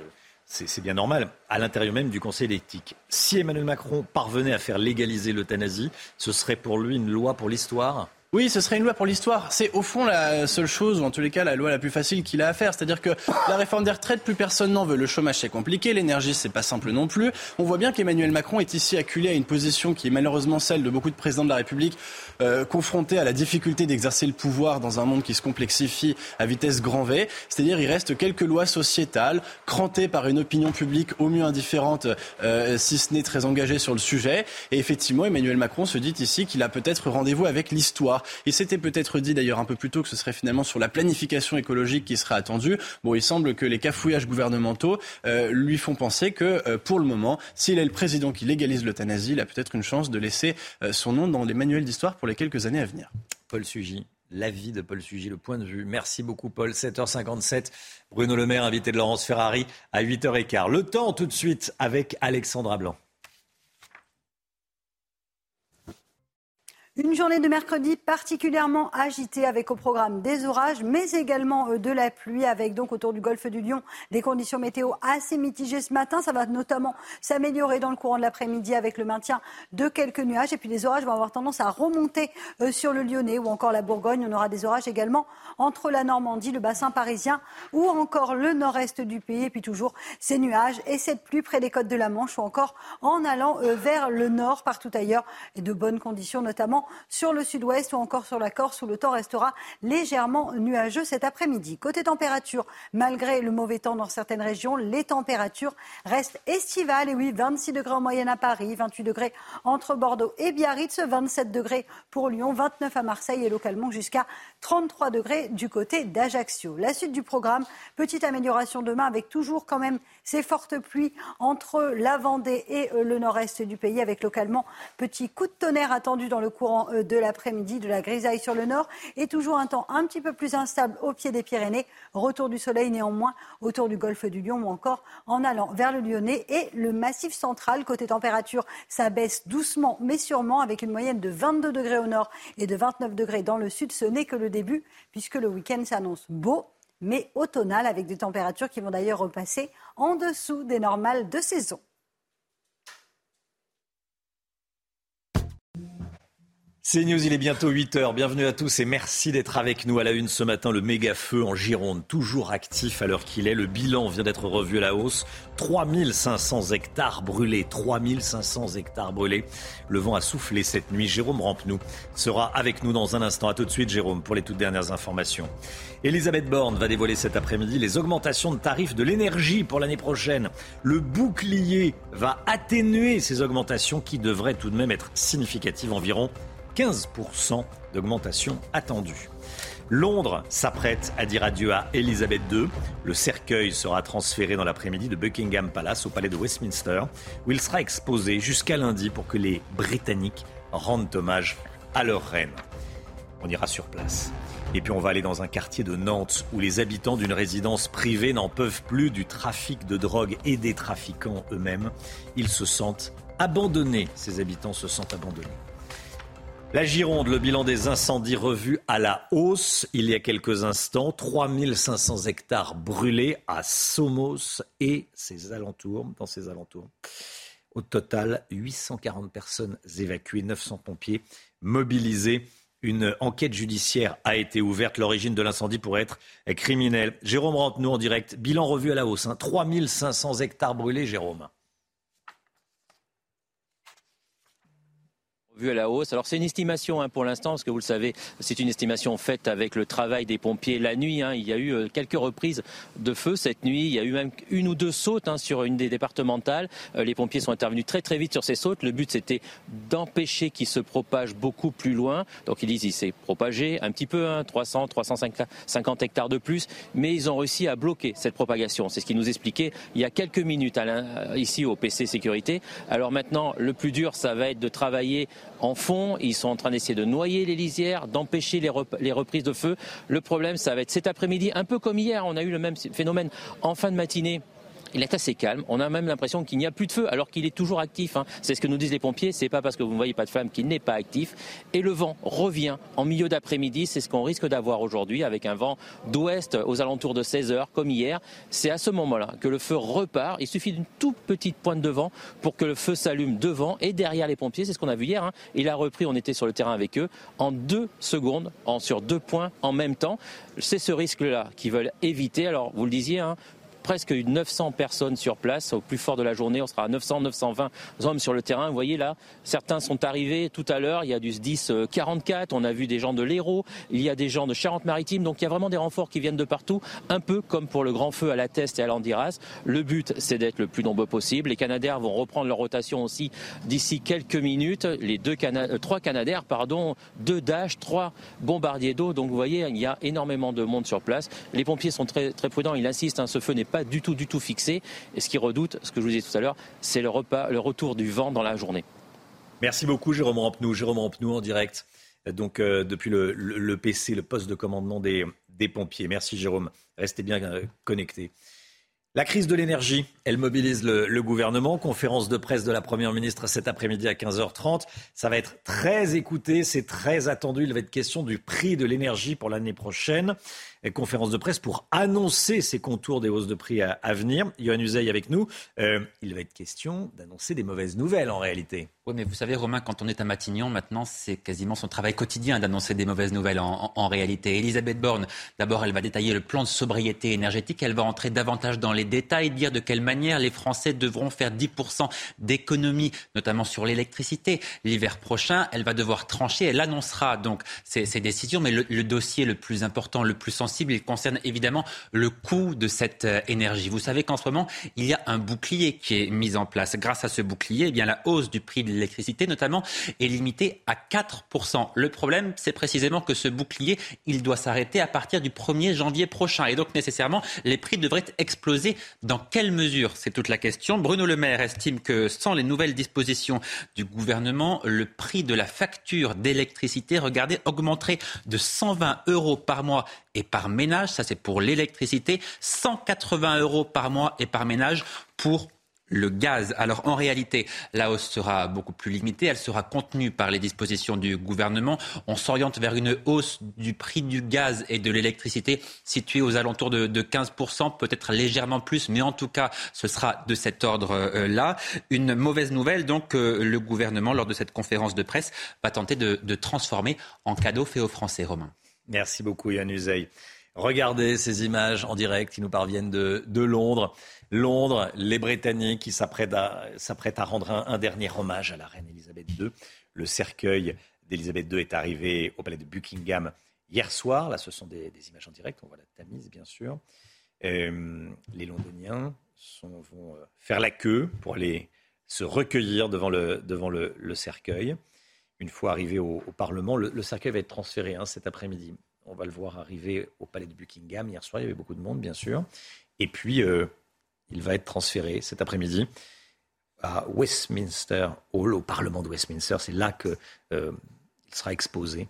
c'est bien normal, à l'intérieur même du Conseil d'éthique. Si Emmanuel Macron parvenait à faire légaliser l'euthanasie, ce serait pour lui une loi pour l'histoire? Oui, ce serait une loi pour l'histoire. C'est au fond la seule chose, ou en tous les cas la loi la plus facile qu'il a à faire. C'est-à-dire que la réforme des retraites, plus personne n'en veut. Le chômage, c'est compliqué. L'énergie, c'est pas simple non plus. On voit bien qu'Emmanuel Macron est ici acculé à une position qui est malheureusement celle de beaucoup de présidents de la République, euh, confrontés à la difficulté d'exercer le pouvoir dans un monde qui se complexifie à vitesse grand V. C'est-à-dire, il reste quelques lois sociétales, crantées par une opinion publique au mieux indifférente, euh, si ce n'est très engagée sur le sujet. Et effectivement, Emmanuel Macron se dit ici qu'il a peut-être rendez-vous avec l'histoire. Il s'était peut-être dit d'ailleurs un peu plus tôt que ce serait finalement sur la planification écologique qui serait attendue. Bon, il semble que les cafouillages gouvernementaux euh, lui font penser que euh, pour le moment, s'il est le président qui légalise l'euthanasie, il a peut-être une chance de laisser euh, son nom dans les manuels d'histoire pour les quelques années à venir. Paul Sugy l'avis de Paul Sugy, le point de vue. Merci beaucoup, Paul. 7h57. Bruno Le Maire, invité de Laurence Ferrari à 8h15. Le temps tout de suite avec Alexandra Blanc. Une journée de mercredi particulièrement agitée avec au programme des orages, mais également euh, de la pluie, avec donc autour du golfe du Lion des conditions météo assez mitigées ce matin. Ça va notamment s'améliorer dans le courant de l'après-midi avec le maintien de quelques nuages. Et puis les orages vont avoir tendance à remonter euh, sur le Lyonnais ou encore la Bourgogne. On aura des orages également entre la Normandie, le bassin parisien ou encore le nord-est du pays. Et puis toujours ces nuages et cette pluie près des côtes de la Manche ou encore en allant euh, vers le nord, partout ailleurs. Et de bonnes conditions, notamment sur le sud-ouest ou encore sur la Corse où le temps restera légèrement nuageux cet après-midi. Côté température, malgré le mauvais temps dans certaines régions, les températures restent estivales. Et oui, 26 degrés en moyenne à Paris, 28 degrés entre Bordeaux et Biarritz, 27 degrés pour Lyon, 29 à Marseille et localement jusqu'à 33 degrés du côté d'Ajaccio. La suite du programme, petite amélioration demain avec toujours quand même ces fortes pluies entre la Vendée et euh, le nord-est du pays avec localement petit coup de tonnerre attendu dans le courant euh, de l'après-midi, de la grisaille sur le nord et toujours un temps un petit peu plus instable au pied des Pyrénées. Retour du soleil néanmoins autour du golfe du Lion ou encore en allant vers le Lyonnais et le massif central. Côté température, ça baisse doucement mais sûrement avec une moyenne de 22 degrés au nord et de 29 degrés dans le sud. Ce n'est que le début puisque le week-end s'annonce beau mais automnal avec des températures qui vont d'ailleurs repasser en dessous des normales de saison. C'est News, il est bientôt 8h. Bienvenue à tous et merci d'être avec nous à la une ce matin. Le méga feu en Gironde, toujours actif à l'heure qu'il est. Le bilan vient d'être revu à la hausse. 3500 hectares brûlés. 3500 hectares brûlés. Le vent a soufflé cette nuit. Jérôme Rampenou sera avec nous dans un instant. À tout de suite, Jérôme, pour les toutes dernières informations. Elisabeth Borne va dévoiler cet après-midi les augmentations de tarifs de l'énergie pour l'année prochaine. Le bouclier va atténuer ces augmentations qui devraient tout de même être significatives environ 15% d'augmentation attendue. Londres s'apprête à dire adieu à Elisabeth II. Le cercueil sera transféré dans l'après-midi de Buckingham Palace au palais de Westminster, où il sera exposé jusqu'à lundi pour que les Britanniques rendent hommage à leur reine. On ira sur place. Et puis on va aller dans un quartier de Nantes où les habitants d'une résidence privée n'en peuvent plus du trafic de drogue et des trafiquants eux-mêmes. Ils se sentent abandonnés, ces habitants se sentent abandonnés. La Gironde, le bilan des incendies revu à la hausse il y a quelques instants. 3500 hectares brûlés à Somos et ses alentours, dans ses alentours. Au total, 840 personnes évacuées, 900 pompiers mobilisés. Une enquête judiciaire a été ouverte. L'origine de l'incendie pourrait être criminelle. Jérôme Rampenou en direct. Bilan revu à la hausse. 3500 hein. hectares brûlés, Jérôme. Vu à la hausse. Alors c'est une estimation hein, pour l'instant, parce que vous le savez, c'est une estimation faite avec le travail des pompiers la nuit. Hein. Il y a eu euh, quelques reprises de feu cette nuit. Il y a eu même une ou deux sautes hein, sur une des départementales. Euh, les pompiers sont intervenus très très vite sur ces sautes. Le but c'était d'empêcher qu'il se propage beaucoup plus loin. Donc ils disent il s'est propagé un petit peu, 300, 350 hectares de plus, mais ils ont réussi à bloquer cette propagation. C'est ce qu'ils nous expliquaient il y a quelques minutes ici au PC Sécurité. Alors maintenant, le plus dur, ça va être de travailler en fond. Ils sont en train d'essayer de noyer les lisières, d'empêcher les, reprises de feu. Le problème, ça va être cet après-midi, un peu comme hier, on a eu le même phénomène en fin de matinée il est assez calme. On a même l'impression qu'il n'y a plus de feu alors qu'il est toujours actif. Hein. C'est ce que nous disent les pompiers. C'est pas parce que vous ne voyez pas de flamme qu'il n'est pas actif. Et le vent revient en milieu d'après-midi. C'est ce qu'on risque d'avoir aujourd'hui avec un vent d'ouest aux alentours de 16 heures comme hier. C'est à ce moment-là que le feu repart. Il suffit d'une toute petite pointe de vent pour que le feu s'allume devant et derrière les pompiers. C'est ce qu'on a vu hier. Hein. Il a repris. On était sur le terrain avec eux en deux secondes, en, sur deux points en même temps. C'est ce risque-là qu'ils veulent éviter. Alors, vous le disiez, hein, presque 900 personnes sur place. Au plus fort de la journée, on sera à 900, 920 hommes sur le terrain. Vous voyez là, certains sont arrivés tout à l'heure. Il y a du 10 44. On a vu des gens de l'Hérault. Il y a des gens de Charente-Maritime. Donc il y a vraiment des renforts qui viennent de partout, un peu comme pour le grand feu à la Teste et à l'Andiras. Le but, c'est d'être le plus nombreux possible. Les Canadaires vont reprendre leur rotation aussi d'ici quelques minutes. Les deux euh, trois Canadaires, pardon, deux Dash, trois bombardiers d'eau. Donc vous voyez, il y a énormément de monde sur place. Les pompiers sont très, très prudents. Ils insistent. Hein, ce feu n'est pas du tout, du tout fixé. Et ce qu'ils redoutent, ce que je vous disais tout à l'heure, c'est le, le retour du vent dans la journée. Merci beaucoup, Jérôme Rampenou. Jérôme Rampenou en direct, donc euh, depuis le, PC, le poste de commandement des, des pompiers. Merci, Jérôme. Restez bien euh, connectés. La crise de l'énergie, elle mobilise le, gouvernement. Conférence de presse de la Première ministre cet après-midi à 15h30. Ça va être très écouté, c'est très attendu. Il va être question du prix de l'énergie pour l'année prochaine. conférence de presse pour annoncer ces contours des hausses de prix à, venir. Yohann Uzey avec nous. Euh, il va être question d'annoncer des mauvaises nouvelles en réalité. Oui, mais vous savez, Romain, quand on est à Matignon, maintenant, c'est quasiment son travail quotidien d'annoncer des mauvaises nouvelles en, réalité. Elisabeth Borne, d'abord, elle va détailler le plan de sobriété énergétique. Elle va entrer davantage dans les détails, dire de quelle manière les Français devront faire 10% d'économies, notamment sur l'électricité. L'hiver prochain, elle va devoir trancher. Elle annoncera donc ces, décisions. Mais le, le, dossier le plus important, le plus sensible, il concerne évidemment le coût de cette euh, énergie. Vous savez qu'en ce moment, il y a un bouclier qui est mis en place. Grâce à ce bouclier, eh bien, la hausse du prix de l'électricité notamment est limité à 4%. Le problème, c'est précisément que ce bouclier, il doit s'arrêter à partir du 1er janvier prochain. Et donc nécessairement, les prix devraient exploser. Dans quelle mesure? C'est toute la question. Bruno Le Maire estime que sans les nouvelles dispositions du gouvernement, le prix de la facture d'électricité, regardez, augmenterait de 120 euros par mois et par ménage. Ça, c'est pour l'électricité. 180 euros par mois et par ménage pour le gaz. Alors en réalité, la hausse sera beaucoup plus limitée, elle sera contenue par les dispositions du gouvernement. On s'oriente vers une hausse du prix du gaz et de l'électricité située aux alentours de, 15%, peut-être légèrement plus, mais en tout cas, ce sera de cet ordre-là. Une mauvaise nouvelle, donc, le gouvernement, lors de cette conférence de presse, va tenter de, transformer en cadeau fait aux Français, Romain. Merci beaucoup, Yann Uzey. Regardez ces images en direct qui nous parviennent de Londres. Londres, les Britanniques qui s'apprêtent à, rendre un, dernier hommage à la reine Elisabeth II. Le cercueil d'Elisabeth II est arrivé au palais de Buckingham hier soir. Là, ce sont des, images en direct. On voit la Tamise, bien sûr. Euh, les Londoniens vont euh, faire la queue pour aller se recueillir devant le, cercueil. Une fois arrivé au, Parlement, le, cercueil va être transféré hein, cet après-midi. On va le voir arriver au palais de Buckingham. Hier soir, il y avait beaucoup de monde, bien sûr. Et puis, euh, il va être transféré cet après-midi à Westminster Hall, au Parlement de Westminster. C'est là qu'il euh, sera exposé.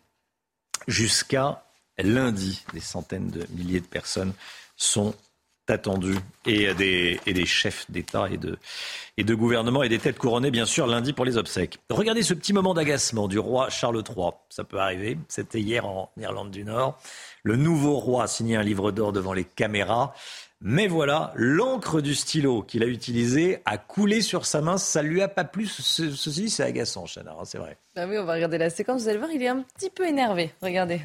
Jusqu'à lundi, des centaines de milliers de personnes sont attendu et des, et des chefs d'État et de, et de gouvernement et des têtes couronnées, bien sûr, lundi pour les obsèques. Regardez ce petit moment d'agacement du roi Charles III. Ça peut arriver. C'était hier en Irlande du Nord. Le nouveau roi a signé un livre d'or devant les caméras. Mais voilà, l'encre du stylo qu'il a utilisé a coulé sur sa main. Ça lui a pas plu. ceci, c'est agaçant, Chana, hein, c'est vrai. Ah oui, on va regarder la séquence. Vous allez voir, il est un petit peu énervé. Regardez.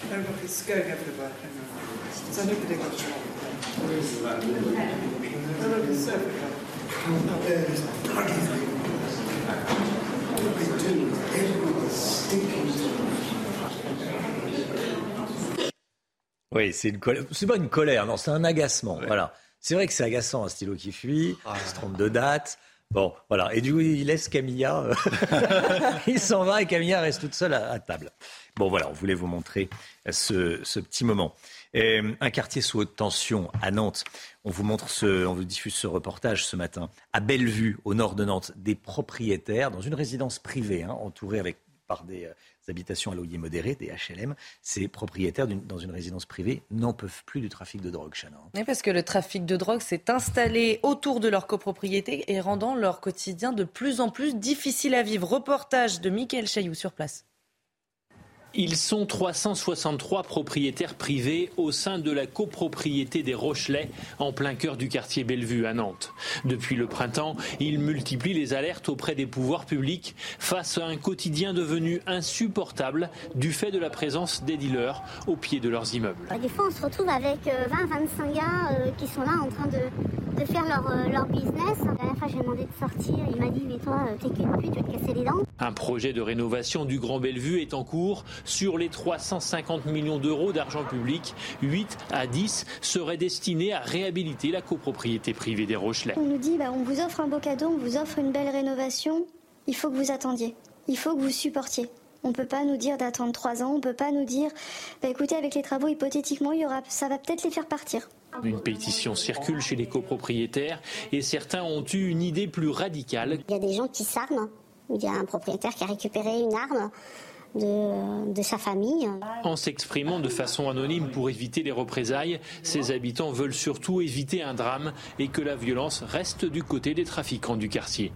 Is it September 12th? 13th, sir. God, in the wrong date. 13? Yes, sir. You sound 12 earlier. Where did I go to 12? I said 10th. God, I hate this. No, look, it's going everywhere. Hang on. So nobody got wrong. Where is the man? No, look, it's everywhere. There it is. Bloody thing. What are they doing? Everyone's stinking Oui, c'est une colère. C'est pas une colère, non, c'est un agacement. Voilà. C'est vrai que c'est agaçant un stylo qui fuit, ah. il se trompe de date. Bon, voilà. Et du coup, il laisse Camilla. Euh, [LAUGHS] il s'en va et Camilla reste toute seule à, table. Bon, voilà, on voulait vous montrer ce, petit moment. un quartier sous haute tension à Nantes. On vous montre ce, on vous diffuse ce reportage ce matin. À Bellevue, au nord de Nantes, des propriétaires dans une résidence privée, hein, entourée par des, euh, habitations à loyer modéré, des HLM, ces propriétaires dans une résidence privée n'en peuvent plus du trafic de drogue, Chana. Parce que le trafic de drogue s'est installé autour de leur copropriété et rendant leur quotidien de plus en plus difficile à vivre. Reportage de Mickaël Chailloux sur place. Ils sont 363 propriétaires privés au sein de la copropriété des Rochelais, en plein cœur du quartier Bellevue à Nantes. Depuis le printemps, ils multiplient les alertes auprès des pouvoirs publics face à un quotidien devenu insupportable du fait de la présence des dealers au pied de leurs immeubles. Des fois, on se retrouve avec 20-25 euh, gars euh, qui sont là en train de, faire leur, euh, leur, business. La dernière fois, j'ai demandé de sortir. Il m'a dit Mais toi, t'es qu'une pute, tu vas te casser les dents. Un projet de rénovation du Grand Bellevue est en cours. Sur les 350 millions d'euros d'argent public, 8 à 10 seraient destinés à réhabiliter la copropriété privée des Rochelais. On nous dit bah, on vous offre un beau cadeau, on vous offre une belle rénovation. Il faut que vous attendiez. Il faut que vous supportiez. On ne peut pas nous dire d'attendre trois ans. On ne peut pas nous dire, bah, écoutez, avec les travaux, hypothétiquement, il y aura, ça va peut-être les faire partir. Une pétition circule chez les copropriétaires et certains ont eu une idée plus radicale. Il y a des gens qui s'arment. Il y a un propriétaire qui a récupéré une arme de, sa famille. En s'exprimant de façon anonyme pour éviter les représailles, ces habitants veulent surtout éviter un drame et que la violence reste du côté des trafiquants du quartier.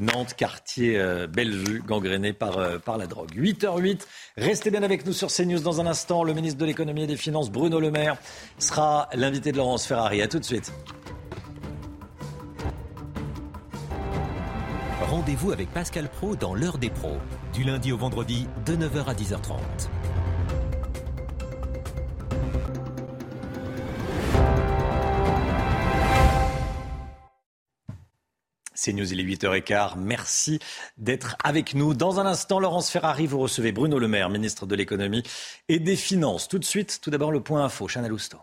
Nantes, quartier euh, Bellevue, gangréné par, euh, par la drogue. 8h08, restez bien avec nous sur CNews dans un instant. Le ministre de l'économie et des finances, Bruno Le Maire, sera l'invité de Laurence Ferrari. A tout de suite. Rendez-vous avec Pascal Pro dans l'heure des pros, du lundi au vendredi de 9h à 10h30. C'est News, il est 8h15. Merci d'être avec nous. Dans un instant, Laurence Ferrari, vous recevez Bruno Le Maire, ministre de l'économie et des finances. Tout de suite, tout d'abord le point info, Chanel Housteau.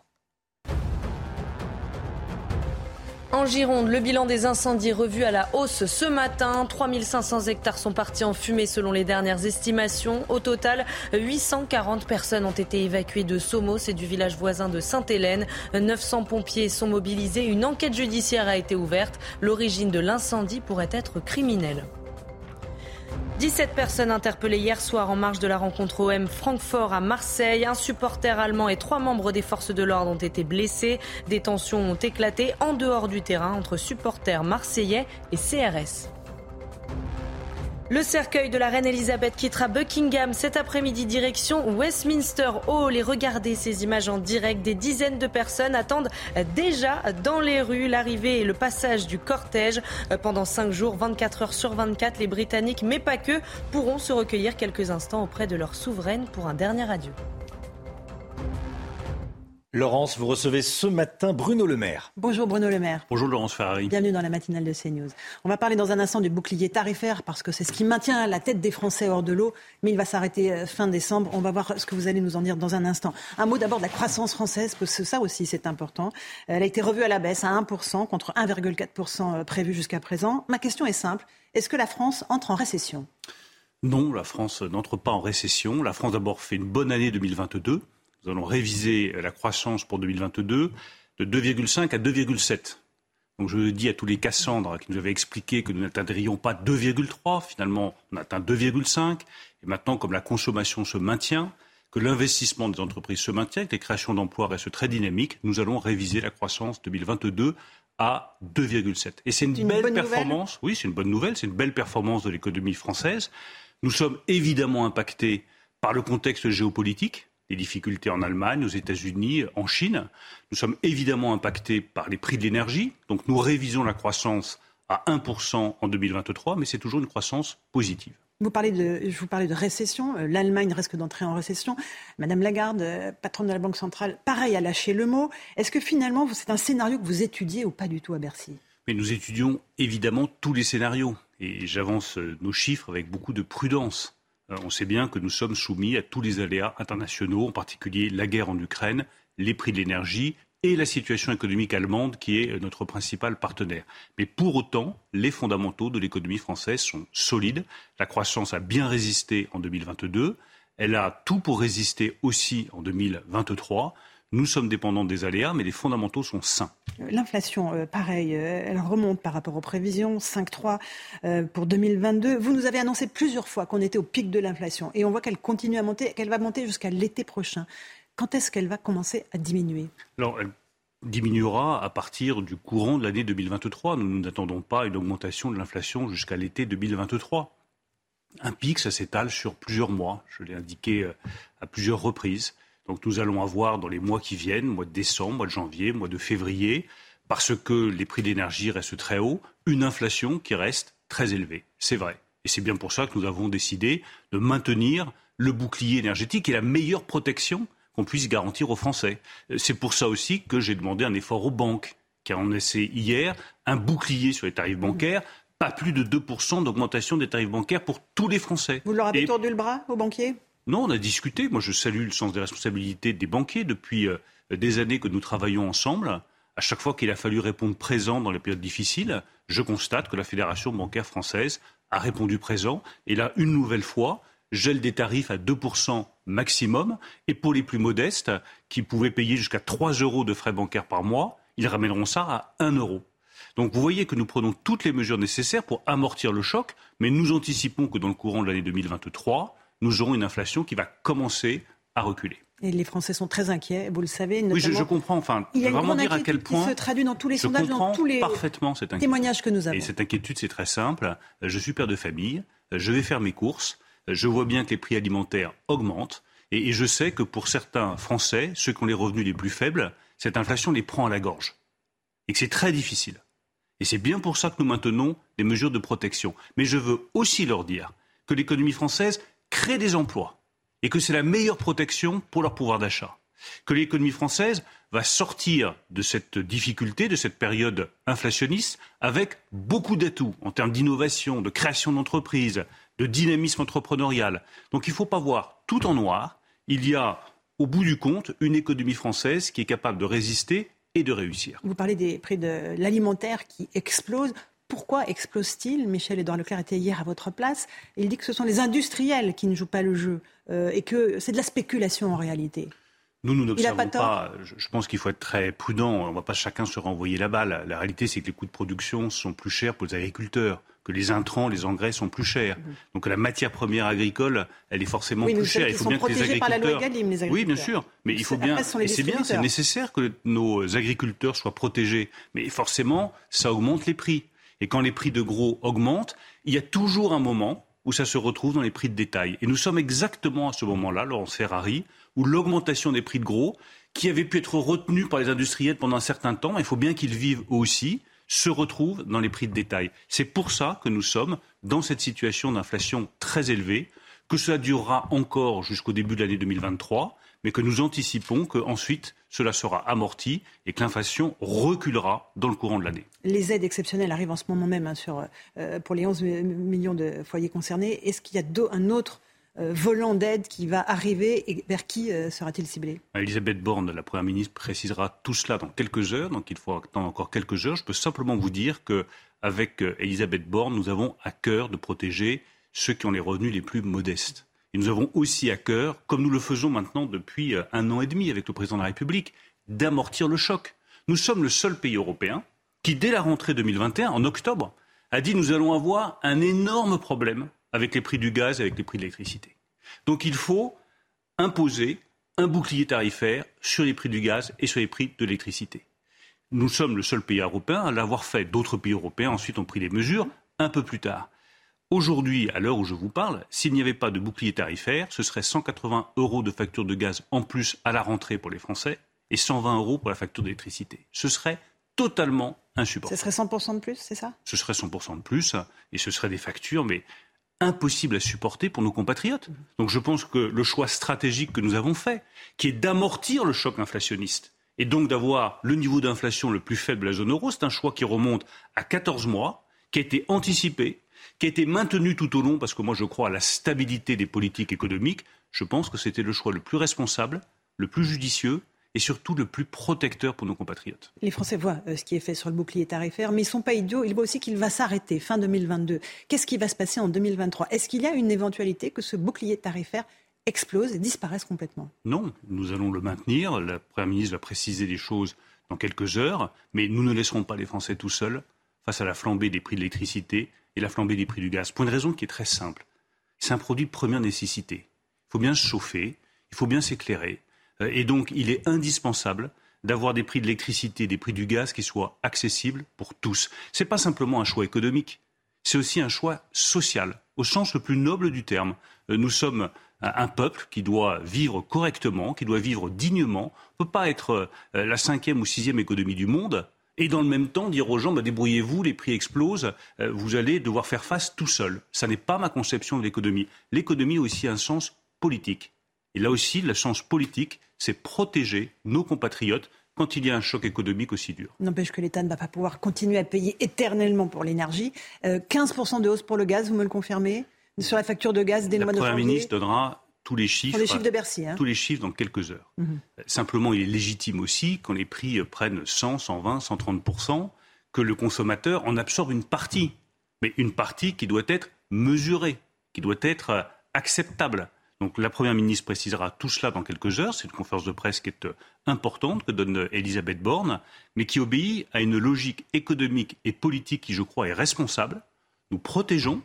En Gironde, le bilan des incendies revu à la hausse ce matin. 3500 hectares sont partis en fumée selon les dernières estimations. Au total, 840 personnes ont été évacuées de Somos et du village voisin de Sainte-Hélène. 900 pompiers sont mobilisés. Une enquête judiciaire a été ouverte. L'origine de l'incendie pourrait être criminelle. 17 personnes interpellées hier soir en marge de la rencontre OM Francfort à Marseille. Un supporter allemand et trois membres des forces de l'ordre ont été blessés. Des tensions ont éclaté en dehors du terrain entre supporters marseillais et CRS. Le cercueil de la reine Elisabeth quittera Buckingham cet après-midi direction Westminster Hall et regardez ces images en direct. Des dizaines de personnes attendent déjà dans les rues l'arrivée et le passage du cortège. Pendant 5 jours, 24 heures sur 24, les Britanniques, mais pas que, pourront se recueillir quelques instants auprès de leur souveraine pour un dernier adieu. Laurence, vous recevez ce matin Bruno Le Maire. Bonjour Bruno Le Maire. Bonjour Laurence Ferrari. Bienvenue dans la matinale de CNews. On va parler dans un instant du bouclier tarifaire parce que c'est ce qui maintient la tête des Français hors de l'eau, mais il va s'arrêter euh, fin décembre. On va voir ce que vous allez nous en dire dans un instant. Un mot d'abord de la croissance française, parce que ça aussi c'est important. Elle a été revue à la baisse à 1% contre 1,4% euh, prévu jusqu'à présent. Ma question est simple. Est-ce que la France entre en récession? Non, la France n'entre pas en récession. La France d'abord fait une bonne année 2022. Nous allons réviser la croissance pour 2022 de 2,5 à 2,7. Donc je dis à tous les Cassandres qui nous avaient expliqué que nous n'atteindrions pas 2,3, finalement on atteint 2,5. Et maintenant, comme la consommation se maintient, que l'investissement des entreprises se maintient, que les créations d'emplois restent très dynamiques, nous allons réviser la croissance 2022 à 2,7. Et c'est une, belle performance. Oui, c'est une bonne nouvelle. C'est une belle performance de l'économie française. Nous sommes évidemment impactés par le contexte géopolitique, les difficultés en Allemagne, aux États-Unis, en Chine. Nous sommes évidemment impactés par les prix de l'énergie. Donc nous révisons la croissance à 1% en 2023, mais c'est toujours une croissance positive. Vous parlez de, je vous parlais de récession. Euh, L'Allemagne risque d'entrer en récession. Madame Lagarde, euh, patronne de la Banque centrale, pareil, a lâché le mot. Est-ce que finalement, c'est un scénario que vous étudiez ou pas du tout à Bercy? Mais nous étudions évidemment tous les scénarios. Et j'avance euh, nos chiffres avec beaucoup de prudence. On sait bien que nous sommes soumis à tous les aléas internationaux, en particulier la guerre en Ukraine, les prix de l'énergie, et la situation économique allemande qui est notre principal partenaire. Mais pour autant, les fondamentaux de l'économie française sont solides. La croissance a bien résisté en 2022. Elle a tout pour résister aussi en 2023. Nous sommes dépendants des aléas, mais les fondamentaux sont sains. L'inflation, euh, pareil, euh, elle remonte par rapport aux prévisions, 5,3 euh, pour 2022. Vous nous avez annoncé plusieurs fois qu'on était au pic de l'inflation et on voit qu'elle continue à monter, qu'elle va monter jusqu'à l'été prochain. Quand est-ce qu'elle va commencer à diminuer? Alors, elle diminuera à partir du courant de l'année 2023. Nous n'attendons pas une augmentation de l'inflation jusqu'à l'été 2023. Un pic, ça s'étale sur plusieurs mois. Je l'ai indiqué euh, à plusieurs reprises. Donc nous allons avoir dans les mois qui viennent, mois de décembre, mois de janvier, mois de février, parce que les prix d'énergie restent très hauts, une inflation qui reste très élevée. C'est vrai. Et c'est bien pour ça que nous avons décidé de maintenir le bouclier énergétique et la meilleure protection qu'on puisse garantir aux Français. C'est pour ça aussi que j'ai demandé un effort aux banques, qui ont essayé hier un bouclier sur les tarifs bancaires, pas plus de 2% d'augmentation des tarifs bancaires pour tous les Français. Vous leur avez tordu le bras aux banquiers? Non, on a discuté. Moi, je salue le sens des responsabilités des banquiers depuis euh, des années que nous travaillons ensemble. À chaque fois qu'il a fallu répondre présent dans les périodes difficiles, je constate que la Fédération bancaire française a répondu présent. Et là, une nouvelle fois, gel des tarifs à 2% maximum. Et pour les plus modestes, qui pouvaient payer jusqu'à 3 euros de frais bancaires par mois, ils ramèneront ça à 1 euro. Donc vous voyez que nous prenons toutes les mesures nécessaires pour amortir le choc, mais nous anticipons que dans le courant de l'année 2023, nous aurons une inflation qui va commencer à reculer. Et les Français sont très inquiets, vous le savez. Oui, je, comprends. Enfin, il y a vraiment dire à quel point. Qui se traduit dans tous les sondages, dans tous les parfaitement cette témoignages que nous avons. Et cette inquiétude, c'est très simple. Je suis père de famille, je vais faire mes courses je vois bien que les prix alimentaires augmentent. Et, je sais que pour certains Français, ceux qui ont les revenus les plus faibles, cette inflation les prend à la gorge. Et que c'est très difficile. Et c'est bien pour ça que nous maintenons des mesures de protection. Mais je veux aussi leur dire que l'économie française crée des emplois et que c'est la meilleure protection pour leur pouvoir d'achat. Que l'économie française va sortir de cette difficulté, de cette période inflationniste, avec beaucoup d'atouts en termes d'innovation, de création d'entreprises, de dynamisme entrepreneurial. Donc il ne faut pas voir tout en noir. Il y a, au bout du compte, une économie française qui est capable de résister et de réussir. Vous parlez des prix de l'alimentaire qui explosent. Pourquoi explose-t-il Michel-Édouard Leclerc était hier à votre place. Il dit que ce sont les industriels qui ne jouent pas le jeu euh, et que c'est de la spéculation en réalité. Nous, nous n'observons pas. Je pense qu'il faut être très prudent. On ne va pas chacun se renvoyer la balle. La réalité, c'est que les coûts de production sont plus chers pour les agriculteurs que les intrants, les engrais sont plus chers. Mhm. Donc la matière première agricole, elle est forcément plus chère. Il faut bien que les agriculteurs. les oui, bien sûr. Mais il faut bien. Et c'est bien, c'est nécessaire que nos agriculteurs soient protégés. Mais forcément, ça augmente les prix. Et quand les prix de gros augmentent, il y a toujours un moment où ça se retrouve dans les prix de détail. Et nous sommes exactement à ce moment-là, Laurence Ferrari, où l'augmentation des prix de gros, qui avait pu être retenue par les industriels pendant un certain temps, il faut bien qu'ils vivent aussi, se retrouvent dans les prix de détail. C'est pour ça que nous sommes dans cette situation d'inflation très élevée, que cela durera encore jusqu'au début de l'année 2023, mais que nous anticipons qu'ensuite cela sera amorti et que l'inflation reculera dans le courant de l'année. Les aides exceptionnelles arrivent en ce moment même hein, sur, euh, pour les 11 millions de foyers concernés. Est-ce qu'il y a un autre euh, volant d'aide qui va arriver et vers qui euh, sera-t-il ciblé? Elisabeth Borne, la Première ministre, précisera tout cela dans quelques heures, donc il faut attendre encore quelques heures. Je peux simplement vous dire qu'avec euh, Elisabeth Borne, nous avons à cœur de protéger ceux qui ont les revenus les plus modestes. Nous avons aussi à cœur, comme nous le faisons maintenant depuis euh, un an et demi avec le président de la République, d'amortir le choc. Nous sommes le seul pays européen qui, dès la rentrée 2021, en octobre, a dit nous allons avoir un énorme problème avec les prix du gaz et avec les prix de l'électricité. Donc il faut imposer un bouclier tarifaire sur les prix du gaz et sur les prix de l'électricité. Nous sommes le seul pays européen à l'avoir fait. D'autres pays européens ensuite ont pris les mesures un peu plus tard. Aujourd'hui, à l'heure où je vous parle, s'il n'y avait pas de bouclier tarifaire, ce serait 180 euros de facture de gaz en plus à la rentrée pour les Français et 120 euros pour la facture d'électricité. Ce serait totalement insupportable. Ce serait 100% de plus, c'est ça? Ce serait 100% de plus et ce serait des factures, mais impossibles à supporter pour nos compatriotes. Donc je pense que le choix stratégique que nous avons fait, qui est d'amortir le choc inflationniste et donc d'avoir le niveau d'inflation le plus faible de la zone euro, c'est un choix qui remonte à 14 mois, qui a été anticipé, qui a été maintenu tout au long, parce que moi je crois à la stabilité des politiques économiques, je pense que c'était le choix le plus responsable, le plus judicieux et surtout le plus protecteur pour nos compatriotes. Les Français voient euh, ce qui est fait sur le bouclier tarifaire, mais ils ne sont pas idiots. Ils voient aussi qu'il va s'arrêter fin 2022. Qu'est-ce qui va se passer en 2023 Est-ce qu'il y a une éventualité que ce bouclier tarifaire explose et disparaisse complètement? Non, nous allons le maintenir. La Première ministre va préciser les choses dans quelques heures, mais nous ne laisserons pas les Français tout seuls face à la flambée des prix de l'électricité et la flambée des prix du gaz. Pour une raison qui est très simple. C'est un produit de première nécessité. Il faut bien se chauffer, il faut bien s'éclairer. Euh, et donc, il est indispensable d'avoir des prix de l'électricité, des prix du gaz qui soient accessibles pour tous. Ce n'est pas simplement un choix économique, c'est aussi un choix social, au sens le plus noble du terme. Euh, nous sommes un peuple qui doit vivre correctement, qui doit vivre dignement. On ne peut pas être euh, la cinquième ou sixième économie du monde et dans le même temps dire aux gens bah, débrouillez-vous, les prix explosent, euh, vous allez devoir faire face tout seul. Ça n'est pas ma conception de l'économie. L'économie a aussi un sens politique. Et là aussi, le sens politique, c'est protéger nos compatriotes quand il y a un choc économique aussi dur. N'empêche que l'État ne va pas pouvoir continuer à payer éternellement pour l'énergie. 15% euh, de hausse pour le gaz, vous me le confirmez? Sur la facture de gaz dès le mois de janvier La Première ministre donnera tous les chiffres, les chiffres de Bercy, hein. tous les chiffres dans quelques heures. Mhm. Simplement, il est légitime aussi quand les prix prennent 100, 120, 130 que le consommateur en absorbe une partie, mais une partie qui doit être mesurée, qui doit être acceptable. Donc la Première ministre précisera tout cela dans quelques heures. C'est une conférence de presse qui est euh, importante que donne Elisabeth Borne, mais qui obéit à une logique économique et politique qui, je crois, est responsable. Nous protégeons,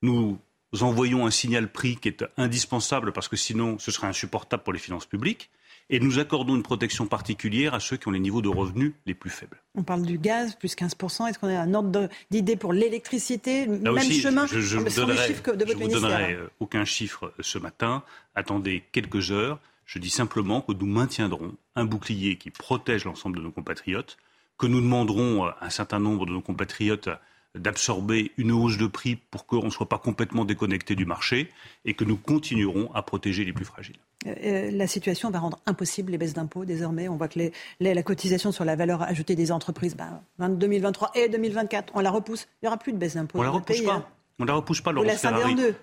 nous envoyons un signal prix qui est indispensable parce que sinon ce serait insupportable pour les finances publiques. Et nous accordons une protection particulière à ceux qui ont les niveaux de revenus les plus faibles. On parle du gaz, plus 15%. Est-ce qu'on a un ordre d'idée pour l'électricité? Même chemin? Je ne vous donnerai euh, aucun chiffre euh, ce matin. Attendez quelques heures. Je dis simplement que nous maintiendrons un bouclier qui protège l'ensemble de nos compatriotes, que nous demanderons à un certain nombre de nos compatriotes d'absorber une hausse de prix pour qu'on ne soit pas complètement déconnecté du marché et que nous continuerons à protéger les plus fragiles. Euh, euh, la situation va rendre impossible les baisses d'impôts désormais. On voit que la cotisation sur la valeur ajoutée des entreprises, ben, 2023 et 2024, on la repousse. Il n'y aura plus de baisse d'impôts. On ne la repousse pas. Hein. On la repousse pas, Vous la en deux.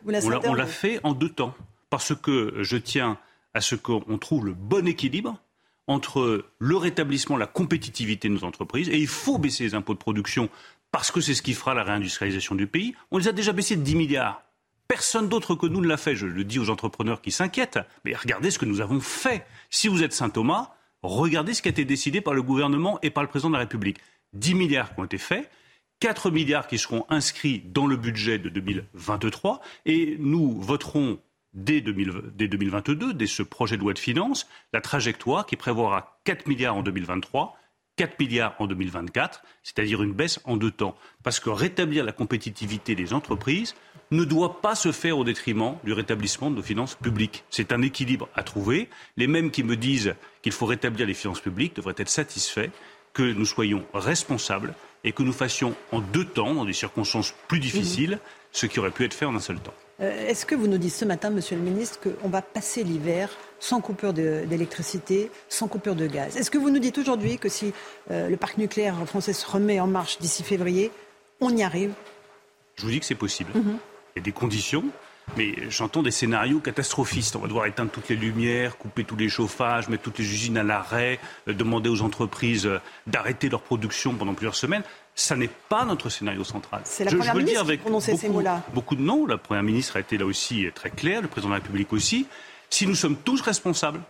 on l'a fait en deux temps. Parce que je tiens à ce qu'on trouve le bon équilibre entre le rétablissement, la compétitivité de nos entreprises, et il faut baisser les impôts de production parce que c'est ce qui fera la réindustrialisation du pays. On les a déjà baissés de 10 milliards. Personne d'autre que nous ne l'a fait. Je le dis aux entrepreneurs qui s'inquiètent. Mais regardez ce que nous avons fait. Si vous êtes Saint-Thomas, regardez ce qui a été décidé par le gouvernement et par le président de la République. 10 milliards qui ont été faits. 4 milliards qui seront inscrits dans le budget de 2023 et nous voterons dès, 2022, dès ce projet de loi de finances, la trajectoire qui prévoira 4 milliards en 2023, 4 milliards en 2024, c'est-à-dire une baisse en deux temps. Parce que rétablir la compétitivité des entreprises ne doit pas se faire au détriment du rétablissement de nos finances publiques. C'est un équilibre à trouver. Les mêmes qui me disent qu'il faut rétablir les finances publiques devraient être satisfaits que nous soyons responsables et que nous fassions en deux temps, dans des circonstances plus difficiles, ce qui aurait pu être fait en un seul temps. Euh, est-ce que vous nous dites ce matin, Monsieur le Ministre, qu'on va passer l'hiver sans coupure d'électricité, sans coupure de gaz Est-ce que vous nous dites aujourd'hui que si euh, le parc nucléaire français se remet en marche d'ici février, on y arrive? Je vous dis que c'est possible. Mhm. Il y a des conditions. Mais j'entends des scénarios catastrophistes. On va devoir éteindre toutes les lumières, couper tous les chauffages, mettre toutes les usines à l'arrêt, euh, demander aux entreprises euh, d'arrêter leur production pendant plusieurs semaines. Ça n'est pas notre scénario central. C'est la première ministre qui prononçait beaucoup, ces mots-là. Beaucoup de non. La première ministre a été là aussi très claire, le président de la République aussi. Si nous sommes tous responsables,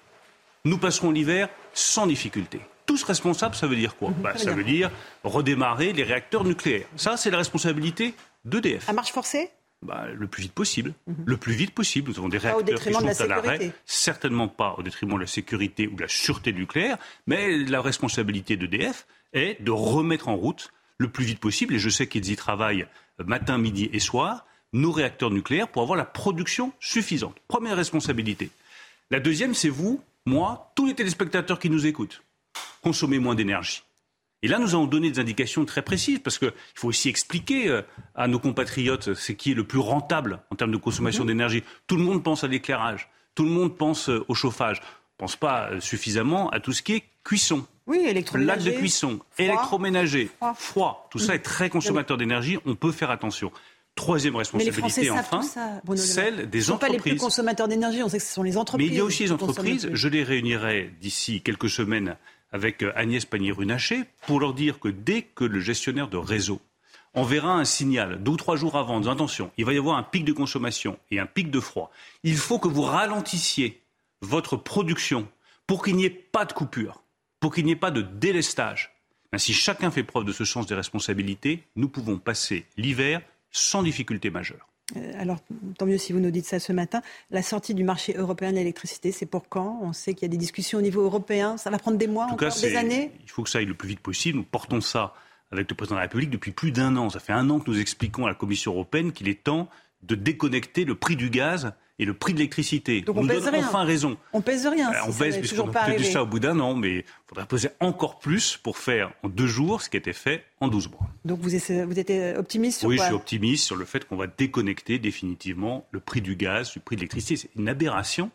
nous passerons l'hiver sans difficulté. Tous responsables, ça veut dire quoi? Bah, Ça veut dire redémarrer les réacteurs nucléaires. Ça, c'est la responsabilité d'EDF. À marche forcée? Bah, le plus vite possible. Le plus vite possible. Nous avons des réacteurs qui la sont à l'arrêt. Certainement pas au détriment de la sécurité ou de la sûreté nucléaire, mais la responsabilité d'EDF est de remettre en route le plus vite possible, et je sais qu'ils y travaillent matin, midi et soir, nos réacteurs nucléaires pour avoir la production suffisante. Première responsabilité. La deuxième, c'est vous, moi, tous les téléspectateurs qui nous écoutent. Consommer moins d'énergie. Et là, nous avons donné des indications très précises, parce qu'il faut aussi expliquer euh, à nos compatriotes ce qui est le plus rentable en termes de consommation Mhm. d'énergie. Tout le monde pense à l'éclairage, tout le monde pense euh, au chauffage, ne pense pas euh, suffisamment à tout ce qui est cuisson. Oui, Lac électroménager. de cuisson, froid. électroménager, froid. tout ça Mhm. est très consommateur d'énergie, on peut faire attention. Troisième Mais responsabilité, enfin, ça. Celle des Ce sont pas les plus entreprises. consommateurs d'énergie, on sait que ce sont les Mais entreprises. il y a aussi les entreprises, je les réunirai d'ici quelques semaines avec euh, Agnès Pannier-Runacher pour leur dire que dès que le gestionnaire de réseau enverra un signal deux ou trois jours avant, en disant attention, il va y avoir un pic de consommation et un pic de froid, il faut que vous ralentissiez votre production pour qu'il n'y ait pas de coupure, pour qu'il n'y ait pas de délestage. Ben, si chacun fait preuve de ce sens des responsabilités, nous pouvons passer l'hiver sans difficulté majeure. Euh, Alors, tant mieux si vous nous dites ça ce matin. La sortie du marché européen de l'électricité, c'est pour quand? On sait qu'il y a des discussions au niveau européen. Ça va prendre des mois, En tout encore cas, des années? il faut que ça aille le plus vite possible. Nous portons ça avec le président de la République depuis plus d'un an. Ça fait un an que nous expliquons à la Commission européenne qu'il est temps de déconnecter le prix du gaz et le prix de l'électricité. Donc on nous pèse donne rien. enfin raison. On pèse rien. Euh, si on baisse n'est puisqu'on a arrivé. ça au bout d'un an, mais il faudrait peser encore plus pour faire en deux jours ce qui a été fait en 12 mois. Donc vous êtes, vous êtes optimiste sur Oui, je suis optimiste sur le fait qu'on va déconnecter définitivement le prix du gaz, du prix de l'électricité. C'est une aberration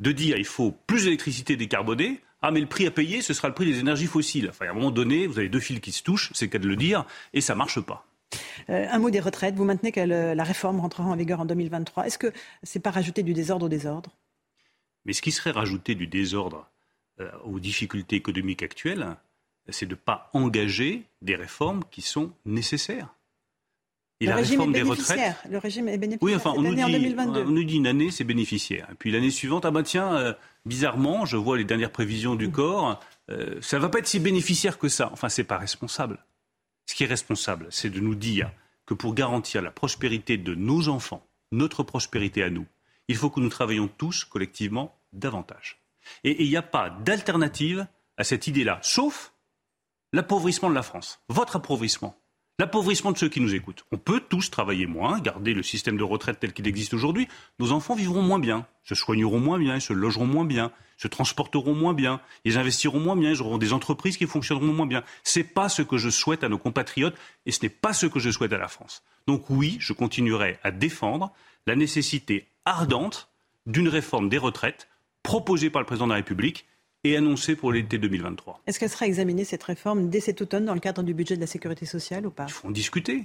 de dire il faut plus d'électricité décarbonée. Ah, mais le prix à payer, ce sera le prix des énergies fossiles. Enfin, à un moment donné, vous avez deux fils qui se touchent, c'est le cas de le dire, et ça marche pas. Euh, un mot des retraites. Vous maintenez que le- la réforme rentrera en vigueur en 2023. Est-ce que c'est pas rajouter du désordre au désordre? Mais ce qui serait rajouter du désordre euh, aux difficultés économiques actuelles, c'est de ne pas engager des réformes qui sont nécessaires. Et le la régime réforme est des retraites. bénéficiaire. Le régime est bénéficiaire. Oui, enfin, on nous, en dit, 2022. on nous dit une année, c'est bénéficiaire. Et puis l'année suivante, ah ben tiens, euh, bizarrement, je vois les dernières prévisions Mm. du corps, euh, ça ne va pas être si bénéficiaire que ça. Enfin, c'est pas responsable. Ce qui est responsable, c'est de nous dire que pour garantir la prospérité de nos enfants, notre prospérité à nous, il faut que nous travaillions tous collectivement davantage. Et il n'y a pas d'alternative à cette idée-là, sauf l'appauvrissement de la France, votre appauvrissement, l'appauvrissement de ceux qui nous écoutent. On peut tous travailler moins, garder le système de retraite tel qu'il existe aujourd'hui. Nos enfants vivront moins bien, se soigneront moins bien, se logeront moins bien, se transporteront moins bien, ils investiront moins bien, ils auront des entreprises qui fonctionneront moins bien. C'est pas ce que je souhaite à nos compatriotes et ce n'est pas ce que je souhaite à la France. Donc oui, je continuerai à défendre la nécessité ardente d'une réforme des retraites proposée par le président de la République et annoncée pour l'été 2023. Est-ce qu'elle sera examinée, cette réforme, dès cet automne, dans le cadre du budget de la sécurité sociale ou pas? En discuter.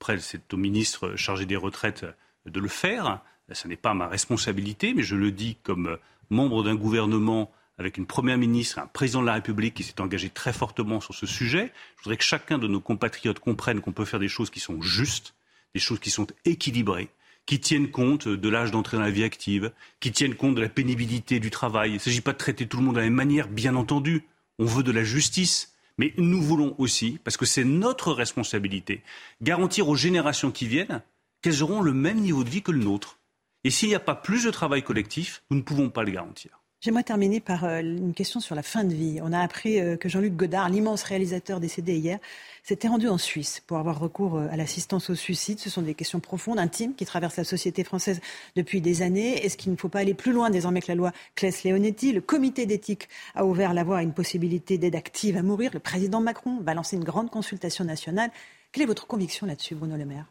Après, c'est au ministre chargé des retraites de le faire. Ce n'est pas ma responsabilité, mais je le dis comme membre d'un gouvernement avec une première ministre, un président de la République qui s'est engagé très fortement sur ce sujet. Je voudrais que chacun de nos compatriotes comprenne qu'on peut faire des choses qui sont justes, des choses qui sont équilibrées, qui tiennent compte de l'âge d'entrée dans la vie active, qui tiennent compte de la pénibilité du travail. Il ne s'agit pas de traiter tout le monde de la même manière, bien entendu. On veut de la justice. Mais nous voulons aussi, parce que c'est notre responsabilité, garantir aux générations qui viennent qu'elles auront le même niveau de vie que le nôtre. Et s'il n'y a pas plus de travail collectif, nous ne pouvons pas le garantir. J'aimerais terminer par euh, une question sur la fin de vie. On a appris euh, que Jean-Luc Godard, l'immense réalisateur décédé hier, s'était rendu en Suisse pour avoir recours euh, à l'assistance au suicide. Ce sont des questions profondes, intimes, qui traversent la société française depuis des années. Est-ce qu'il ne faut pas aller plus loin désormais que la loi Claes-Leonetti Le comité d'éthique a ouvert la voie à une possibilité d'aide active à mourir. Le président Macron va lancer une grande consultation nationale. Quelle est votre conviction là-dessus, Bruno Le Maire?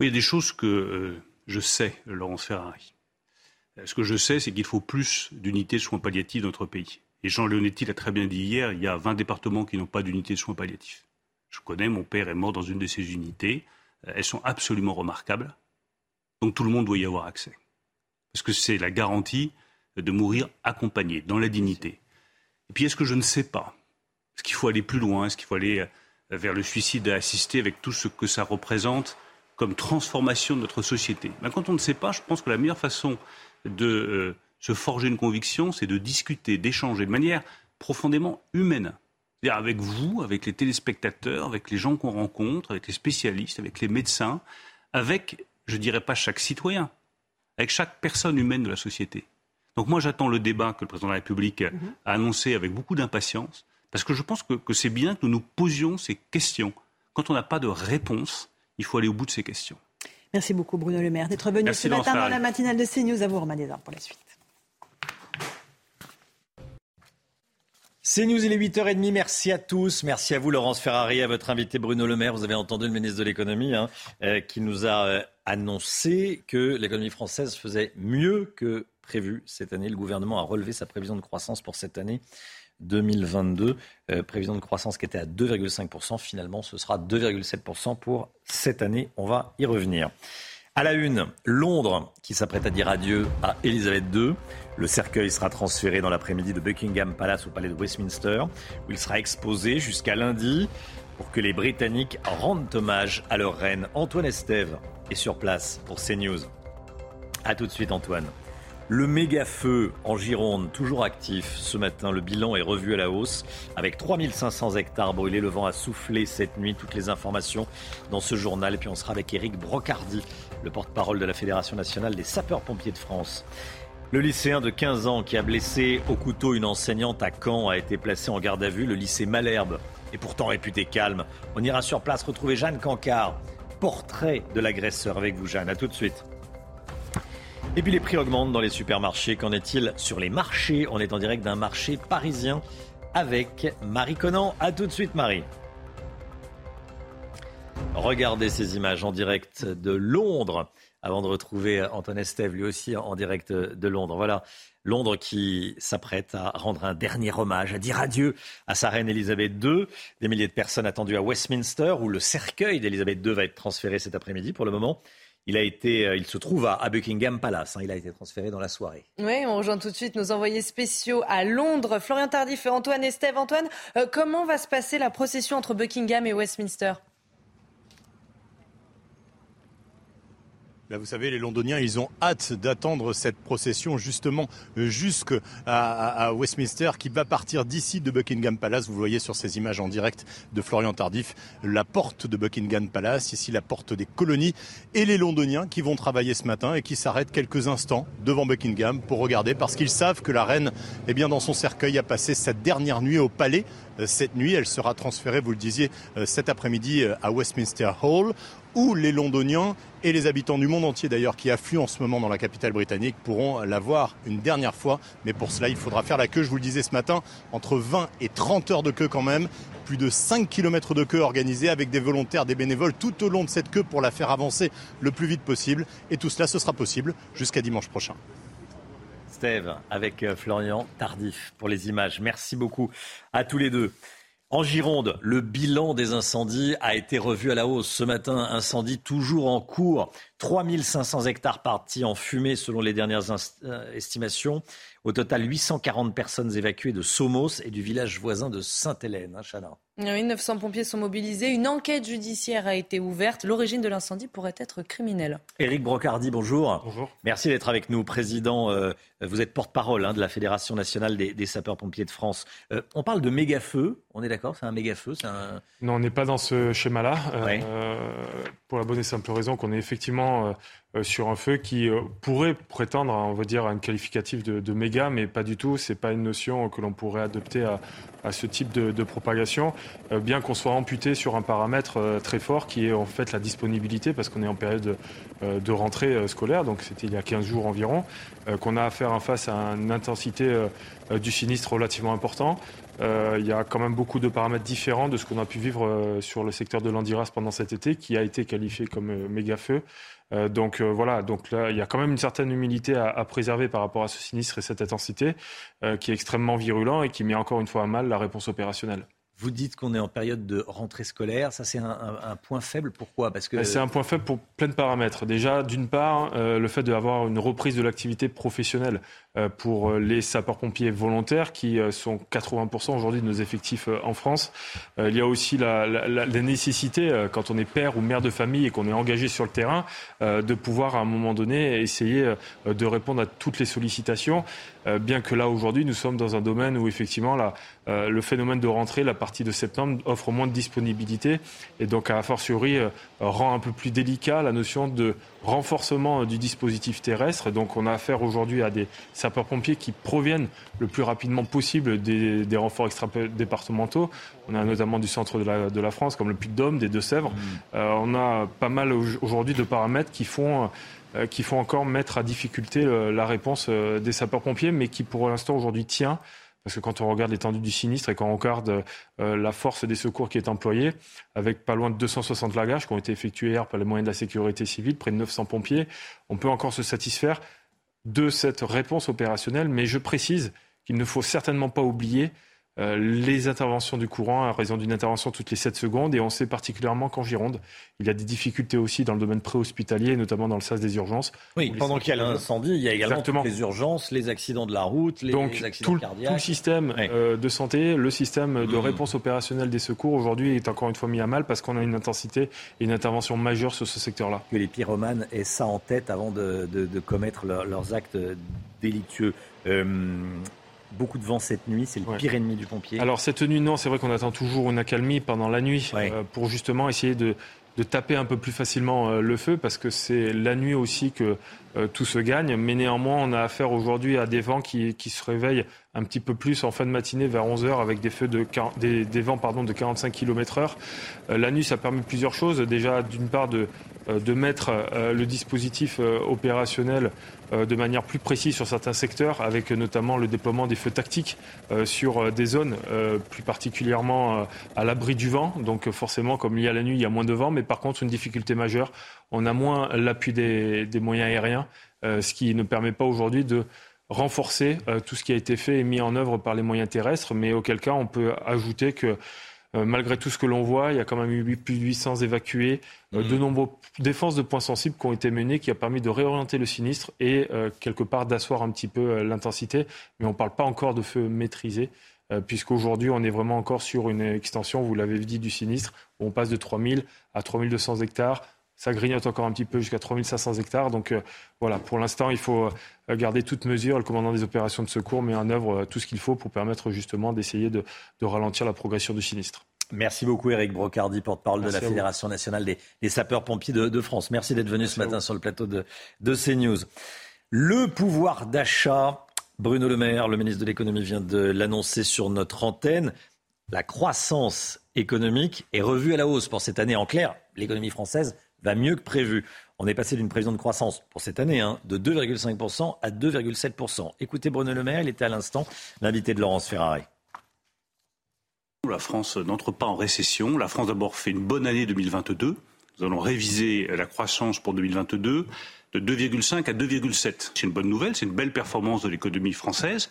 Il y a des choses que je sais, Laurence Ferrari. Euh, Ce que je sais, c'est qu'il faut plus d'unités de soins palliatifs dans notre pays. Et Jean Leonetti l'a très bien dit hier, il y a 20 départements qui n'ont pas d'unité de soins palliatifs. Je connais, mon père est mort dans une de ces unités. Euh, Elles sont absolument remarquables. Donc tout le monde doit y avoir accès. Parce que c'est la garantie de mourir accompagné, dans la dignité. Et puis est-ce que je ne sais pas? Est-ce qu'il faut aller plus loin? Est-ce qu'il faut aller euh, vers le suicide assisté avec tout ce que ça représente comme transformation de notre société? Ben, Quand on ne sait pas, je pense que la meilleure façon de euh, se forger une conviction, c'est de discuter, d'échanger de manière profondément humaine. C'est-à-dire avec vous, avec les téléspectateurs, avec les gens qu'on rencontre, avec les spécialistes, avec les médecins, avec, je ne dirais pas chaque citoyen, avec chaque personne humaine de la société. Donc moi j'attends le débat que le président de la République mhm. a annoncé avec beaucoup d'impatience, parce que je pense que, c'est bien que nous nous posions ces questions. Quand on n'a pas de réponse, il faut aller au bout de ces questions. Merci beaucoup Bruno Le Maire d'être venu ce matin dans la matinale de CNews. À vous Romain Desarts pour la suite. CNews, il est 8h30. Merci à tous. Merci à vous, Laurence Ferrari, à votre invité Bruno Le Maire. Vous avez entendu le ministre de l'économie hein, euh, qui nous a euh, annoncé que l'économie française faisait mieux que prévu cette année. Le gouvernement a relevé sa prévision de croissance pour cette année 2022. Euh, prévision de croissance qui était à 2,5%. Finalement, ce sera 2,7% pour cette année. On va y revenir. À la une, Londres qui s'apprête à dire adieu à Elisabeth II. Le cercueil sera transféré dans l'après-midi de Buckingham Palace au palais de Westminster, où il sera exposé jusqu'à lundi pour que les Britanniques rendent hommage à leur reine. Antoine Estève est sur place pour CNews. A tout de suite, Antoine. Le méga feu en Gironde, toujours actif ce matin. Le bilan est revu à la hausse avec 3500 hectares brûlés. Le vent a soufflé cette nuit. Toutes les informations dans ce journal. Et puis on sera avec Eric Brocardi, le porte-parole de la Fédération nationale des sapeurs-pompiers de France. Le lycéen de 15 ans qui a blessé au couteau une enseignante à Caen a été placé en garde à vue. Le lycée Malherbe est pourtant réputé calme. On ira sur place retrouver Jeanne Cancard. Portrait de l'agresseur avec vous, Jeanne. A tout de suite. Et puis les prix augmentent dans les supermarchés. Qu'en est-il sur les marchés? On est en direct d'un marché parisien avec Marie Conan. A tout de suite, Marie. Regardez ces images en direct de Londres avant de retrouver Antoine Estève, lui aussi en direct de Londres. Voilà, Londres qui s'apprête à rendre un dernier hommage, à dire adieu à sa reine Elisabeth II. Des milliers de personnes attendues à Westminster, où le cercueil d'Elisabeth II va être transféré cet après-midi pour le moment. Il, a été, euh, il se trouve à, Buckingham Palace. Hein. il a été transféré dans la soirée. Oui, on rejoint tout de suite nos envoyés spéciaux à Londres. Florian Tardif et Antoine Estève. Antoine, euh, comment va se passer la procession entre Buckingham et Westminster? Vous savez, les Londoniens, ils ont hâte d'attendre cette procession justement jusqu'à Westminster qui va partir d'ici de Buckingham Palace. Vous voyez sur ces images en direct de Florian Tardif la porte de Buckingham Palace, ici la porte des colonies et les Londoniens qui vont travailler ce matin et qui s'arrêtent quelques instants devant Buckingham pour regarder parce qu'ils savent que la reine, eh bien, dans son cercueil, a passé sa dernière nuit au palais cette nuit. Elle sera transférée, vous le disiez, euh, cet après-midi euh, à Westminster Hall où les Londoniens et les habitants du monde entier d'ailleurs qui affluent en ce moment dans la capitale britannique pourront la voir une dernière fois. Mais pour cela, il faudra faire la queue, je vous le disais ce matin, entre 20 et 30 heures de queue quand même. Plus de 5 km de queue organisée avec des volontaires, des bénévoles tout au long de cette queue pour la faire avancer le plus vite possible. Et tout cela, ce sera possible jusqu'à dimanche prochain. Steve, avec Florian Tardif pour les images. Merci beaucoup à tous les deux. En Gironde, le bilan des incendies a été revu à la hausse. Ce matin, incendie toujours en cours. 3500 hectares partis en fumée selon les dernières euh, estimations. Au total, 840 personnes évacuées de Somos et du village voisin de Sainte-Hélène, hein, Oui, 900 pompiers sont mobilisés. Une enquête judiciaire a été ouverte. L'origine de l'incendie pourrait être criminelle. Éric Brocardi, bonjour. Bonjour. Merci d'être avec nous, président. Euh, vous êtes porte-parole hein, de la Fédération nationale des, sapeurs-pompiers de France. Euh, on parle de méga-feu. On est d'accord C'est un méga-feu un... Non, on n'est pas dans ce schéma-là. Euh, pour la bonne et simple raison qu'on est effectivement euh, sur un feu qui euh, pourrait prétendre, on va dire, à un qualificatif de, méga, mais pas du tout. C'est pas une notion que l'on pourrait adopter à, ce type de, propagation, euh, bien qu'on soit amputé sur un paramètre très fort qui est en fait la disponibilité, parce qu'on est en période de rentrée scolaire, donc c'était il y a 15 jours environ, qu'on a à faire face à une intensité du sinistre relativement important. il y a quand même beaucoup de paramètres différents de ce qu'on a pu vivre sur le secteur de l'Andiras pendant cet été, qui a été qualifié comme méga feu. Euh, donc euh, voilà, donc là, il y a quand même une certaine humilité à, préserver par rapport à ce sinistre et cette intensité euh, qui est extrêmement virulent et qui met encore une fois à mal la réponse opérationnelle. Vous dites qu'on est en période de rentrée scolaire. Ça, c'est un, point faible. Pourquoi? Parce que c'est un point faible pour plein de paramètres. Déjà, d'une part, euh, le fait d'avoir une reprise de l'activité professionnelle pour euh, les sapeurs-pompiers volontaires, qui sont 80% aujourd'hui de nos effectifs en France. il y a aussi la, la, nécessité, quand on est père ou mère de famille et qu'on est engagé sur le terrain, de pouvoir à un moment donné essayer de répondre à toutes les sollicitations. bien que là aujourd'hui, nous sommes dans un domaine où effectivement la, le phénomène de rentrée, la partie de septembre offre moins de disponibilité et donc a fortiori euh, rend un peu plus délicat la notion de renforcement du dispositif terrestre. donc on a affaire aujourd'hui à des sapeurs-pompiers qui proviennent le plus rapidement possible des, renforts extra-départementaux. On a notamment du centre de la, France comme le Puy-de-Dôme, des Deux-Sèvres. Mmh. Euh, on a pas mal aujourd'hui de paramètres qui font euh, qui font encore mettre à difficulté la réponse des sapeurs-pompiers, mais qui pour l'instant aujourd'hui tient parce que quand on regarde l'étendue du sinistre et quand on regarde euh, la force des secours qui est employée, avec pas loin de 260 lagages qui ont été effectués hier par les moyens de la sécurité civile, près de 900 pompiers, on peut encore se satisfaire de cette réponse opérationnelle. Mais je précise qu'il ne faut certainement pas oublier euh, les interventions du courant à raison d'une intervention toutes les 7 secondes. Et on sait particulièrement qu'en Gironde, il y a des difficultés aussi dans le domaine préhospitalier, notamment dans le sas des urgences. Oui, pendant qu'il y a l'incendie, il y a également les urgences, les accidents de la route, les, Donc, accidents tout, cardiaques. Tout le système euh, de santé, le système de mmh. réponse opérationnelle des secours, aujourd'hui, est encore une fois mis à mal parce qu'on a une intensité et une intervention majeure sur ce secteur-là. Que les pyromanes aient ça en tête avant de, commettre leurs actes délictueux. Euh, beaucoup de vent cette nuit. C'est le pire ennemi du pompier. Alors cette nuit, non, c'est vrai qu'on attend toujours une accalmie pendant la nuit euh, pour justement essayer de, taper un peu plus facilement euh, le feu parce que c'est la nuit aussi que euh, tout se gagne. Mais néanmoins, on a affaire aujourd'hui à des vents qui, se réveillent un petit peu plus en fin de matinée vers 11h avec des, feux de, des, vents pardon, de 45 km heure. la nuit, ça permet plusieurs choses. Déjà, d'une part, de, de mettre le dispositif opérationnel euh, de manière plus précise sur certains secteurs, avec notamment le déploiement des feux tactiques euh, sur euh, des zones plus particulièrement à l'abri du vent. Donc forcément, comme il y a la nuit, il y a moins de vent, mais par contre, une difficulté majeure, on a moins l'appui des, moyens aériens, ce qui ne permet pas aujourd'hui de renforcer tout ce qui a été fait et mis en œuvre par les moyens terrestres, mais auquel cas on peut ajouter que euh, malgré tout ce que l'on voit, il y a quand même eu plus de 800 évacués, euh, de mhm. nombreuses défenses de points sensibles qui ont été menées, qui a permis de réorienter le sinistre et euh, quelque part d'asseoir un petit peu l'intensité. Mais on ne parle pas encore de feu maîtrisé, puisqu'aujourd'hui on est vraiment encore sur une extension, vous l'avez dit, du sinistre, où on passe de 3000 à 3200 hectares ça grignote encore un petit peu jusqu'à 3500 hectares. Donc voilà, pour l'instant, il faut garder toute mesure. Le commandant des opérations de secours met en œuvre tout ce qu'il faut pour permettre justement d'essayer de, ralentir la progression du sinistre. Merci beaucoup Eric Brocardi, porte-parole de la Fédération nationale des, sapeurs-pompiers de, France. Merci d'être venu ce matin sur le plateau de, de CNews. Le pouvoir d'achat, Bruno Le Maire, le ministre de l'économie, vient de l'annoncer sur notre antenne. La croissance économique est revue à la hausse pour cette année. En clair, l'économie française va mieux que prévu. On est passé d'une prévision de croissance pour cette année hein, de 2,5% à 2,7%. Écoutez Bruno Le Maire, il était à l'instant l'invité de Laurence Ferrari. La France n'entre pas en récession. La France d'abord fait une bonne année 2022. Nous allons réviser la croissance pour 2022 de 2,5 à 2,7. C'est une bonne nouvelle, c'est une belle performance de l'économie française.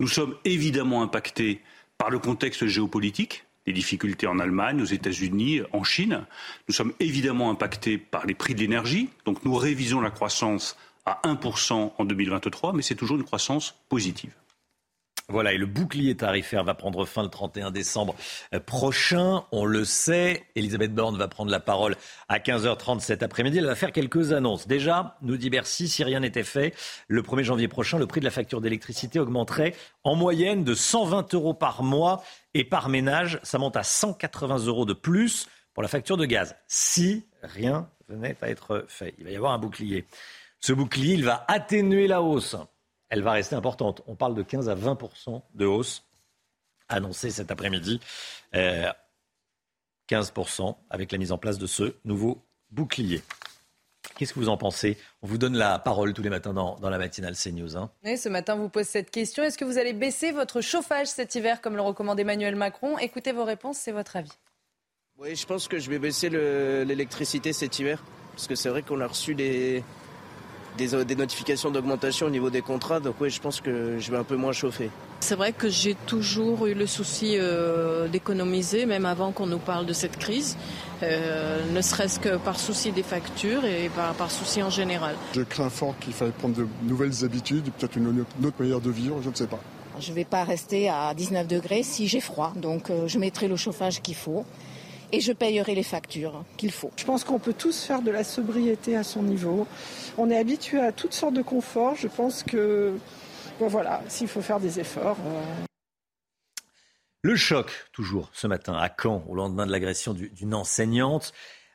Nous sommes évidemment impactés par le contexte géopolitique les difficultés en Allemagne, aux États-Unis, en Chine. Nous sommes évidemment impactés par les prix de l'énergie. Donc nous révisons la croissance à 1% en 2023, mais c'est toujours une croissance positive. Voilà, et le bouclier tarifaire va prendre fin le 31 décembre euh, prochain. On le sait, Elisabeth Borne va prendre la parole à 15h30 cet après-midi. Elle va faire quelques annonces. Déjà, nous dit Bercy, si rien n'était fait, le 1er janvier prochain, le prix de la facture d'électricité augmenterait en moyenne de 120 euros par mois et par ménage. Ça monte à 180 euros de plus pour la facture de gaz. Si rien venait à être fait, il va y avoir un bouclier. Ce bouclier, il va atténuer la hausse elle va rester importante. On parle de 15 à 20% de hausse annoncée cet après-midi. 15% euh, avec la mise en place de ce nouveau bouclier. Qu'est-ce que vous en pensez? On vous donne la parole tous les matins dans, la matinale CNews. Hein. Oui, ce matin, vous pose cette question. Est-ce que vous allez baisser votre chauffage cet hiver, comme le recommande Emmanuel Macron? Écoutez vos réponses, c'est votre avis. Oui, je pense que je vais baisser l'électricité cet hiver. Parce que c'est vrai qu'on a reçu des, des, notifications d'augmentation au niveau des contrats. Donc oui, je pense que je vais un peu moins chauffer. C'est vrai que j'ai toujours eu le souci euh, d'économiser, même avant qu'on nous parle de cette crise, euh, ne serait-ce que par souci des factures et par, par souci en général. Je crains fort qu'il faille prendre de nouvelles habitudes, peut-être une, autre manière de vivre, je ne sais pas. Je ne vais pas rester à 19 degrés si j'ai froid, donc euh, je mettrai le chauffage qu'il faut et je payerai les factures qu'il faut. Je pense qu'on peut tous faire de la sobriété à son niveau. On est habitué à toutes sortes de conforts. Je pense que, voilà, s'il faut faire des efforts. Euh. Le choc, toujours ce matin à Caen, au lendemain de l'agression d'une enseignante.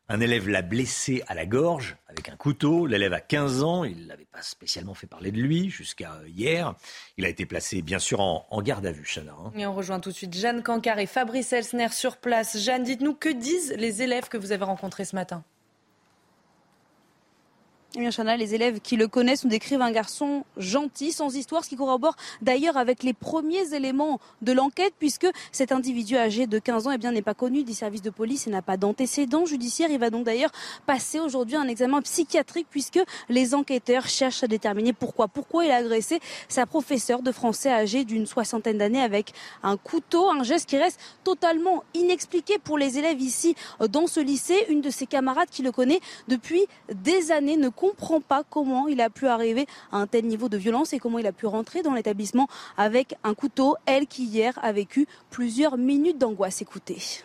Un élève l'a blessé à la gorge avec un couteau. L'élève a 15 ans. Il n'avait pas spécialement fait parler de lui jusqu'à hier. Il a été placé, bien sûr, en, garde à vue, Chana. Hein. On rejoint tout de suite Jeanne Cancar et Fabrice Elsner sur place. Jeanne, dites-nous, que disent les élèves que vous avez rencontrés ce matin? Eh bien, Chana, les élèves qui le connaissent nous décrivent un garçon gentil, sans histoire, ce qui corrobore d'ailleurs avec les premiers éléments de l'enquête, puisque cet individu âgé de 15 ans eh bien, n'est pas connu des services de police et n'a pas d'antécédents judiciaires. Il va donc d'ailleurs passer aujourd'hui un examen psychiatrique, puisque les enquêteurs cherchent à déterminer pourquoi. Pourquoi il a agressé sa professeure de français âgée d'une soixantaine d'années avec un couteau, un geste qui reste totalement inexpliqué pour les élèves ici dans ce lycée. Une de ses camarades qui le connaît depuis des années ne comprend pas comment il a pu arriver à un tel niveau de violence et comment il a pu rentrer dans l'établissement avec un couteau, elle qui hier a vécu plusieurs minutes d'angoisse. Écoutez.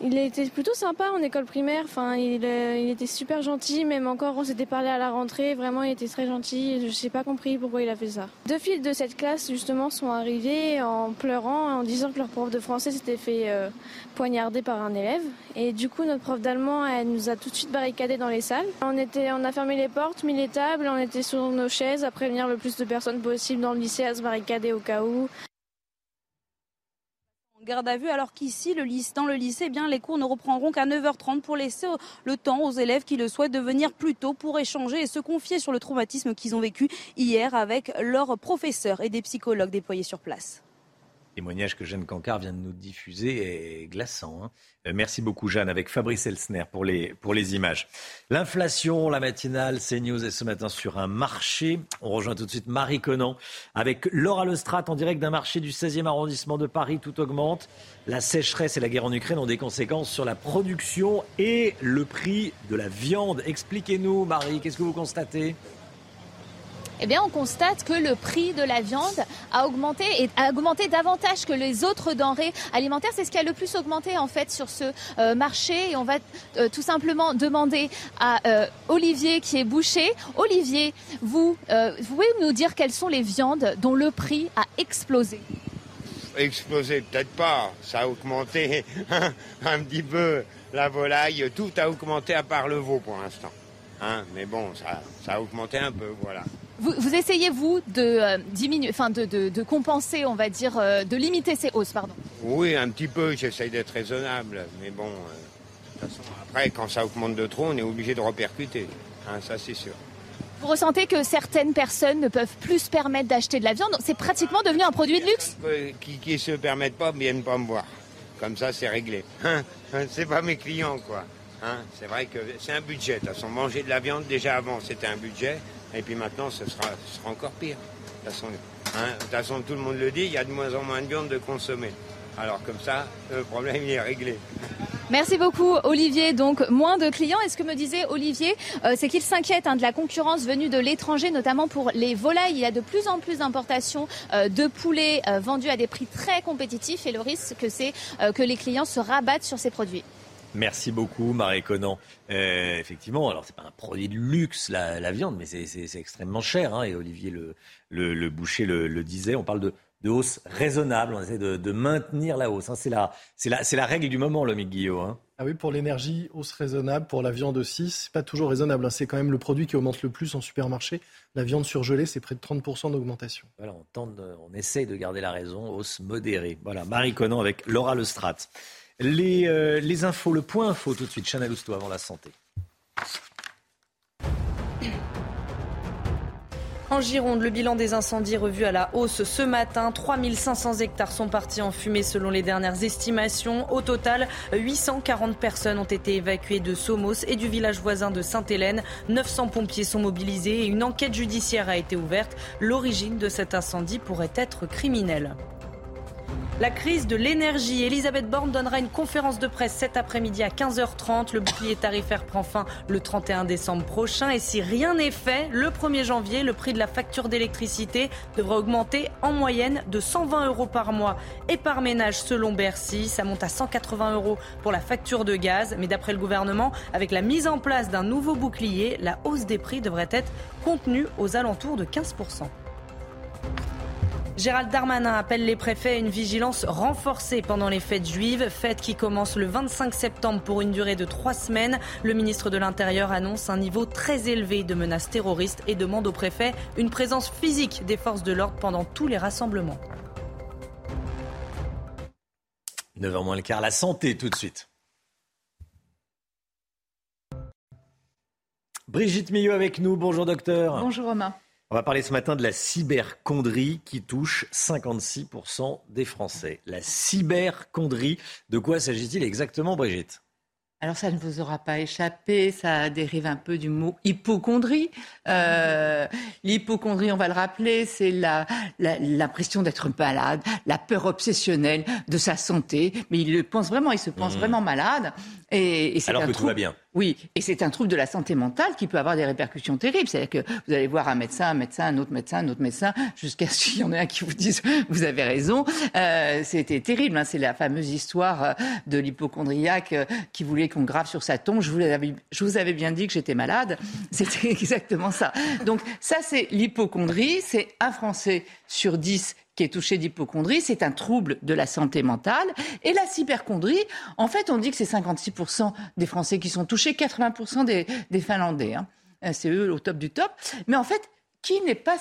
Il était plutôt sympa en école primaire. Enfin, il, euh, il était super gentil. Même encore, on s'était parlé à la rentrée. Vraiment, il était très gentil. Je n'ai pas compris pourquoi il a fait ça. Deux filles de cette classe, justement, sont arrivées en pleurant, en disant que leur prof de français s'était fait euh, poignarder par un élève. Et du coup, notre prof d'allemand, elle nous a tout de suite barricadés dans les salles. On était, on a fermé les portes, mis les tables, on était sur nos chaises à prévenir le plus de personnes possible dans le lycée à se barricader au cas où garde à vue, alors qu'ici, dans le lycée, eh bien, les cours ne reprendront qu'à 9h30 pour laisser le temps aux élèves qui le souhaitent de venir plus tôt pour échanger et se confier sur le traumatisme qu'ils ont vécu hier avec leurs professeurs et des psychologues déployés sur place témoignage que Jeanne Cancard vient de nous diffuser est glaçant. Hein. Euh, merci beaucoup Jeanne, avec Fabrice Elsner pour les, images. L'inflation, la matinale, CNews est ce matin sur un marché. On rejoint tout de suite Marie Conan avec Laura Lestrade en direct d'un marché du 16e arrondissement de Paris. Tout augmente. La sécheresse et la guerre en Ukraine ont des conséquences sur la production et le prix de la viande. Expliquez-nous Marie, qu'est-ce que vous constatez? Eh bien, on constate que le prix de la viande a augmenté et a augmenté davantage que les autres denrées alimentaires. C'est ce qui a le plus augmenté en fait sur ce euh, marché. Et on va euh, tout simplement demander à euh, Olivier qui est boucher. Olivier, vous, vous pouvez nous dire quelles sont les viandes dont le prix a explosé? Explosé, peut-être pas. Ça a augmenté un petit peu. La volaille, tout a augmenté à part le veau pour l'instant. Hein mais bon, ça, ça a augmenté un peu, voilà. Vous, essayez, vous, de euh, diminuer, enfin de, de, compenser, on va dire, euh, de limiter ces hausses, pardon Oui, un petit peu, j'essaye d'être raisonnable. Mais bon, euh, après, quand ça augmente de trop, on est obligé de repercuter. Hein, ça, c'est sûr. Vous ressentez que certaines personnes ne peuvent plus se permettre d'acheter de la viande? C'est pratiquement devenu un produit de luxe? Qui ne se permettent pas viennent pas me voir. Comme ça, c'est réglé. Hein, hein, c'est pas mes clients, quoi. c'est vrai que c'est un budget. De toute façon, manger de la viande, déjà avant, c'était un budget. Et puis maintenant, ce sera, sera encore pire. Hein, de toute, façon, tout le monde le dit, il y a de moins en moins de viande de consommer. Alors comme ça, le problème est réglé. Merci beaucoup Olivier. Donc moins de clients. Et ce que me disait Olivier, euh, c'est qu'il s'inquiète hein, de la concurrence venue de l'étranger, notamment pour les volailles. Il y a de plus en plus d'importations euh, de poulets euh, vendus à des prix très compétitifs et le risque c'est que les clients se rabattent sur ces produits. Merci beaucoup, Marie Conan. Euh, effectivement, alors c'est pas un produit de luxe la, viande, mais c'est extrêmement cher. Hein, et Olivier le, le, boucher le, disait. On parle de, de, hausse raisonnable. On essaie de, maintenir la hausse. Hein. C'est la, la, la, règle du moment, le Guillaume. Hein. Ah oui, pour l'énergie, hausse raisonnable. Pour la viande aussi, c'est pas toujours raisonnable. C'est quand même le produit qui augmente le plus en supermarché. La viande surgelée, c'est près de 30% d'augmentation. Voilà, on, tente on essaye de garder la raison, hausse modérée. Voilà, Marie Conan avec Laura Lestrade. Les, euh, les infos, le point info tout de suite. Chanel Housteau avant la santé. En Gironde, le bilan des incendies revu à la hausse ce matin. 3500 hectares sont partis en fumée selon les dernières estimations. Au total, 840 personnes ont été évacuées de Somos et du village voisin de Sainte-Hélène. 900 pompiers sont mobilisés et une enquête judiciaire a été ouverte. L'origine de cet incendie pourrait être criminelle. La crise de l'énergie. Elisabeth Borne donnera une conférence de presse cet après-midi à 15h30. Le bouclier tarifaire prend fin le 31 décembre prochain. Et si rien n'est fait, le 1er janvier, le prix de la facture d'électricité devrait augmenter en moyenne de 120 euros par mois et par ménage selon Bercy. Ça monte à 180 euros pour la facture de gaz. Mais d'après le gouvernement, avec la mise en place d'un nouveau bouclier, la hausse des prix devrait être contenue aux alentours de 15%. Gérald Darmanin appelle les préfets à une vigilance renforcée pendant les fêtes juives, fêtes qui commencent le 25 septembre pour une durée de trois semaines. Le ministre de l'Intérieur annonce un niveau très élevé de menaces terroristes et demande aux préfets une présence physique des forces de l'ordre pendant tous les rassemblements. 9h moins le quart, la santé tout de suite. Brigitte Millot avec nous, bonjour docteur. Bonjour Romain. On va parler ce matin de la cybercondrie qui touche 56% des Français. La cybercondrie, de quoi s'agit-il exactement, Brigitte? Alors ça ne vous aura pas échappé, ça dérive un peu du mot hypochondrie. Euh, L'hypochondrie, on va le rappeler, c'est l'impression la, d'être malade, la peur obsessionnelle de sa santé, mais il le pense vraiment, il se pense mmh. vraiment malade. Et, et Alors que tout va bien. Oui, et c'est un trouble de la santé mentale qui peut avoir des répercussions terribles. C'est-à-dire que vous allez voir un médecin, un médecin, un autre médecin, un autre médecin, jusqu'à ce qu'il y en ait un qui vous dise vous avez raison. Euh, C'était terrible. Hein. C'est la fameuse histoire euh, de l'hypochondriaque euh, qui voulait qu'on grave sur sa tombe. Je vous, avais, je vous avais bien dit que j'étais malade. [LAUGHS] C'était [LAUGHS] exactement ça. Donc ça, c'est l'hypochondrie. C'est un Français sur dix qui est touché d'hypochondrie, c'est un trouble de la santé mentale. Et la cyberchondrie, en fait, on dit que c'est 56% des Français qui sont touchés, 80% des, Finlandais. Hein. Euh, c'est eux au top du top. Mais en fait, qui n'est pas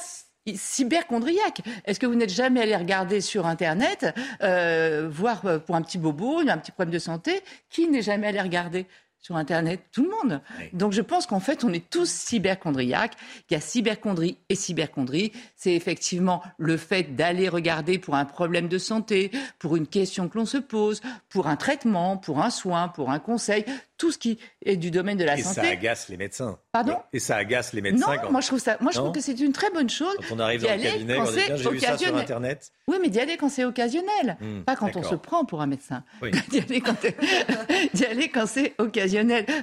cyberchondriaque? Est-ce que vous n'êtes jamais allé regarder sur Internet, euh, voir euh, pour un petit bobo, un petit problème de santé Qui n'est jamais allé regarder? Sur Internet, tout le monde. Donc je pense qu'en fait, on est tous cyberchondriaques. Il y a cyberchondrie et cyberchondrie. C'est effectivement le fait d'aller regarder pour un problème de santé, pour une question que l'on se pose, pour un traitement, pour un soin, pour un conseil tout ce qui est du domaine de la santé. Et ça agace les médecins. Pardon? Et ça agace les médecins. Non, moi je trouve ça. Moi je trouve que c'est une très bonne chose. Quand on arrive dans le cabinet, on dit j'ai vu ça sur internet. Oui, mais d'y aller quand c'est occasionnel, hmm, pas quand on se prend pour un médecin. Oui. [LAUGHS] d'y aller quand c'est [LAUGHS] occasionnel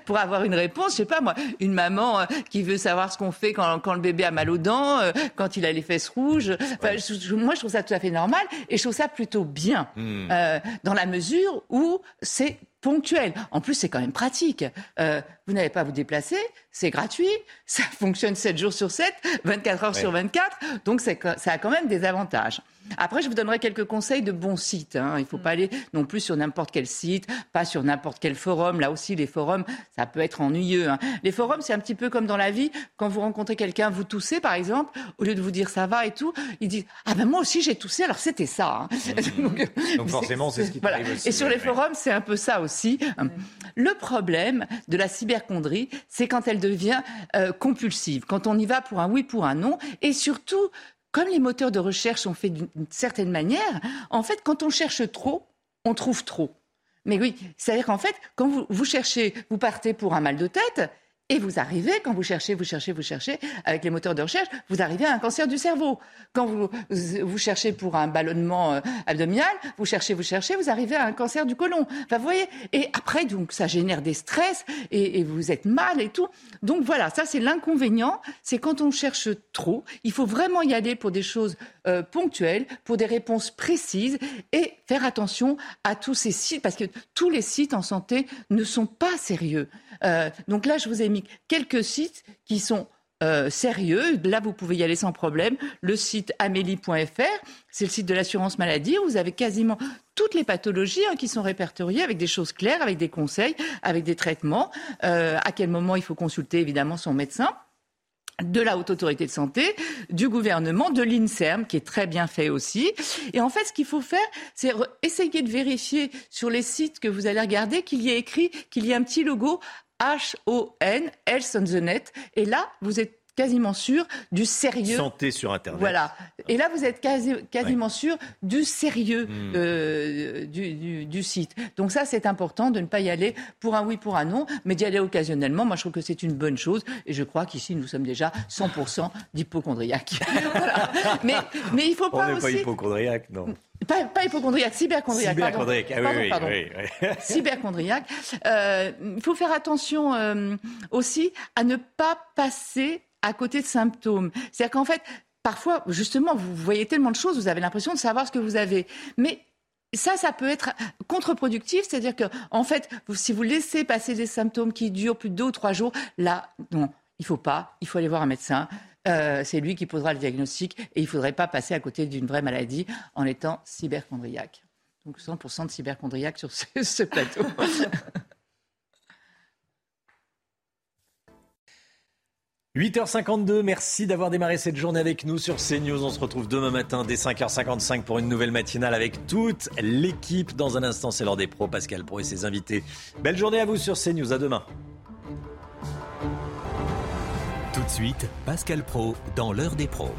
pour avoir une réponse. Je sais pas moi, une maman euh, qui veut savoir ce qu'on fait quand, quand, le bébé a mal aux dents, euh, quand il a les fesses rouges. moi je trouve ça tout à fait normal et je trouve ça plutôt bien hmm. euh, dans la mesure où c'est ponctuel. En plus, c'est quand même pratique. Euh, vous n'avez pas à vous déplacer, c'est gratuit, ça fonctionne 7 jours sur 7, 24 heures sur 24, donc ça a quand même des avantages. Après, je vous donnerai quelques conseils de bons sites. Hein. Il ne faut pas aller non plus sur n'importe quel site, pas sur n'importe quel forum. Là aussi, les forums, ça peut être ennuyeux. Hein. Les forums, c'est un petit peu comme dans la vie. Quand vous rencontrez quelqu'un, vous toussez, par exemple, au lieu de vous dire ça va et tout, il dit ah ben moi aussi j'ai toussé, alors c'était ça. Hein. Mmh. [LAUGHS] donc, forcément, c'est ce qui voilà. aussi. Et sur les forums, c'est un peu ça aussi. Le problème de la cyberchondrie, c'est quand elle devient euh, compulsive, quand on y va pour un oui, pour un non, et surtout comme les moteurs de recherche sont faits d'une certaine manière, en fait, quand on cherche trop, on trouve trop. Mais oui, c'est-à-dire qu'en fait, quand vous, vous, cherchez, vous partez pour un mal de tête, et vous arrivez, quand vous cherchez, vous cherchez, vous cherchez, avec les moteurs de recherche, vous arrivez à un cancer du cerveau. Quand vous, vous cherchez pour un ballonnement euh, abdominal, vous cherchez, vous cherchez, vous arrivez à un cancer du côlon. Enfin, vous voyez, et après, donc, ça génère des stress, et, et vous êtes mal et tout. Donc voilà, ça c'est l'inconvénient, c'est quand on cherche trop, il faut vraiment y aller pour des choses euh, pour des réponses précises, et faire attention à tous ces sites, parce que tous les sites en santé ne sont pas sérieux. Euh, donc là, je vous ai mis quelques sites qui sont euh, sérieux. Là, vous pouvez y aller sans problème. Le site amélie.fr, c'est le site de l'assurance maladie où vous avez quasiment toutes les pathologies hein, qui sont répertoriées avec des choses claires, avec des conseils, avec des traitements. Euh, à quel moment il faut consulter évidemment son médecin de la Haute Autorité de Santé, du gouvernement, de l'INSERM, qui est très bien fait aussi. Et en fait, ce qu'il faut faire, c'est essayer de vérifier sur les sites que vous allez regarder qu'il y ait écrit, qu'il y ait un petit logo H-O-N, Health on the Net. Et là, vous êtes quasiment sûr du sérieux. Santé sur Internet. Voilà. Et là, vous êtes quasi, quasiment sûr du sérieux Hmm. euh, du, du- du site. Donc ça, c'est important de ne pas y aller pour un oui, pour un non, mais d'y aller occasionnellement. Moi, je trouve que c'est une bonne chose. Et je crois qu'ici, nous sommes déjà 100% d'hypochondriaques. [LAUGHS] Voilà. Mais, mais il faut On pas n'est pas aussi... hypochondriaque, non. Pas, pas hypochondriaque, cyberchondriaque. Cyberchondriaque. Ah oui, Pardon, oui, pardon. oui, oui. [LAUGHS] cyberchondriaque. Euh, Il faut faire attention euh, aussi à ne pas passer à côté de symptômes. C'est-à-dire qu'en fait, parfois, justement, vous voyez tellement de choses, vous avez l'impression de savoir ce que vous avez. Mais ça, ça peut être contre-productif, c'est-à-dire que, en fait, si vous laissez passer des symptômes qui durent plus de deux ou trois jours, là, non, il faut pas, il faut aller voir un médecin. Euh, c'est lui qui posera le diagnostic et il ne faudrait pas passer à côté d'une vraie maladie en étant cyberchondriaque. Donc 100% de cyberchondriaque sur ce plateau. [LAUGHS] 8h52, merci d'avoir démarré cette journée avec nous sur CNews. On se retrouve demain matin dès 5h55 pour une nouvelle matinale avec toute l'équipe. Dans un instant, c'est l'heure des pros, Pascal Pro et ses invités. Belle journée à vous sur CNews, à demain. Tout de suite, Pascal Pro dans l'heure des pros.